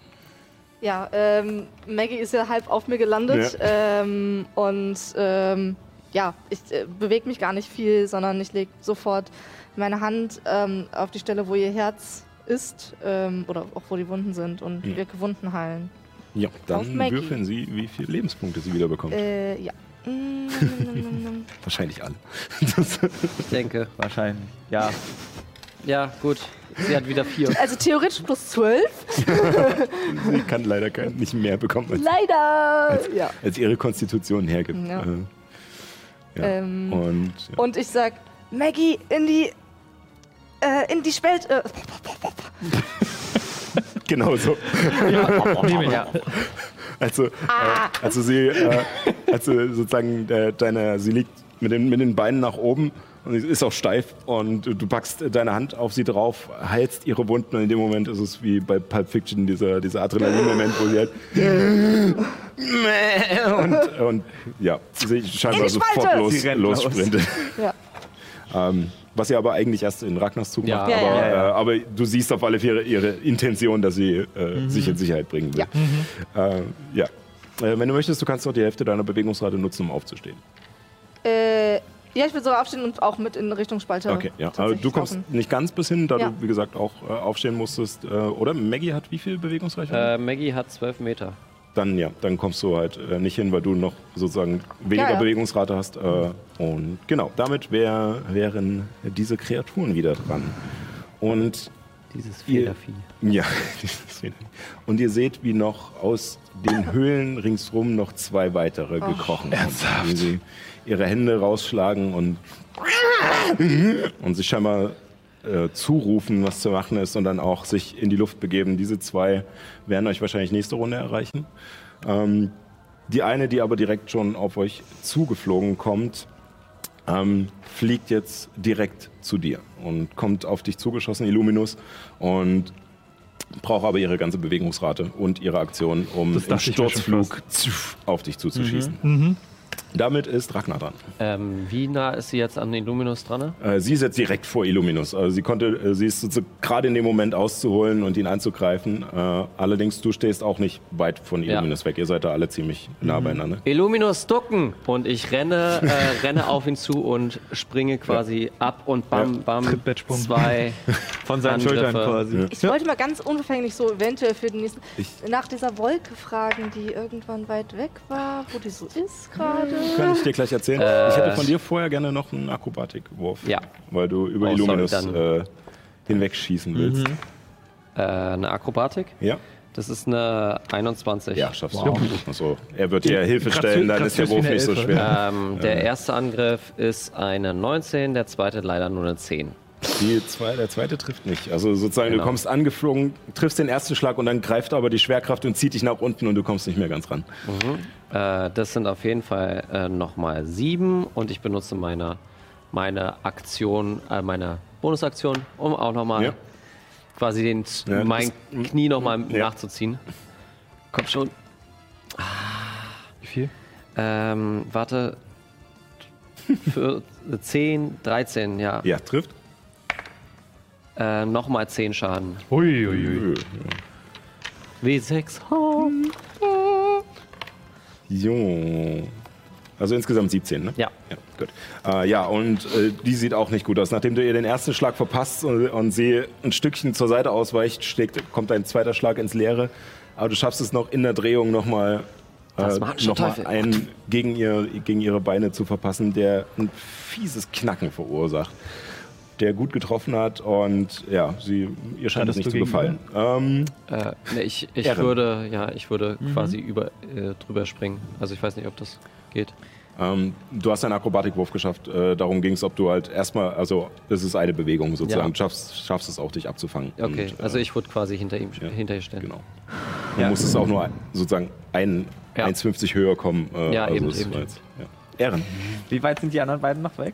Ja, ähm, Maggie ist ja halb auf mir gelandet. Ähm, und ähm, ja, ich äh, bewege mich gar nicht viel, sondern ich lege sofort meine Hand ähm, auf die Stelle, wo ihr Herz ist. Ähm, oder auch wo die Wunden sind und Ja. wirke Wunden heilen. Ja, dann würfeln Sie, wie viele Lebenspunkte sie wieder bekommt. Äh, ja. Mm. Wahrscheinlich alle. Ich denke. Wahrscheinlich. Ja. Ja, gut. Sie hat wieder vier. Also theoretisch plus 12. sie kann leider kein, nicht mehr bekommen, als, Leider! Ja. als ihre Konstitution hergibt. Ja. Äh, ja. Ähm, Und ja. Und ich sag, Maggie, in die. Äh, in die Spelt. Äh, genau so. Ja. Also, äh, also sie, äh, also sozusagen äh, deine, sie liegt mit den, mit den Beinen nach oben und sie ist auch steif und du packst deine Hand auf sie drauf, heilst ihre Wunden und in dem Moment ist es wie bei Pulp Fiction dieser, dieser Adrenalin-Moment, wo sie halt und, und ja, sie scheinbar Spalte! sofort los, los. lossprintet. ja. Ähm, was sie aber eigentlich erst in Ragnars Zug Ja. macht. Ja, aber, ja, ja. Äh, aber du siehst auf alle Fälle ihre Intention, dass sie äh, sich in Sicherheit bringen will. Ja. Äh, ja. Äh, wenn du möchtest, du kannst doch die Hälfte deiner Bewegungsrate nutzen, um aufzustehen. Äh, ja, ich will sogar aufstehen und auch mit in Richtung Spalte. Okay, ja. Aber tatsächlich du kommst laufen. nicht ganz bis hin, da Ja. du, wie gesagt, auch äh, aufstehen musstest. Äh, oder Maggie hat wie viel Bewegungsreichweite? Äh, Maggie hat zwölf Meter. Dann ja, dann kommst du halt äh, nicht hin, weil du noch sozusagen weniger Ja, ja. Bewegungsrate hast. Äh, und genau, damit wär, wären diese Kreaturen wieder dran. Und Dieses Ihr- Federvieh. Ja, dieses Fehler. und ihr seht, wie noch aus den Höhlen ringsrum noch zwei weitere gekrochen sind. Wie sie ihre Hände rausschlagen und, und sich scheinbar äh, zurufen, was zu machen ist und dann auch sich in die Luft begeben. Diese zwei werden euch wahrscheinlich nächste Runde erreichen. Ähm, die eine, die aber direkt schon auf euch zugeflogen kommt, ähm, fliegt jetzt direkt zu dir und kommt auf dich zugeschossen, Illuminus, und braucht aber ihre ganze Bewegungsrate und ihre Aktion, um Das im Sturzflug auf dich zuzuschießen. Damit ist Ragnar dran. Ähm, wie nah ist sie jetzt an den Luminus dran? Äh, sie ist jetzt direkt vor Illuminus. Also sie konnte, äh, sie ist sozusagen gerade in dem Moment auszuholen und ihn anzugreifen. Äh, allerdings, du stehst auch nicht weit von Ja. Illuminus weg. Ihr seid da alle ziemlich nah beieinander. Illuminus ducken! Und ich renne, äh, renne auf ihn zu und springe quasi ab und bam, Ja. bam, Trittbatschbum. zwei Von seinen Angriffe. Schultern quasi. Ich wollte mal ganz unverfänglich so eventuell für den nächsten. Ich- nach dieser Wolke fragen, die irgendwann weit weg war, wo die so ist gerade. Kann ich dir gleich erzählen? Äh, ich hätte von dir vorher gerne noch einen Akrobatikwurf. Ja. Weil du über Oh, sorry, Illuminus dann- äh, hinwegschießen willst. äh, eine Akrobatik. Ja? Das ist eine 21. Ja, schaffst du. Also, er wird dir Hilfe stellen, dann ist der Wurf nicht so schwer. Ähm, der erste Angriff ist eine 19, der zweite leider nur eine 10. Die zwei, der zweite trifft nicht. Also sozusagen, Genau. du kommst angeflogen, triffst den ersten Schlag und dann greift aber die Schwerkraft und zieht dich nach unten und du kommst nicht mehr ganz ran. Äh, das sind auf jeden Fall äh, nochmal 7 und ich benutze meine, meine Aktion, äh, meine Bonusaktion, um auch nochmal Ja. quasi den, Ja, das mein ist- Knie nochmal Ja. nachzuziehen. Komm schon. Wie viel? Ähm, warte. Für 10, 13, ja. Ja, trifft. Äh, Nochmal 10 Schaden. Uiuiui. W6. Oh. Jo. Also insgesamt 17, ne? Ja. Ja, gut. Äh, ja, und äh, die sieht auch nicht gut aus. Nachdem du ihr den ersten Schlag verpasst und, und sie ein Stückchen zur Seite ausweicht, schlägt, kommt ein zweiter Schlag ins Leere. Aber du schaffst es noch in der Drehung nochmal äh, noch mal einen gegen, ihr, gegen ihre Beine zu verpassen, der ein fieses Knacken verursacht. Der gut getroffen hat und ja, sie, ihr scheint es nicht zu gefallen. Ähm, Äh, ne, ich ich Ehren. würde, ja, ich würde quasi über, äh, drüber springen. Also ich weiß nicht, ob das geht. Ähm, du hast einen Akrobatikwurf geschafft. Äh, darum ging es, ob du halt erstmal, also es ist eine Bewegung sozusagen. Ja. Du schaffst, schaffst es auch, dich abzufangen. Okay, Und, äh, also ich würde quasi hinter ihm ja, hinter ihr stehen. Genau. Du Ja. musstest auch nur ein- sozusagen ein, Ja. 1,50 höher kommen. Äh, Ja, eben, es eben. war jetzt- ja. Ehren. Wie weit sind die anderen beiden noch weg?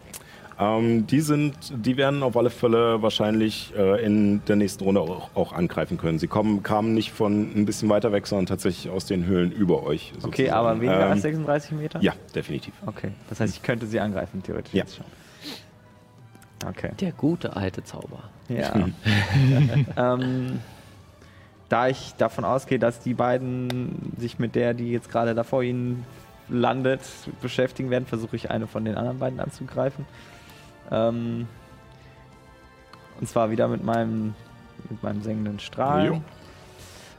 Ähm, die sind, die werden auf alle Fälle wahrscheinlich äh, in der nächsten Runde auch, auch angreifen können. Sie kommen, kamen nicht von ein bisschen weiter weg, sondern tatsächlich aus den Höhlen über euch. Okay, sozusagen. aber weniger ähm, als 36 Meter? Ja, definitiv. Okay, das heißt, ich könnte sie angreifen, theoretisch. Ja. jetzt schon. Okay. Der gute alte Zauber. Ja. ähm, da ich davon ausgehe, dass die beiden sich mit der, die jetzt gerade da vor ihnen landet, beschäftigen werden, versuche ich eine von den anderen beiden anzugreifen. Ähm, und zwar wieder mit meinem, mit meinem sengenden Strahl. Jo.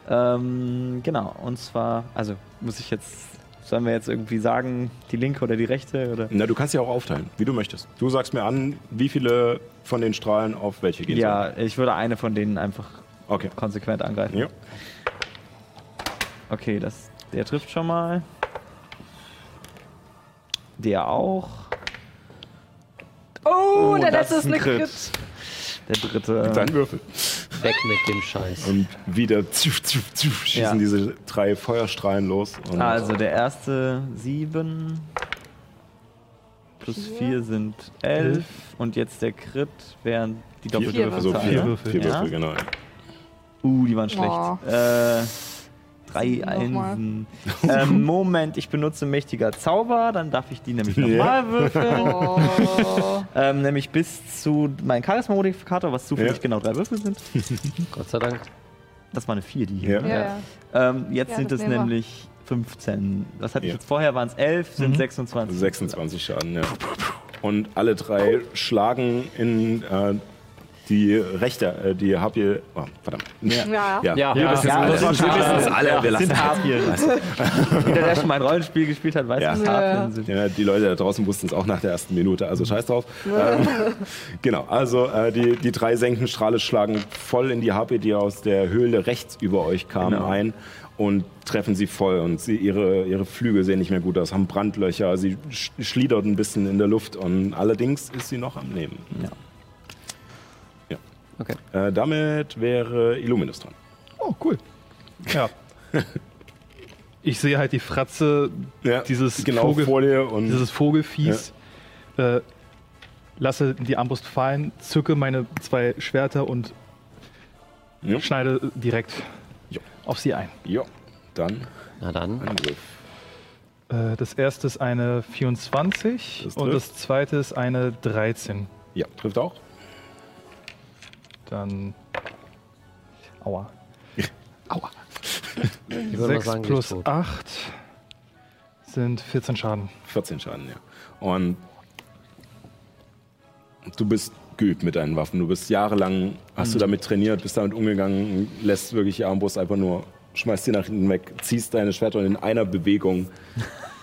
Ähm, genau, und zwar, also muss ich jetzt, sollen wir jetzt irgendwie sagen, die linke oder die rechte? Oder? Na, du kannst ja auch aufteilen, wie du möchtest. Du sagst mir an, wie viele von den Strahlen auf welche gehen Ja, ich würde eine von denen einfach sollen. Okay. konsequent angreifen. Ja. Okay, das, der trifft schon mal. Der auch. Oh, Oh, der das letzte ist ist ein eine Crit. Crit. Der dritte. Dein Würfel. Weg mit dem Scheiß. Und wieder zuf, zuf, zuf, schießen Ja. diese drei Feuerstrahlen los. Und Also der erste sieben. Plus Vier. vier sind elf. Und jetzt der Crit wären die doppelte Vier also Würfel. vier, ne? Würfel, vier Ja? Würfel, genau. Uh, die waren schlecht. Oh. Äh, drei. Einsen. ähm, Moment, ich benutze mächtiger Zauber, dann darf ich die nämlich nochmal würfeln. Oh. Ähm, nämlich bis zu meinem Charisma-Modifikator, was zufällig Ja. genau drei Würfel sind. Gott sei Dank. Das war eine 4, die hier. Ja. Ja, ja. Ähm, jetzt Ja, sind das es nehmen wir. nämlich 15. Was hatte ich Ja. jetzt vorher? Waren es 11, sind 26. 26 Schaden, ja. Und alle drei schlagen in äh, die rechte, äh, die Harpie. Oh, verdammt. Ja. Ja. Ja. Ja, Ja, das ist- ja, das ist alle, wir lassen Harpien. Jeder, der schon mal ein Rollenspiel gespielt hat, weiß, Ja. was Ja. Harpien sind. Ja, die Leute da draußen wussten es auch nach der ersten Minute, also scheiß drauf. Ähm, genau, also äh, die, die drei Senkenstrahle schlagen voll in die Harpie, die aus der Höhle rechts über euch kam, Genau. ein und treffen sie voll. Und sie, ihre, ihre Flügel sehen nicht mehr gut aus, haben Brandlöcher, sie sch schliedert ein bisschen in der Luft und allerdings ist sie noch am Leben. Okay. Äh, damit wäre Illuminus dran. Oh, cool. Ja. Ich sehe halt die Fratze Ja, dieses, genau Vogel, vor dir und dieses Vogelfies, äh, lasse die Armbrust fallen, zücke meine zwei Schwerter und ja, schneide direkt Jo. auf sie ein. ja, dann Na dann. Angriff. Äh, das erste ist eine 24 Das und das zweite ist eine 13. Ja, trifft auch. Dann. Aua. Aua. Ich würde mal 6 sagen, plus ist tot. 8 sind 14 Schaden. 14 Schaden, ja. Und du bist geübt mit deinen Waffen. Du bist jahrelang, hast du damit trainiert, bist damit umgegangen, lässt wirklich die Armbrust einfach nur, schmeißt sie nach hinten weg, ziehst deine Schwerter und in einer Bewegung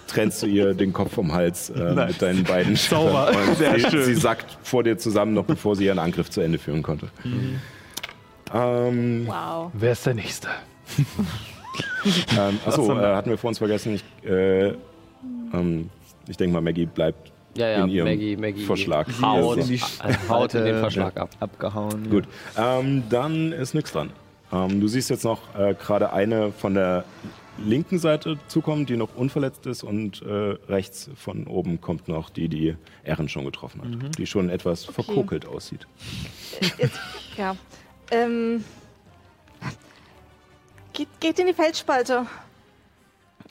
trennst du ihr den Kopf vom Hals äh, mit deinen beiden. Und Sehr sie, schön. sie sackt vor dir zusammen, noch bevor sie ihren Angriff zu Ende führen konnte. Ähm, Wow. Wer ist der Nächste? ähm, achso, äh, hatten wir vor uns vergessen. Ich, äh, ähm, ich denke mal, Maggie bleibt Ja, ja, in ihrem Maggie, Maggie Verschlag. haut, in die äh, haut in den Spalte. Verschlag ab. Abgehauen. Gut, ähm, dann ist nix dran. Ähm, du siehst jetzt noch äh, gerade eine von der linken Seite zukommen, die noch unverletzt ist und äh, rechts von oben kommt noch die, die Erin schon getroffen hat, die schon etwas verkokelt aussieht. Jetzt, ja. Ähm, geht, geht in die Felsspalte.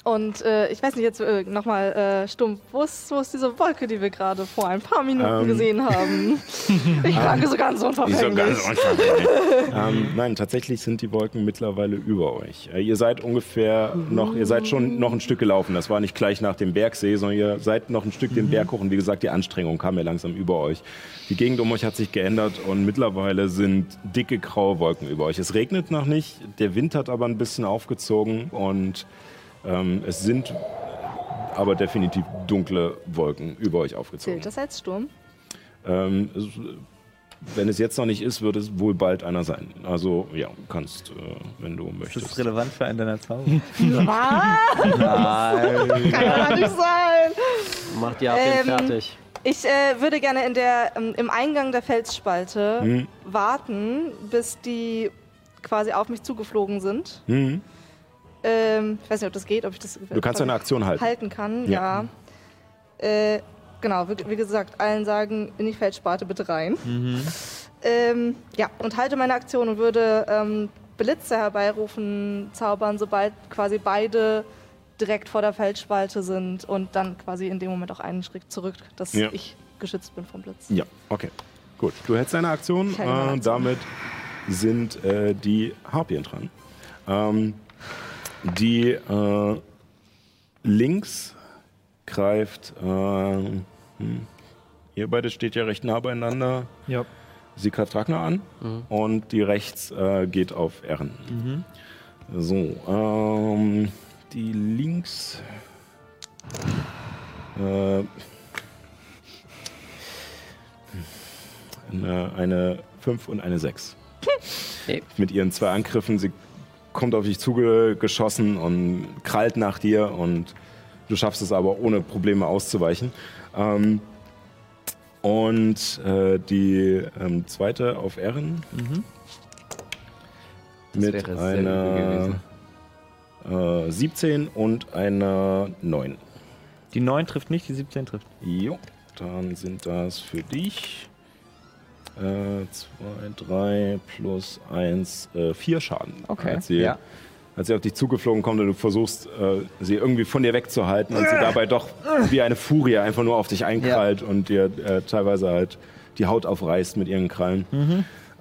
Und äh, ich weiß nicht, jetzt äh, nochmal äh, stumpf, wo ist, wo ist diese Wolke, die wir gerade vor ein paar Minuten Ähm. gesehen haben? ich frage so ganz Nicht so unverfänglich. ganz unverfänglich. ähm, nein, tatsächlich sind die Wolken mittlerweile über euch. Äh, ihr seid ungefähr noch, ihr seid schon noch ein Stück gelaufen. Das war nicht gleich nach dem Bergsee, sondern ihr seid noch ein Stück den Berg hoch und wie gesagt, die Anstrengung kam ja langsam über euch. Die Gegend um euch hat sich geändert und mittlerweile sind dicke graue Wolken über euch. Es regnet noch nicht, der Wind hat aber ein bisschen aufgezogen und ähm, es sind aber definitiv dunkle Wolken über euch aufgezogen. Zählt das als Sturm? Ähm, es, wenn es jetzt noch nicht ist, wird es wohl bald einer sein. Also ja, kannst, äh, wenn du Ist das möchtest. relevant für einen deiner Zauber? Was? Nein. Kann ja nicht sein. Macht die Harpien Ähm, fertig. Ich äh, würde gerne in der, ähm, im Eingang der Felsspalte Hm. warten, bis die quasi auf mich zugeflogen sind. Hm, Ähm, ich weiß nicht, ob das geht, ob ich das du kannst deine Aktion halten. halten kann. Ja. Ja. Äh, genau, wie, wie gesagt, allen sagen, in die Feldsparte bitte rein. Mhm. Ähm, ja, und halte meine Aktion und würde ähm, Blitze herbeirufen, zaubern, sobald quasi beide direkt vor der Feldspalte sind und dann quasi in dem Moment auch einen Schritt zurück, dass Ja. ich geschützt bin vom Blitz. Ja, okay. Gut. Du hältst deine Aktion. Äh, Aktion. damit sind äh, die Harpien dran. Ähm, die äh, links greift. Äh, hm, ihr beide steht ja recht nah beieinander. Ja. Sie greift Ragnar an und die rechts äh, geht auf Ehren. So, ähm, die links. Äh, eine, eine 5 und eine 6. Okay. Mit ihren zwei Angriffen. Sie kommt auf dich zugeschossen und krallt nach dir und du schaffst es aber ohne Probleme auszuweichen. Ähm, und äh, die ähm, zweite auf Ehren Das mit einer äh, 17 und einer 9. Die 9 trifft nicht, die 17 trifft. Jo, dann sind das für dich 2, 3 plus 1, 4 Schaden. Als sie, Ja. als sie auf dich zugeflogen kommt und du versuchst, äh, sie irgendwie von dir wegzuhalten und sie dabei doch wie eine Furie einfach nur auf dich einkrallt und dir äh, teilweise halt die Haut aufreißt mit ihren Krallen.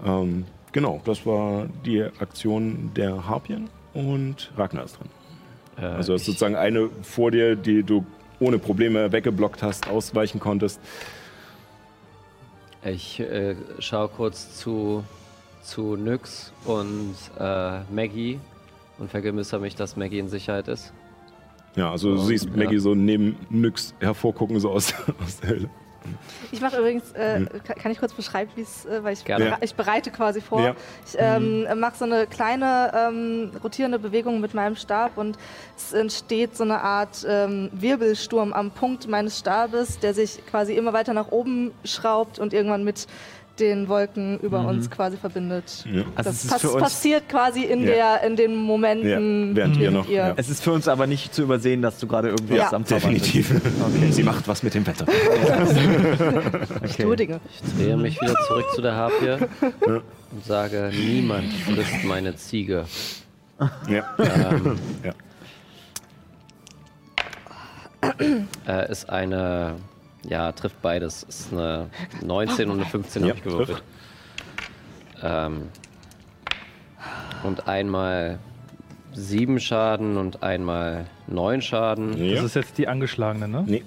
Ähm, genau, das war die Aktion der Harpien und Ragnar ist dran. Also das ist sozusagen eine vor dir, die du ohne Probleme weggeblockt hast, ausweichen konntest. Ich äh, schaue kurz zu, zu Nyx und äh, Maggie und vergewissere mich, dass Maggie in Sicherheit ist. Ja, also du siehst ja. Maggie so neben Nyx hervorgucken, so aus, aus der Höhle. Ich mache übrigens, äh, ka- kann ich kurz beschreiben, wie es, äh, weil ich, Gerne. bere- ich bereite quasi vor. Ja. Ich ähm, mache so eine kleine ähm, rotierende Bewegung mit meinem Stab und es entsteht so eine Art ähm, Wirbelsturm am Punkt meines Stabes, der sich quasi immer weiter nach oben schraubt und irgendwann mit den Wolken über uns quasi verbindet. Ja. Also das pass passiert quasi in, Ja. der, in den Momenten, Ja, während wir noch- ja. Es ist für uns aber nicht zu übersehen, dass du gerade irgendwas Ja. am Zaubern bist. Sie macht was mit dem Wetter. Ich tue Dinge. Ich drehe mich wieder zurück zu der Harpie und sage, niemand frisst meine Ziege. Ja. Ähm, Ja. äh, ist eine, ja, trifft beides. Ist eine 19 und eine 15 Ja, habe ich gewürfelt. Ähm, und einmal sieben Schaden und einmal neun Schaden. Das ja. ist jetzt die angeschlagene, ne? Nee,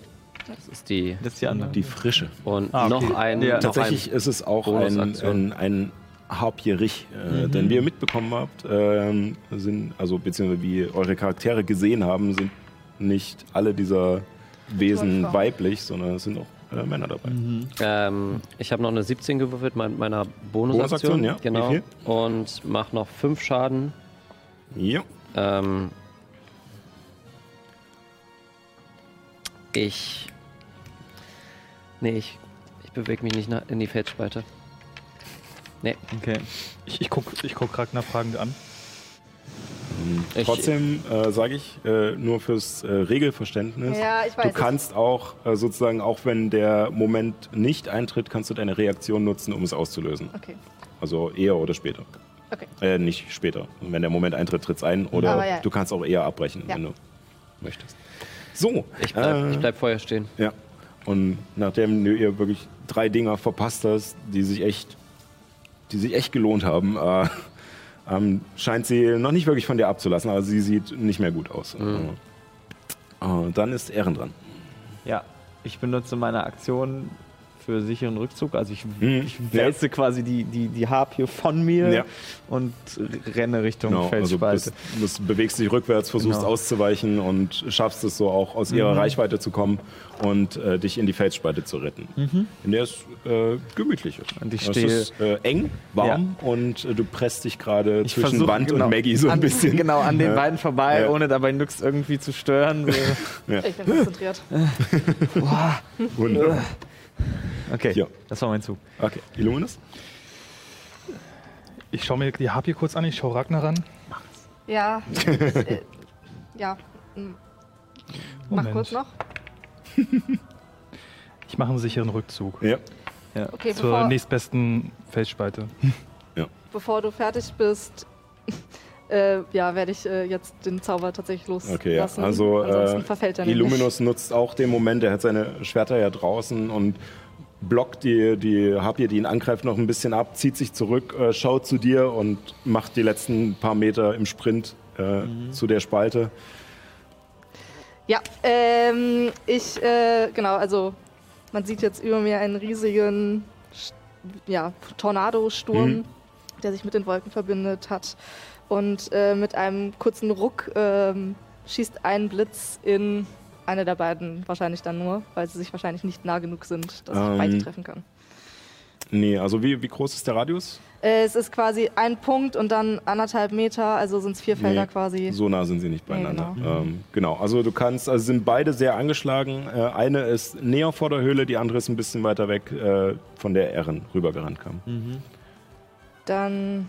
Das ist die. Das ist die andere. die frische. Und Ah, okay. noch ein. Ja. noch Tatsächlich ist es auch ein, ein, ein Harpierich, äh, denn wie ihr mitbekommen habt, ähm, sind, also beziehungsweise wie eure Charaktere gesehen haben, sind nicht alle dieser Wesen weiblich, sondern es sind auch äh, Männer dabei. Ein, ähm, ich habe noch eine 17 gewürfelt mit meiner Bonusaktion. Bonusaktion, ja. Genau. Wie viel? Und mache noch fünf Schaden. Ja. Ähm, ich. Nee, ich, ich bewege mich nicht in die Feldspalte. Nee. Okay. Ich, ich gucke ich guck Ragnar fragend an. Ich- Trotzdem äh, sage ich äh, nur fürs äh, Regelverständnis. Ja, ich weiß Du es. kannst auch äh, sozusagen, auch wenn der Moment nicht eintritt, kannst du deine Reaktion nutzen, um es auszulösen. Okay. Also eher oder später. Okay. Äh, nicht später. Wenn der Moment eintritt, tritt es ein. Oder ja. du kannst auch eher abbrechen. Ja. Wenn du möchtest. So, Ich bleib, äh, ich bleib vorher stehen. Ja. Und nachdem du ihr wirklich drei Dinger verpasst hast, die sich echt, die sich echt gelohnt haben, äh, ähm, scheint sie noch nicht wirklich von dir abzulassen, aber sie sieht nicht mehr gut aus. Äh, dann ist Ehren dran. Ja, ich benutze meine Aktion für sicheren Rückzug. Also ich, Mhm. ich wälze quasi die, die, die Harpie von mir Ja. und renne Richtung Genau, also Felsspalte. bist, bist, bewegst dich rückwärts, versuchst Genau. auszuweichen und schaffst es so auch aus ihrer Reichweite zu kommen und äh, dich in die Felsspalte zu retten. In der es äh, gemütlich ist. Und ich es stehe- ist äh, eng, warm und äh, du presst dich gerade zwischen versuche, Wand genau, und Maggie so ein an, bisschen. Genau, an den Ja. beiden vorbei, Ja. ohne dabei nix irgendwie zu stören. So. Ich bin konzentriert. Wunderbar. Okay, Ja. das war mein Zug. Okay, Illuminus? Ich schaue mir die Harpie kurz an, ich schaue Ragnar ran. Ja. äh, ja. mm, Mach Moment. kurz noch. Ich mache einen sicheren Rückzug Ja. Okay, zur nächstbesten Felsspalte. bevor du fertig bist, äh, ja, werde ich äh, jetzt den Zauber tatsächlich loslassen. Okay, ja. Also Ansonsten äh, verfällt er. Illuminus nutzt auch den Moment, er hat seine Schwerter ja draußen und blockt die, die Harpie, die ihn angreift, noch ein bisschen ab, zieht sich zurück, äh, schaut zu dir und macht die letzten paar Meter im Sprint äh, zu der Spalte. Ja, ähm, ich, äh, genau, also man sieht jetzt über mir einen riesigen ja, Tornadosturm, Mhm. der sich mit den Wolken verbindet hat. Und äh, mit einem kurzen Ruck ähm, schießt ein Blitz in eine der beiden wahrscheinlich dann nur, weil sie sich wahrscheinlich nicht nah genug sind, dass ich Ähm. beide treffen kann. Nee, also wie, wie groß ist der Radius? Äh, es ist quasi ein Punkt und dann anderthalb Meter, also sind es vier Felder Nee, quasi. So nah sind sie nicht beieinander. Nee, genau. Ähm, genau, also du kannst, also sind beide sehr angeschlagen. Äh, eine ist näher vor der Höhle, die andere ist ein bisschen weiter weg, äh, von der Erin rübergerannt kam. Dann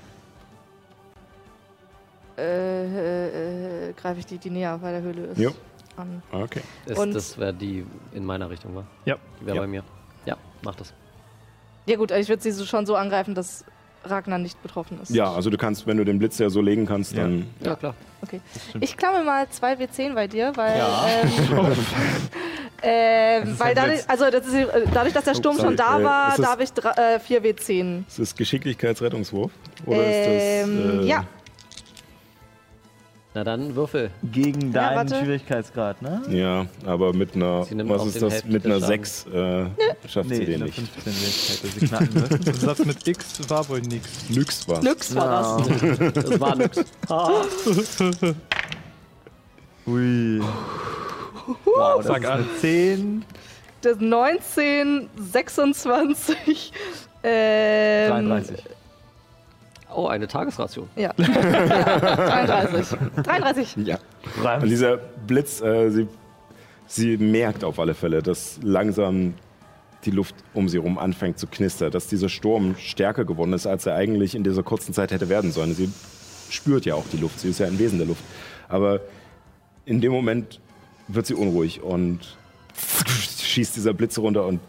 äh, äh, äh, greife ich die, die näher bei der Höhle ist. Jo. An. Okay. Ist, Und- das wäre die in meiner Richtung, war? Ja. Die wäre Ja. bei mir. Ja, mach das. Ja gut, ich würde sie so schon so angreifen, dass Ragnar nicht betroffen ist. Ja, also du kannst, wenn du den Blitz ja so legen kannst, Ja. dann Ja, klar. Okay. Ich klamme mal zwei W10 bei dir, weil. Ja. Ähm, ähm, ist weil dadurch, also das ist, dadurch, dass der Sturm sorry. schon da Äh, war, darf ich dra- äh, 4 W10. ist das Geschicklichkeitsrettungswurf? Oder Ähm, ist das. Äh, ja. Na dann Würfel. Gegen Ja, deinen warte. Schwierigkeitsgrad, ne? Ja, aber mit einer, Sie nimmt was auch ist den das? Mit einer des 6 äh, schafft sie den nicht. 15 hätte sie knacken müssen. Der Satz mit X war wohl nix. Nix war. Nix war das. Das war nix. Ui. Wow, das Sag ist eine 10. Das 19, 26, ähm, 33. Oh, eine Tagesration. Ja. ja. 33. 33. Ja. Und dieser Blitz, äh, sie, sie merkt auf alle Fälle, dass langsam die Luft um sie herum anfängt zu knistern, dass dieser Sturm stärker geworden ist, als er eigentlich in dieser kurzen Zeit hätte werden sollen. Sie spürt ja auch die Luft, sie ist ja ein Wesen der Luft. Aber in dem Moment wird sie unruhig und schießt dieser Blitz runter und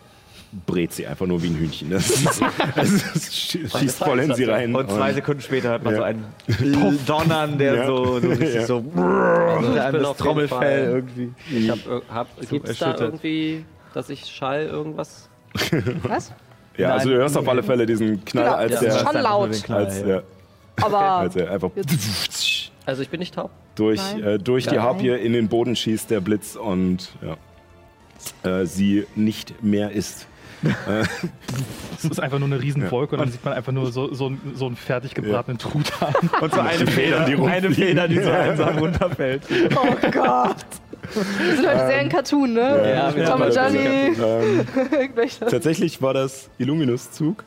brät sie einfach nur wie ein Hühnchen. Das, ist, also, es schie- schießt voll in sie rein. Und zwei Sekunden später hört man Ja. so einen Donnern, der Ja. so, so richtig Ja. so Also ich bin jeden Trommelfell Fall- irgendwie. Ich hab, ir- hab, gibt's da irgendwie, dass ich Schall irgendwas? Was? Ja, also du Nein. hörst auf alle Fälle diesen Knall, Genau, als das der, ist schon laut. Knall, als, ja. ja, Aber als er einfach Also ich bin nicht taub. durch, Nein. äh, durch die Nein. Harpie in den Boden schießt der Blitz und ja, äh, sie nicht mehr ist. Es ist einfach nur eine Riesenwolke und dann sieht man einfach nur so, so, einen- so einen fertig gebratenen Truthahn. Und so eine Feder, die eine. Feder, die so einsam runterfällt. Oh Gott. Wir sind heute sehr in Cartoon, ne? Ja, wir Tom und Johnny. Ähm, Irgendwelche. tatsächlich war das Illuminus-Zug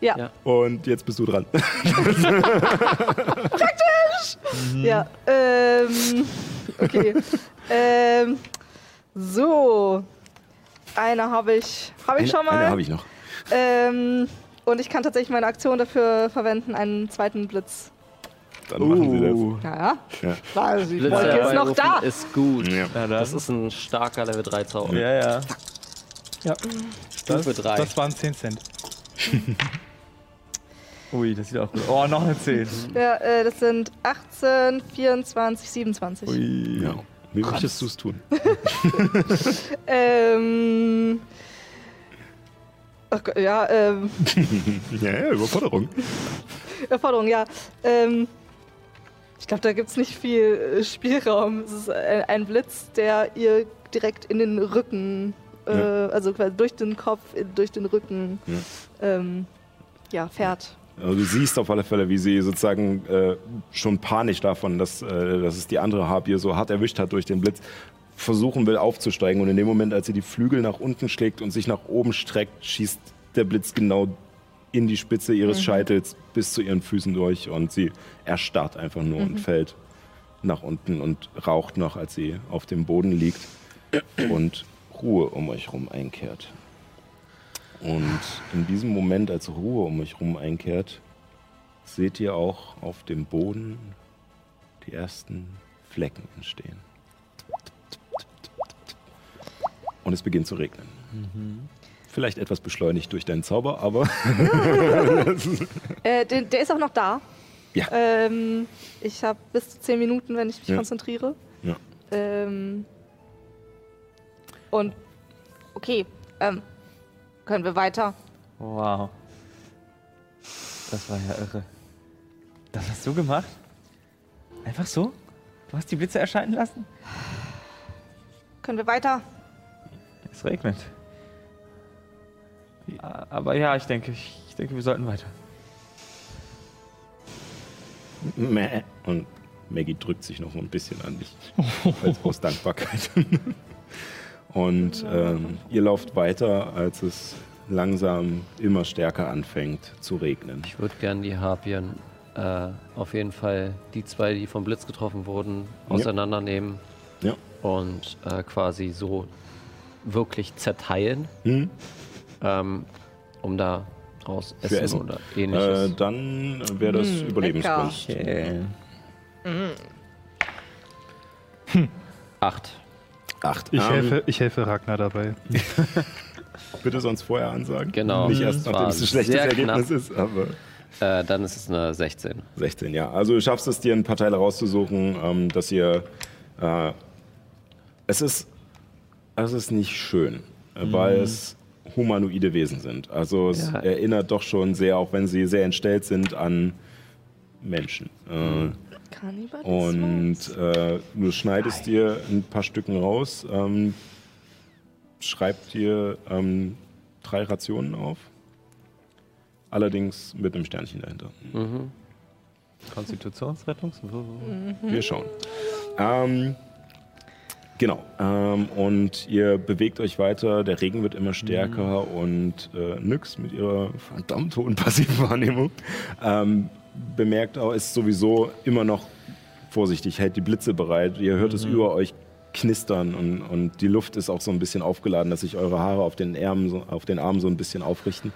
Ja. Ja. und jetzt bist du dran. Ja. Ähm, okay. ähm, so. Eine habe ich, habe ich schon Eine mal. habe ich noch. Ähm, und ich kann tatsächlich meine Aktion dafür verwenden, einen zweiten Blitz. Dann machen sie Uh. Ja, ja. Ja. War, die Blitz Wolke ist noch da. Ist gut. das. Ja. Ja, Das das ist ein starker Level 3 Zauber. ja, ja. Ja, Stufe 3. das waren 10 Cent. Ui, das sieht auch gut. Oh, noch eine 10. Ja, äh, das sind 18, 24, 27. Ui. Ja. Wie möchtest du es tun? Ähm. Ach Gott, ja, ähm. ja, ja, Überforderung. Erforderung, ja. Ähm, ich glaube, da gibt es nicht viel äh, Spielraum. Es ist ein, ein Blitz, der ihr direkt in den Rücken, äh, Ja. also quasi durch den Kopf, in, durch den Rücken, Ja. ähm, ja, fährt. Also du siehst auf alle Fälle, wie sie sozusagen äh, schon panisch davon, dass, äh, dass es die andere Harpie so hart erwischt hat durch den Blitz, versuchen will aufzusteigen. Und in dem Moment, als sie die Flügel nach unten schlägt und sich nach oben streckt, schießt der Blitz genau in die Spitze ihres Scheitels bis zu ihren Füßen durch und sie erstarrt einfach nur und fällt nach unten und raucht noch, als sie auf dem Boden liegt und Ruhe um euch herum einkehrt. Und in diesem Moment, als Ruhe um euch herum einkehrt, seht ihr auch auf dem Boden die ersten Flecken entstehen. Und es beginnt zu regnen. Vielleicht etwas beschleunigt durch deinen Zauber, aber Äh, der, der ist auch noch da. Ja. Ähm, ich habe bis zu zehn Minuten, wenn ich mich Ja. konzentriere. Ja. Ähm, und okay, ähm, können wir weiter? Wow. Das war ja irre. Das hast du gemacht? Einfach so? Du hast die Blitze erscheinen lassen? Können wir weiter? Es regnet. Aber ja, ich denke, ich, denke, wir sollten weiter. Mäh. Und Maggie drückt sich noch ein bisschen an dich. als aus Dankbarkeit. Und ähm, ihr lauft weiter, als es langsam immer stärker anfängt zu regnen. Ich würde gern die Harpien äh, auf jeden Fall die zwei, die vom Blitz getroffen wurden, auseinandernehmen Ja. und äh, quasi so wirklich zerteilen, Hm? ähm, um da raus essen, Essen. oder Äh, ähnliches. dann wäre das Hm, Überlebenskunst. Okay. Acht. Acht. Ich, Ähm, helfe, ich helfe Ragnar dabei. Bitte sonst vorher ansagen. Genau. Nicht erst, Das nachdem es ein schlechtes Ergebnis knapp. ist, aber Äh, dann ist es eine 16. 16, ja. Also du schaffst es dir ein paar Teile rauszusuchen, ähm, dass ihr. Äh, es ist. Es ist nicht schön, äh, weil es humanoide Wesen sind. Also es Ja. erinnert doch schon sehr, auch wenn sie sehr entstellt sind, an Menschen. Äh, Kannibalismus? Und äh, du schneidest dir ein paar Stücken raus, ähm, schreibst dir ähm, drei Rationen auf. Allerdings mit einem Sternchen dahinter. Mhm. Konstitutionsrettungs? Wir schauen. Ähm, genau. Ähm, und ihr bewegt euch weiter. Der Regen wird immer stärker und äh, Nyx mit ihrer verdammt hohen passiven Wahrnehmung ähm, bemerkt auch, ist sowieso immer noch vorsichtig, hält die Blitze bereit. Ihr hört es über euch knistern und, und die Luft ist auch so ein bisschen aufgeladen, dass sich eure Haare auf den, Ärmen so, auf den Armen so ein bisschen aufrichten.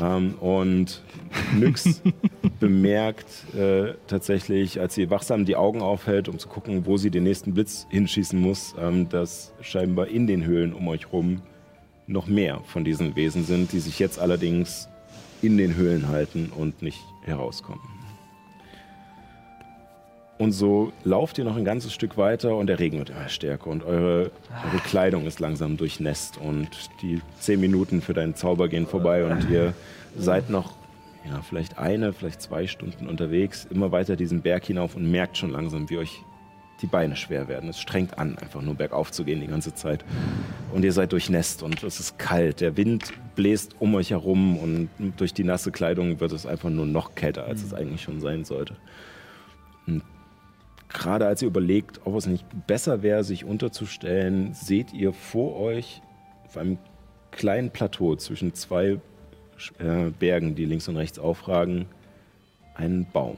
Ähm, und Nyx bemerkt äh, tatsächlich, als sie wachsam die Augen aufhält, um zu gucken, wo sie den nächsten Blitz hinschießen muss, ähm, dass scheinbar in den Höhlen um euch rum noch mehr von diesen Wesen sind, die sich jetzt allerdings in den Höhlen halten und nicht herauskommen. Und so lauft ihr noch ein ganzes Stück weiter und der Regen wird immer stärker und eure, eure Kleidung ist langsam durchnässt und die zehn Minuten für deinen Zauber gehen vorbei und ihr seid noch ja, vielleicht eine, vielleicht zwei Stunden unterwegs, immer weiter diesen Berg hinauf und merkt schon langsam, wie euch die Beine schwer werden. Es strengt an, einfach nur bergauf zu gehen die ganze Zeit. Und ihr seid durchnässt und es ist kalt. Der Wind bläst um euch herum und durch die nasse Kleidung wird es einfach nur noch kälter, als es eigentlich schon sein sollte. Und gerade als ihr überlegt, ob es nicht besser wäre, sich unterzustellen, seht ihr vor euch auf einem kleinen Plateau zwischen zwei äh, Bergen, die links und rechts aufragen, einen Baum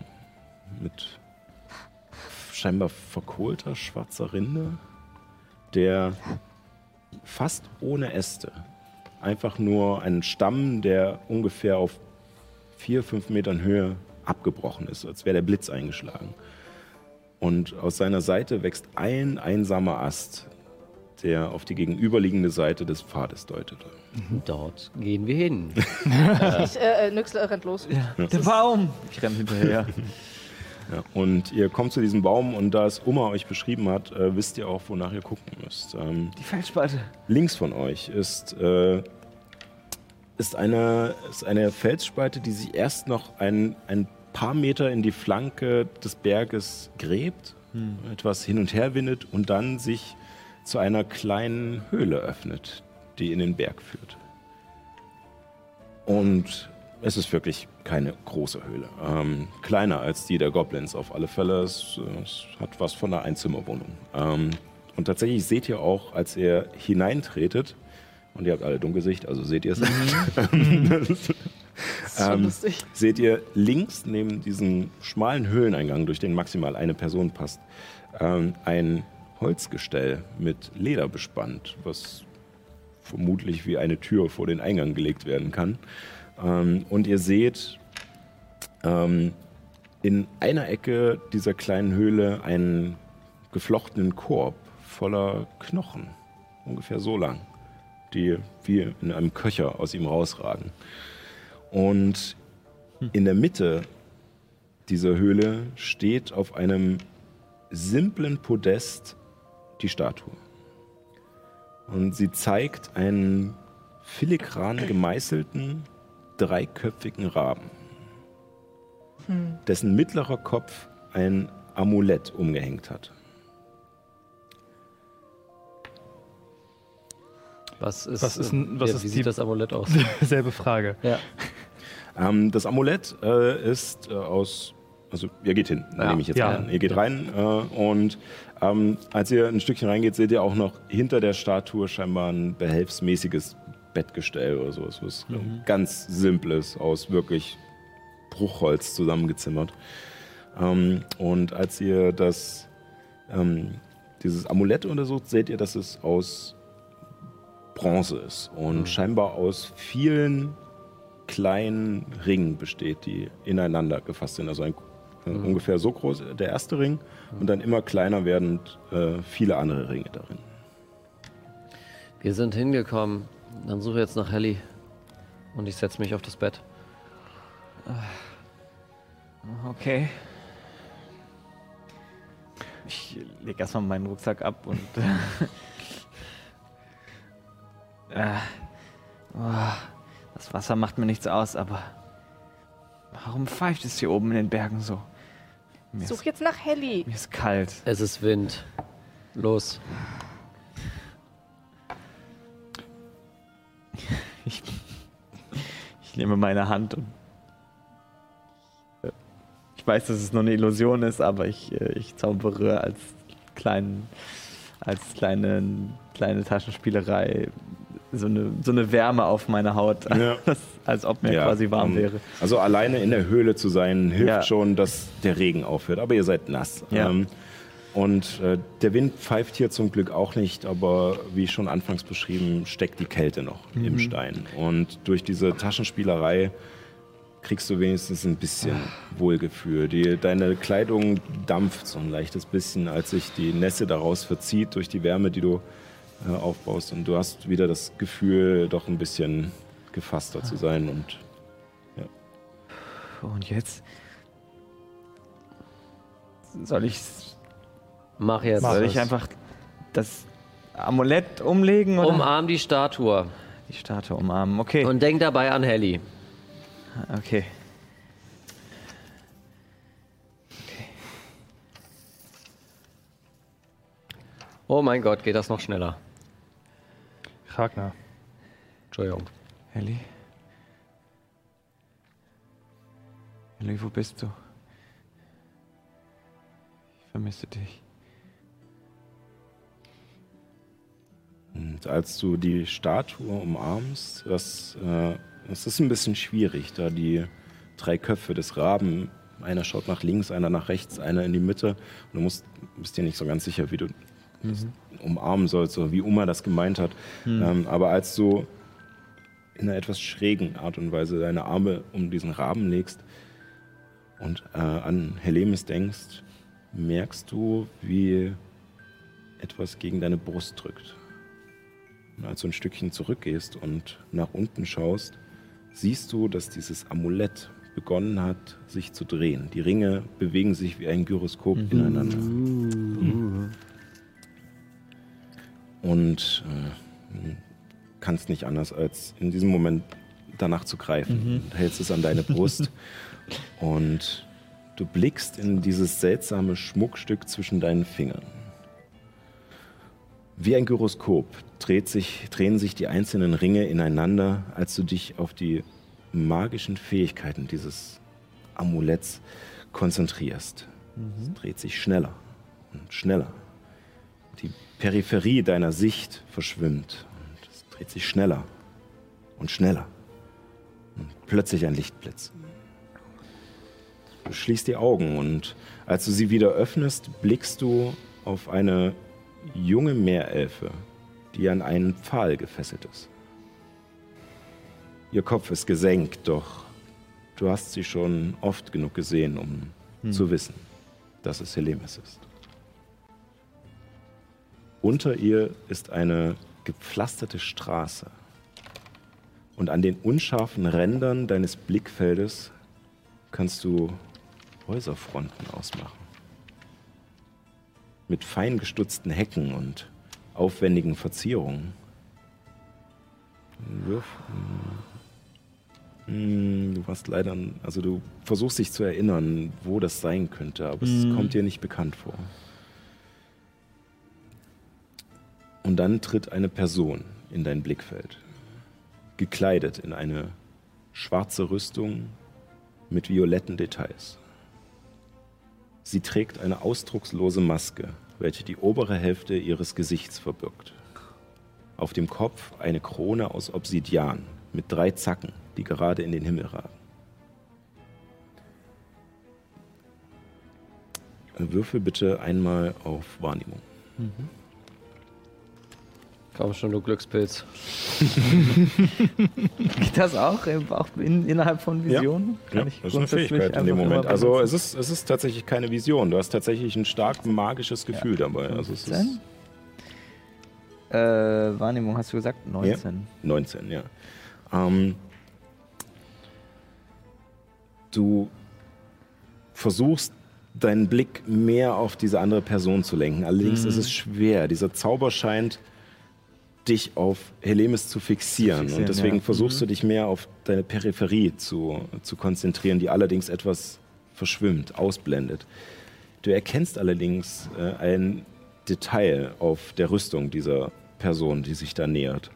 mit scheinbar verkohlter schwarzer Rinde, der fast ohne Äste, einfach nur einen Stamm, der ungefähr auf vier, fünf Metern Höhe abgebrochen ist, als wäre der Blitz eingeschlagen. Und aus seiner Seite wächst ein einsamer Ast, der auf die gegenüberliegende Seite des Pfades deutete. Dort gehen wir hin. Ich, äh, äh, Nüxle rennt los. Der Baum! Ich renne hinterher. Ja, und ihr kommt zu diesem Baum und da es Oma euch beschrieben hat, äh, wisst ihr auch, wonach ihr gucken müsst. Ähm, Die Felsspalte. links von euch ist, äh, ist, eine, ist eine Felsspalte, die sich erst noch ein, ein paar Meter in die Flanke des Berges gräbt, etwas hin und her windet und dann sich zu einer kleinen Höhle öffnet, die in den Berg führt. Und es ist wirklich keine große Höhle. Ähm, kleiner als die der Goblins auf alle Fälle. Es, es hat was von einer Einzimmerwohnung. Ähm, und tatsächlich seht ihr auch, als ihr hineintretet, und ihr habt alle Dunkelsicht, also seht ihr es. Das ist schon Ähm, lustig. seht ihr links neben diesem schmalen Höhleneingang, durch den maximal eine Person passt, ähm, ein Holzgestell mit Leder bespannt, was vermutlich wie eine Tür vor den Eingang gelegt werden kann. Ähm, und ihr seht ähm, in einer Ecke dieser kleinen Höhle einen geflochtenen Korb voller Knochen, ungefähr so lang, die wie in einem Köcher aus ihm rausragen. Und in der Mitte dieser Höhle steht auf einem simplen Podest die Statue. Und sie zeigt einen filigran gemeißelten, dreiköpfigen Raben, dessen mittlerer Kopf ein Amulett umgehängt hat. Was ist, Was ist ein- was wie, ist wie die- sieht das Amulett aus? Selbe Frage. ja. Ähm, das Amulett äh, ist äh, aus, also ihr geht hin, Ja. nehme ich jetzt Ja. an. Ihr geht rein äh, und ähm, als ihr ein Stückchen reingeht, seht ihr auch noch hinter der Statue scheinbar ein behelfsmäßiges Bettgestell oder sowas, was ganz simples aus wirklich Bruchholz zusammengezimmert. Ähm, und als ihr das, ähm, dieses Amulett untersucht, seht ihr, dass es aus Bronze ist und scheinbar aus vielen kleinen Ringen besteht, die ineinander gefasst sind. Also ein, äh, ungefähr so groß der erste Ring und dann immer kleiner werdend äh, viele andere Ringe darin. Wir sind hingekommen. Dann suche jetzt nach Helly. Und ich setze mich auf das Bett. Okay. Ich lege erstmal meinen Rucksack ab und. äh, oh, das Wasser macht mir nichts aus, aber. Warum pfeift es hier oben in den Bergen so? Mir Such ist, jetzt nach Helly. mir ist kalt. Es ist Wind. Los. Ich nehme meine Hand und. äh, Ich weiß, dass es nur eine Illusion ist, aber ich, äh, ich zaubere als kleinen, als kleine, kleine Taschenspielerei so eine, so eine Wärme auf meine Haut, Ja. das, als ob mir Ja, quasi warm ähm, wäre. Also alleine in der Höhle zu sein, hilft Ja. schon, dass der Regen aufhört. Aber ihr seid nass. Ja. Ähm, und äh, der Wind pfeift hier zum Glück auch nicht, aber wie schon anfangs beschrieben, steckt die Kälte noch Mhm. im Stein. Und durch diese Taschenspielerei kriegst du wenigstens ein bisschen Wohlgefühl. Die, deine Kleidung dampft so ein leichtes bisschen, als sich die Nässe daraus verzieht durch die Wärme, die du äh, aufbaust. Und du hast wieder das Gefühl, doch ein bisschen gefasster zu sein und Und jetzt? Soll ich, Mach jetzt. soll ich einfach das Amulett umlegen oder Umarm die Statue. die Statue umarmen? Okay. Und denk dabei an Helly. okay. Oh mein Gott, geht das noch schneller. Ragnar. Entschuldigung. Ellie? Ellie, wo bist du? Ich vermisse dich. Und als du die Statue umarmst, das, äh, das ist ein bisschen schwierig, da die drei Köpfe des Raben, einer schaut nach links, einer nach rechts, einer in die Mitte. Und du musst, bist dir nicht so ganz sicher, wie du das umarmen sollst oder wie Uma das gemeint hat. Ähm, aber als du in einer etwas schrägen Art und Weise deine Arme um diesen Raben legst und äh, an Helemis denkst, merkst du, wie etwas gegen deine Brust drückt. Und als du ein Stückchen zurückgehst und nach unten schaust, siehst du, dass dieses Amulett begonnen hat, sich zu drehen. Die Ringe bewegen sich wie ein Gyroskop ineinander. Und äh, kannst nicht anders, als in diesem Moment danach zu greifen. Und hältst es an deine Brust und du blickst in dieses seltsame Schmuckstück zwischen deinen Fingern. Wie ein Gyroskop dreht sich, drehen sich die einzelnen Ringe ineinander, als du dich auf die magischen Fähigkeiten dieses Amuletts konzentrierst. Es dreht sich schneller und schneller. Die Peripherie deiner Sicht verschwimmt und es dreht sich schneller und schneller. Und plötzlich ein Lichtblitz. Du schließt die Augen und als du sie wieder öffnest, blickst du auf eine junge Meerelfe, die an einen Pfahl gefesselt ist. Ihr Kopf ist gesenkt, doch du hast sie schon oft genug gesehen, um zu wissen, dass es Helemis ist. Unter ihr ist eine gepflasterte Straße. Und an den unscharfen Rändern deines Blickfeldes kannst du Häuserfronten ausmachen. Mit fein gestutzten Hecken und aufwendigen Verzierungen. Wirf. Hm, Du warst leider, also du versuchst dich zu erinnern, wo das sein könnte, aber es kommt dir nicht bekannt vor. Und dann tritt eine Person in dein Blickfeld, gekleidet in eine schwarze Rüstung mit violetten Details. Sie trägt eine ausdruckslose Maske, welche die obere Hälfte ihres Gesichts verbirgt. Auf dem Kopf eine Krone aus Obsidian mit drei Zacken, die gerade in den Himmel ragen. Würfel bitte einmal auf Wahrnehmung. Komm schon, du Glückspilz. Geht das auch, im- auch in, innerhalb von Visionen? Ja, das ist eine Fähigkeit in dem Moment. Also es ist, es ist tatsächlich keine Vision. Du hast tatsächlich ein stark magisches Gefühl dabei. Also es ist 15? Äh, Wahrnehmung hast du gesagt? 19. 19, ja. Ähm, du versuchst deinen Blick mehr auf diese andere Person zu lenken. Allerdings ist es schwer. Dieser Zauber scheint dich auf Helemis zu fixieren. fixieren, und deswegen ja. versuchst du dich mehr auf deine Peripherie zu, zu konzentrieren, die allerdings etwas verschwimmt, ausblendet. Du erkennst allerdings äh, ein Detail auf der Rüstung dieser Person, die sich da nähert.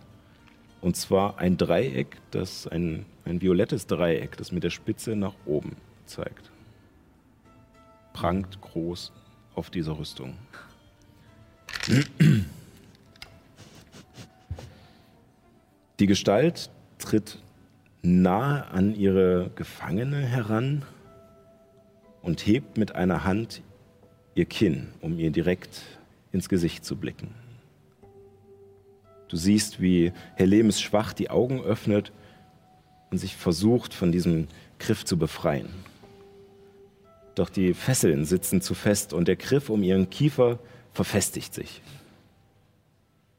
Und zwar ein Dreieck, das ein, ein violettes Dreieck, das mit der Spitze nach oben zeigt. Prangt groß auf dieser Rüstung. Die Gestalt tritt nahe an ihre Gefangene heran und hebt mit einer Hand ihr Kinn, um ihr direkt ins Gesicht zu blicken. Du siehst, wie Helemis schwach die Augen öffnet und sich versucht, von diesem Griff zu befreien. Doch die Fesseln sitzen zu fest und der Griff um ihren Kiefer verfestigt sich.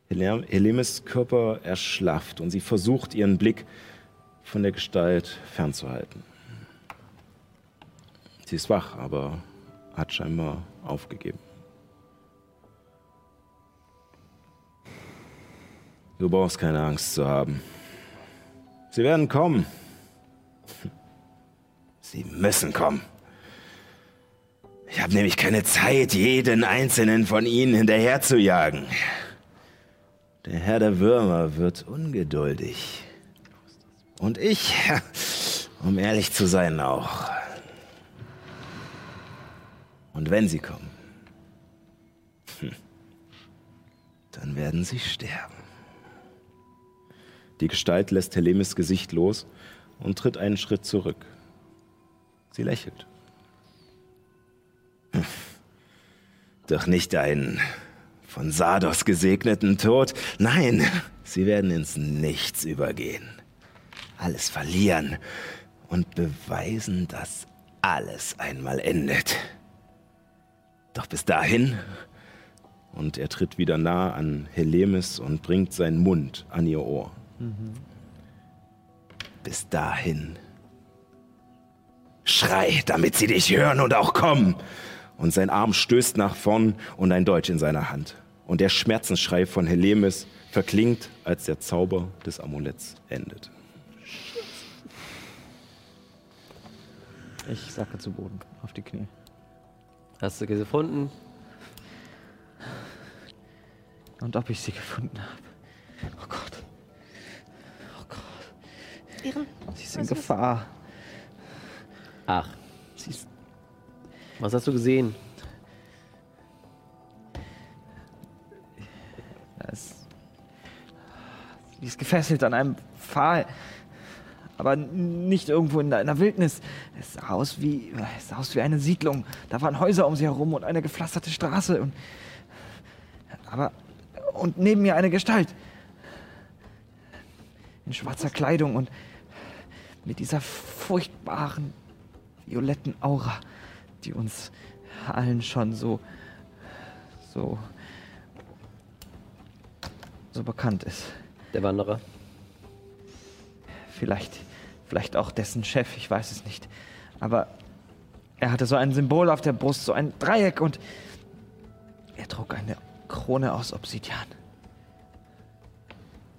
Hele- Helemis Körper erschlafft und sie versucht, ihren Blick von der Gestalt fernzuhalten. Sie ist wach, aber hat scheinbar aufgegeben. Du brauchst keine Angst zu haben. Sie werden kommen. Sie müssen kommen. Ich habe nämlich keine Zeit, jeden einzelnen von ihnen hinterher zu jagen. Der Herr der Würmer wird ungeduldig. Und ich, um ehrlich zu sein, auch. Und wenn sie kommen, dann werden sie sterben. Die Gestalt lässt Helemis Gesicht los und tritt einen Schritt zurück. Sie lächelt. Doch nicht einen von Sados gesegneten Tod. Nein, sie werden ins Nichts übergehen. Alles verlieren und beweisen, dass alles einmal endet. Doch bis dahin. Und er tritt wieder nah an Helemis und bringt seinen Mund an ihr Ohr. Bis dahin Schrei, damit sie dich hören und auch kommen. Und sein Arm stößt nach vorn und ein Deutsch in seiner Hand. Und der Schmerzensschrei von Helemis verklingt, als der Zauber des Amuletts endet. Ich sacke zu Boden, auf die Knie. Hast du gefunden? Und ob ich sie gefunden habe. Oh Gott. Oh Gott. Ihren, Sie ist in Gefahr. Ach, Sie was hast du gesehen? Es, sie ist gefesselt an einem Pfahl. Aber nicht irgendwo in einer Wildnis. Es sah aus wie, es sah aus wie eine Siedlung. Da waren Häuser um sie herum und eine gepflasterte Straße. Und, aber, und neben mir eine Gestalt. In schwarzer Kleidung und mit dieser furchtbaren, violetten Aura, die uns allen schon so, so so bekannt ist. Der Wanderer. Vielleicht, vielleicht auch dessen Chef, ich weiß es nicht. Aber er hatte so ein Symbol auf der Brust, so ein Dreieck und er trug eine Krone aus Obsidian.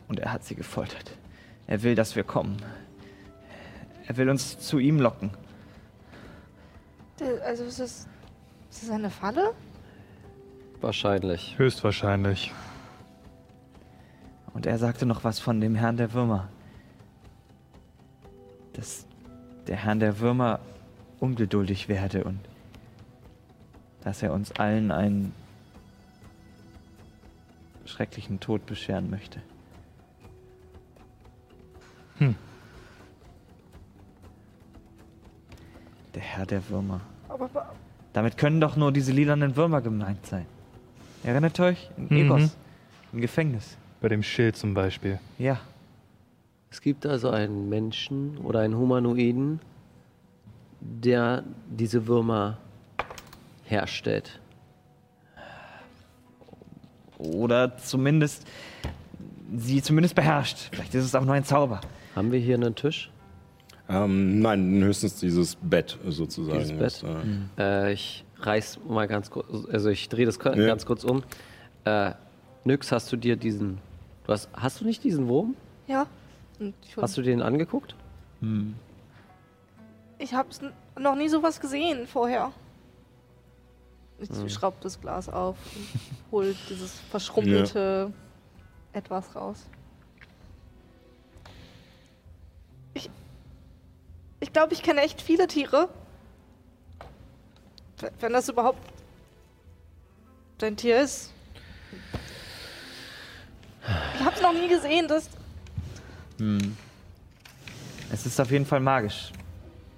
Und er hat sie gefoltert. Er will, dass wir kommen. Er will uns zu ihm locken. Also ist das, ist das eine Falle? Wahrscheinlich. Höchstwahrscheinlich. Und er sagte noch was von dem Herrn der Würmer. Dass der Herrn der Würmer ungeduldig werde und dass er uns allen einen schrecklichen Tod bescheren möchte. Der Herr der Würmer. Aber, Damit können doch nur diese lilanen Würmer gemeint sein. Erinnert euch? In Mhm. Egos. Im Gefängnis. Bei dem Schild zum Beispiel. Ja. Es gibt also einen Menschen oder einen Humanoiden, der diese Würmer herstellt. Oder zumindest sie zumindest beherrscht. Vielleicht ist es auch nur ein Zauber. Haben wir hier einen Tisch? Ähm, nein, höchstens dieses Bett sozusagen. Dieses Bett? ist, äh, Äh, ich reiß mal ganz kurz, also ich drehe das Ja. ganz kurz um. Äh, Nyx, hast du dir diesen, du hast, hast du nicht diesen Wurm? ja. Hast du den angeguckt? ich habe noch nie sowas gesehen vorher. Ich schraube das Glas auf und hol dieses verschrumpelte etwas raus. Ich glaube, ich kenne echt viele Tiere. Wenn das überhaupt dein Tier ist. Ich habe es noch nie gesehen, das Es ist auf jeden Fall magisch.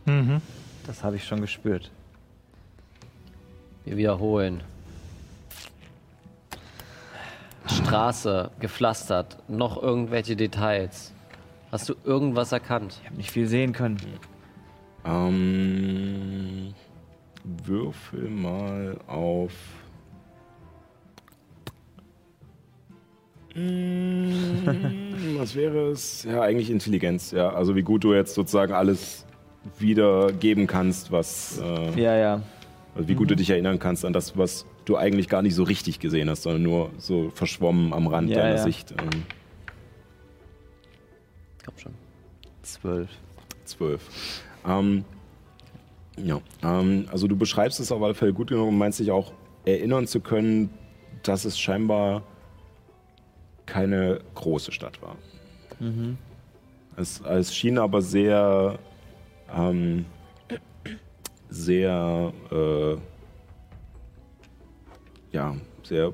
Mhm. Das habe ich schon gespürt. Wir wiederholen. Straße, gepflastert, noch irgendwelche Details. Hast du irgendwas erkannt? Ich habe nicht viel sehen können. Ähm, würfel mal auf. Mm, Was wäre es? Ja, eigentlich Intelligenz, ja. Also wie gut du jetzt sozusagen alles wiedergeben kannst, was, äh, Ja, ja. also wie gut du dich erinnern kannst an das, was du eigentlich gar nicht so richtig gesehen hast, sondern nur so verschwommen am Rand Ja, deiner ja. Sicht. Ähm, Komm schon. Zwölf. Zwölf. Ähm, ja, ähm, also du beschreibst es auf alle Fälle gut genug und meinst dich auch erinnern zu können, dass es scheinbar keine große Stadt war. Es, es schien aber sehr, ähm, sehr, äh, ja, sehr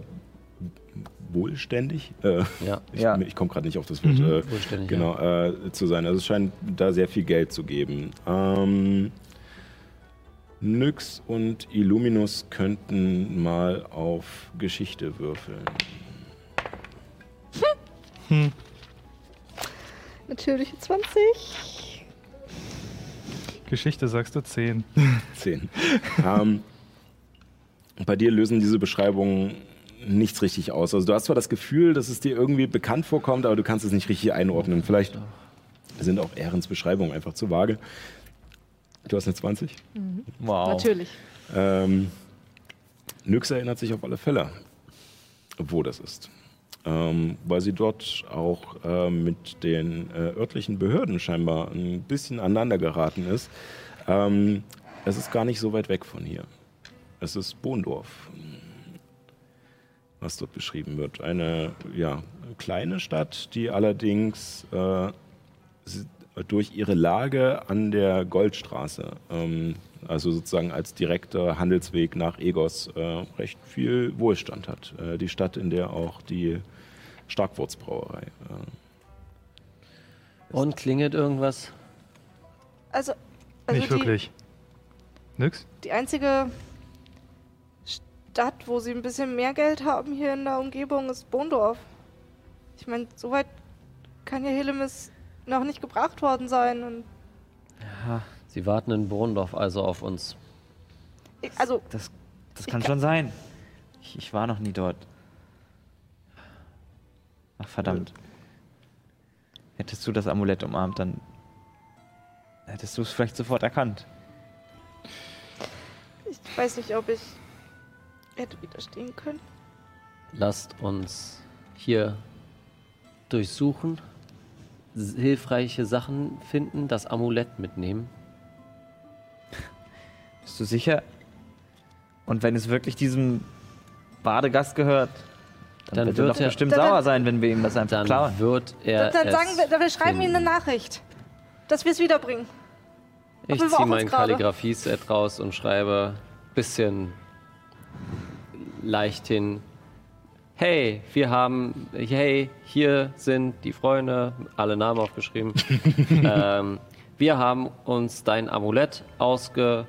wohlständig. Äh, Ja. ich Ja. ich komme gerade nicht auf das Wort. Äh, Wohlständig, genau, äh, zu sein. Also es scheint da sehr viel Geld zu geben. Ähm, Nyx und Illuminus könnten mal auf Geschichte würfeln. natürliche 20. Geschichte sagst du 10. Zehn. ähm, bei dir lösen diese Beschreibungen nichts richtig aus. Also du hast zwar das Gefühl, dass es dir irgendwie bekannt vorkommt, aber du kannst es nicht richtig einordnen. Vielleicht sind auch Ehrens Beschreibungen einfach zu vage. Du hast eine 20? Wow. Natürlich. Ähm, Nyx erinnert sich auf alle Fälle, wo das ist. Ähm, weil sie dort auch äh, mit den äh, örtlichen Behörden scheinbar ein bisschen aneinander geraten ist. Ähm, es ist gar nicht so weit weg von hier. Es ist Bohndorf, was dort beschrieben wird. Eine ja, kleine Stadt, die allerdings äh, durch ihre Lage an der Goldstraße, ähm, also sozusagen als direkter Handelsweg nach Egos, äh, recht viel Wohlstand hat. Äh, die Stadt, in der auch die Starkwurzbrauerei. Äh, Und klingelt irgendwas? Also, also Nicht die, wirklich. Nix? die einzige Stadt, wo sie ein bisschen mehr Geld haben hier in der Umgebung, ist Bohndorf. Ich meine, so weit kann ja Helemis noch nicht gebracht worden sein. Und Sie warten in Bohrendorf also auf uns. ich, also, Das, das kann kann- schon sein. Ich, ich war noch nie dort. Ach, verdammt. Hättest du das Amulett umarmt, dann hättest du es vielleicht sofort erkannt. ich weiß nicht, ob ich hätte widerstehen können. Lasst uns hier durchsuchen, hilfreiche Sachen finden, das Amulett mitnehmen. Bist du sicher? Und wenn es wirklich diesem Badegast gehört, dann, Dann wird er wird doch er- bestimmt Dann- sauer sein, wenn wir ihm das einfach Dann klauen. wird er. dann es sagen wir, wir schreiben ihnen eine. Nachricht, dass wir es wiederbringen. Ich ziehe mein. Kalligrafie-Set raus und schreibe bisschen leicht hin. Hey, wir haben, hey, hier sind die Freunde, alle Namen aufgeschrieben. ähm, wir haben uns dein Amulett ausge,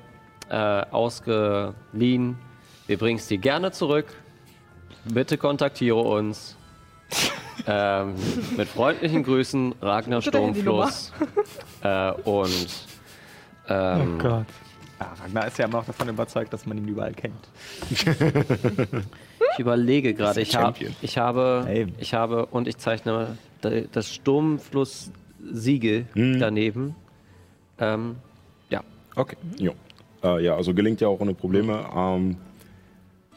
äh, ausgeliehen. Wir bringen es dir gerne zurück. Bitte kontaktiere uns. ähm, mit freundlichen Grüßen, Ragnar. Sturmfluss. äh, und ähm, Oh Gott. Ja, Ragnar ist ja immer auch davon überzeugt, dass man ihn überall kennt. Ich überlege gerade, ich, hab, ich habe, Eben. ich habe und ich zeichne da- das Sturmfluss-Siegel Mhm. daneben. Ähm, ja, Okay, jo. Äh, ja, also gelingt ja auch ohne Probleme. Ähm,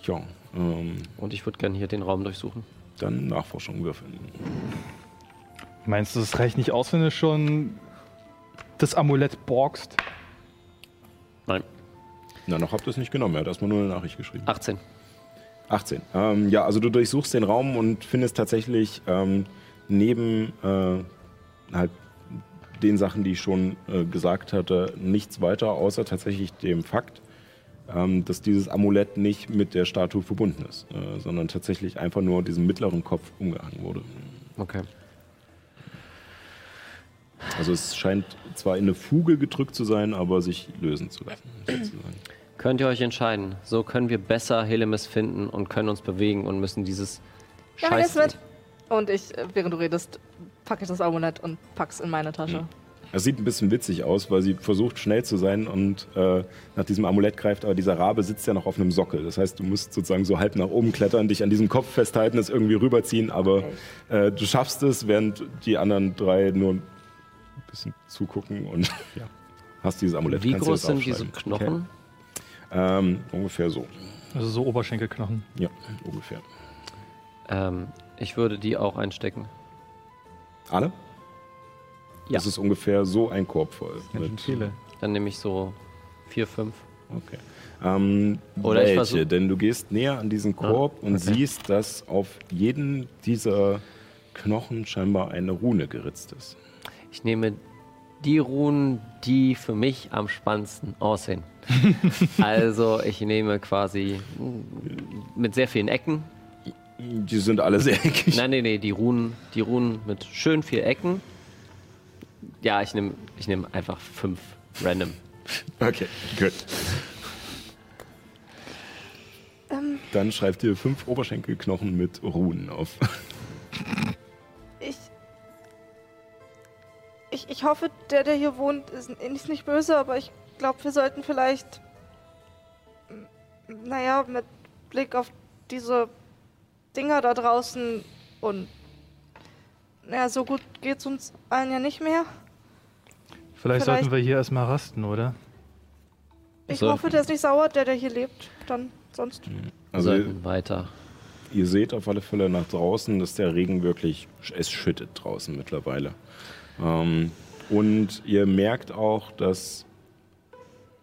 ja, ähm, und ich würde gerne hier den Raum durchsuchen. dann Nachforschung würfeln. Meinst du, es reicht nicht aus, wenn du schon das Amulett borgst? Nein, Na, noch habt ihr es nicht genommen. Er hat erstmal nur eine Nachricht geschrieben. 18. 18. Ähm, ja, also du durchsuchst den Raum und findest tatsächlich ähm, neben äh, halt den Sachen, die ich schon äh, gesagt hatte, nichts weiter, außer tatsächlich dem Fakt, ähm, dass dieses Amulett nicht mit der Statue verbunden ist, äh, sondern tatsächlich einfach nur diesem mittleren Kopf umgehangen wurde. Okay. Also es scheint zwar in eine Fuge gedrückt zu sein, aber sich lösen zu lassen. sozusagen. Könnt ihr euch entscheiden. So können wir besser Helemis finden und können uns bewegen und müssen dieses Ja, Scheiß... mit. Und ich, äh, während du redest, packe ich das Amulett und pack's in meine Tasche. Es sieht ein bisschen witzig aus, weil sie versucht schnell zu sein und äh, nach diesem Amulett greift, aber dieser Rabe sitzt ja noch auf einem Sockel. Das heißt, du musst sozusagen so halb nach oben klettern, dich an diesem Kopf festhalten, es irgendwie rüberziehen, aber äh, du schaffst es, während die anderen drei nur ein bisschen zugucken und ja, hast dieses Amulett. Wie Kannst groß sind diese. Knochen? Ähm, ungefähr so. Also so Oberschenkelknochen. Ja, ungefähr. Ähm, ich würde die auch einstecken. Alle? Ja. Das ist ungefähr so ein Korb voll. Ganz schön viele. Dann nehme ich so vier, fünf. Okay. Ähm, Oder ich welche? versuch- Denn du gehst näher an diesen Korb und okay. siehst, dass auf jeden dieser Knochen scheinbar eine Rune geritzt ist. Ich nehme die Runen, die für mich am spannendsten aussehen. also ich nehme quasi mit sehr vielen Ecken. Die sind alle sehr eckig. Nein, nee, nee, die Runen, die Runen mit schön viel Ecken. Ja, ich nehme ich nehm einfach fünf random. Okay, gut. Ähm, Dann schreibt ihr fünf Oberschenkelknochen mit Runen auf. Ich. Ich hoffe, der, der hier wohnt, ist, ist nicht böse, aber ich glaube, wir sollten vielleicht. m, Naja, mit Blick auf diese Dinger da draußen und. Naja, so gut geht's uns allen ja nicht mehr. Vielleicht, Vielleicht- sollten wir hier erstmal rasten, oder? Ich So. hoffe, der ist nicht sauer, der, der hier lebt. Dann sonst. Also sollten weiter. ihr seht auf alle Fälle nach draußen, dass der Regen wirklich, es schüttet draußen mittlerweile. Ähm, und ihr merkt auch, dass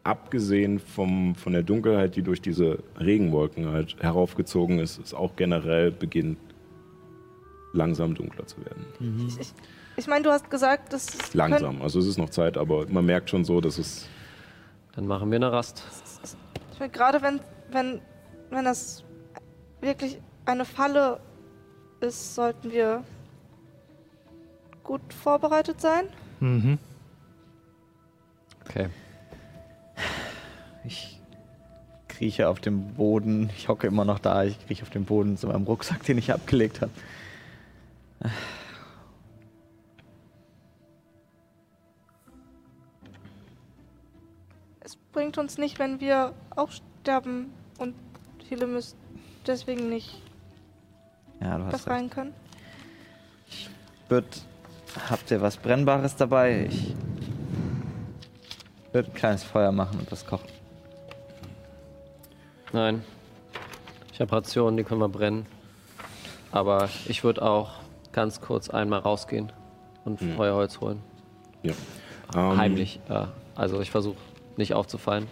abgesehen vom, von der Dunkelheit, die durch diese Regenwolken halt heraufgezogen ist, es auch generell beginnt langsam dunkler zu werden. Ich, ich meine, du hast gesagt, dass es Langsam, also es ist noch Zeit, aber man merkt schon so, dass es Dann machen wir eine Rast. Ich meine, gerade wenn, wenn, wenn das wirklich eine Falle ist, sollten wir gut vorbereitet sein. Mhm. Okay. Ich krieche auf dem Boden. Ich hocke immer noch da. Ich krieche auf dem Boden zu meinem Rucksack, den ich abgelegt habe. Es bringt uns nicht, wenn wir auch sterben und viele müssen deswegen nicht Ja, du hast recht. befreien können. Wird, habt ihr was Brennbares dabei? Ich würde ein kleines Feuer machen und was kochen. Nein. Ich habe Rationen, die können wir brennen. Aber ich würde auch ganz kurz einmal rausgehen und Feuerholz holen. ja. Ähm, Heimlich. Ja. Also ich versuche nicht aufzufallen.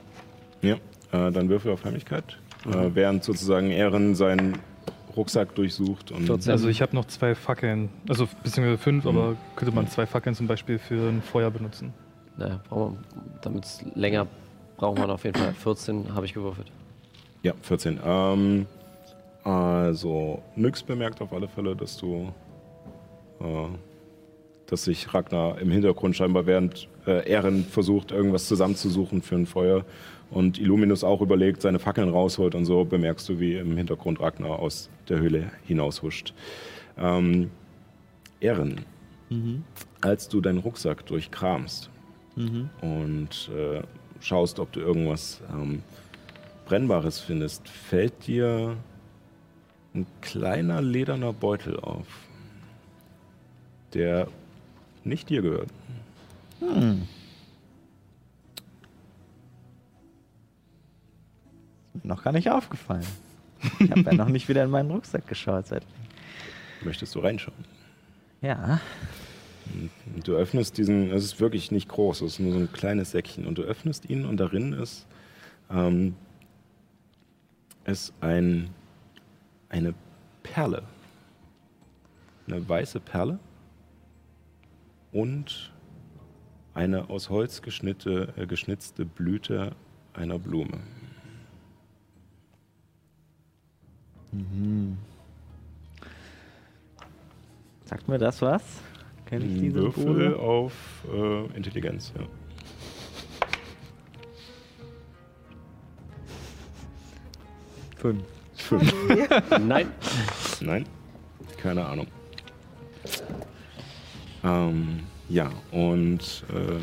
Ja, äh, dann Würfel auf Heimlichkeit, äh, während sozusagen Ehren seinen Rucksack durchsucht und 14. Also ich habe noch zwei Fackeln, also beziehungsweise fünf, aber könnte man zwei Fackeln zum Beispiel für ein Feuer benutzen. Naja, damit es länger braucht man auf jeden Fall. 14 habe ich gewürfelt. Ja, 14. Ähm, also, Nyx bemerkt auf alle Fälle, dass du, äh, dass sich Ragnar im Hintergrund scheinbar während äh, Ehren versucht, irgendwas zusammenzusuchen für ein Feuer und Illuminus auch überlegt, seine Fackeln rausholt und so bemerkst du, wie im Hintergrund Ragnar aus der Höhle hinaushuscht. Ähm, Ehren, als du deinen Rucksack durchkramst und äh, schaust, ob du irgendwas ähm, Brennbares findest, fällt dir ein kleiner lederner Beutel auf, der nicht dir gehört. Ist noch gar nicht aufgefallen. Ich habe ja noch nicht wieder in meinen Rucksack geschaut. Seit Möchtest du reinschauen? ja. Und du öffnest diesen, es ist wirklich nicht groß, es ist nur so ein kleines Säckchen. Und du öffnest ihn und darin ist, ähm, ist ein, eine Perle. Eine weiße Perle und eine aus Holz äh, geschnitzte Blüte einer Blume. Sagt mir das was? Kenn ich diese Würfel Bude? auf äh, Intelligenz, ja. Fünf. Fünf. Nein. Nein, keine Ahnung. Ähm, ja, und äh,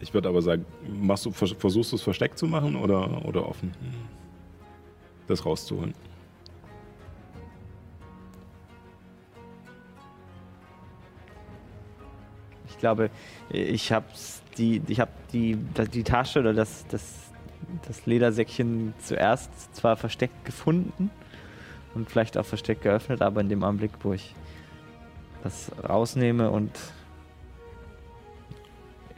ich würde aber sagen, machst du, vers- versuchst du es versteckt zu machen oder, oder offen? Das rauszuholen. Ich glaube, ich habe die, ich habe die, die Tasche oder das, das, das Ledersäckchen zuerst zwar versteckt gefunden und vielleicht auch versteckt geöffnet, aber in dem Augenblick, wo ich das rausnehme und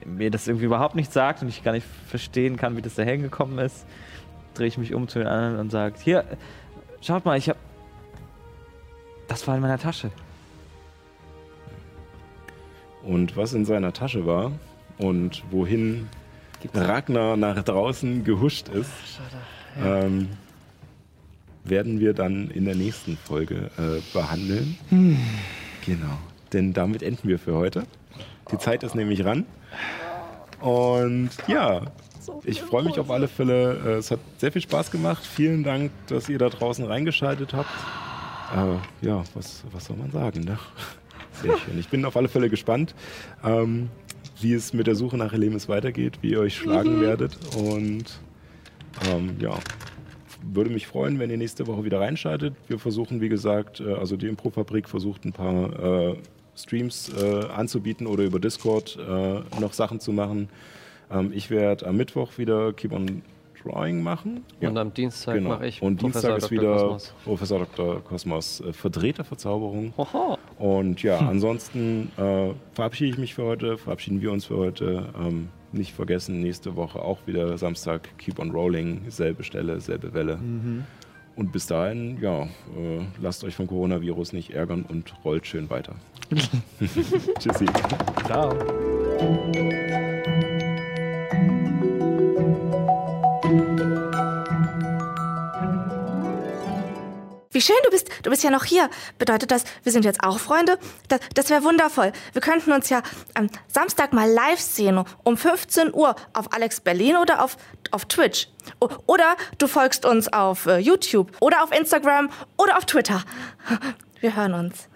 mir das irgendwie überhaupt nicht sagt und ich gar nicht verstehen kann, wie das da hingekommen ist, drehe ich mich um zu den anderen und sage, hier, schaut mal, ich habe, das war in meiner Tasche. Und was in seiner Tasche war und wohin Ragnar nach draußen gehuscht ist, ähm, werden wir dann in der nächsten Folge äh, behandeln. Genau. Denn damit enden wir für heute. Die Zeit ist nämlich ran. Und ja, ich freue mich auf alle Fälle. Äh, Es hat sehr viel Spaß gemacht. Vielen Dank, dass ihr da draußen reingeschaltet habt. Äh, ja, was, was soll man sagen? Ne? Sehr schön. Ich bin auf alle Fälle gespannt, ähm, wie es mit der Suche nach Elemis weitergeht, wie ihr euch schlagen werdet. Und ähm, ja, würde mich freuen, wenn ihr nächste Woche wieder reinschaltet. Wir versuchen, wie gesagt, äh, also die Improfabrik versucht ein paar äh, Streams äh, anzubieten oder über Discord äh, noch Sachen zu machen. Ähm, ich werde am Mittwoch wieder Keep on Drawing machen. Und am Dienstag genau. mache ich Und Professor Dienstag ist Dr. wieder Kosmos. Professor Dr. Kosmos äh, Verdrehter Verzauberung. Hoho. Und ja, ansonsten äh, verabschiede ich mich für heute, verabschieden wir uns für heute. Ähm, nicht vergessen, nächste Woche auch wieder Samstag Keep on Rolling, selbe Stelle, selbe Welle. Und bis dahin, ja, äh, lasst euch vom Coronavirus nicht ärgern und rollt schön weiter. Tschüssi. Ciao. Wie schön, du bist, du bist ja noch hier. Bedeutet das, wir sind jetzt auch Freunde? Das, das wäre wundervoll. Wir könnten uns ja am Samstag mal live sehen, um 15 Uhr auf Alex Berlin oder auf, auf Twitch. O- Oder du folgst uns auf äh, YouTube oder auf Instagram oder auf Twitter. Wir hören uns.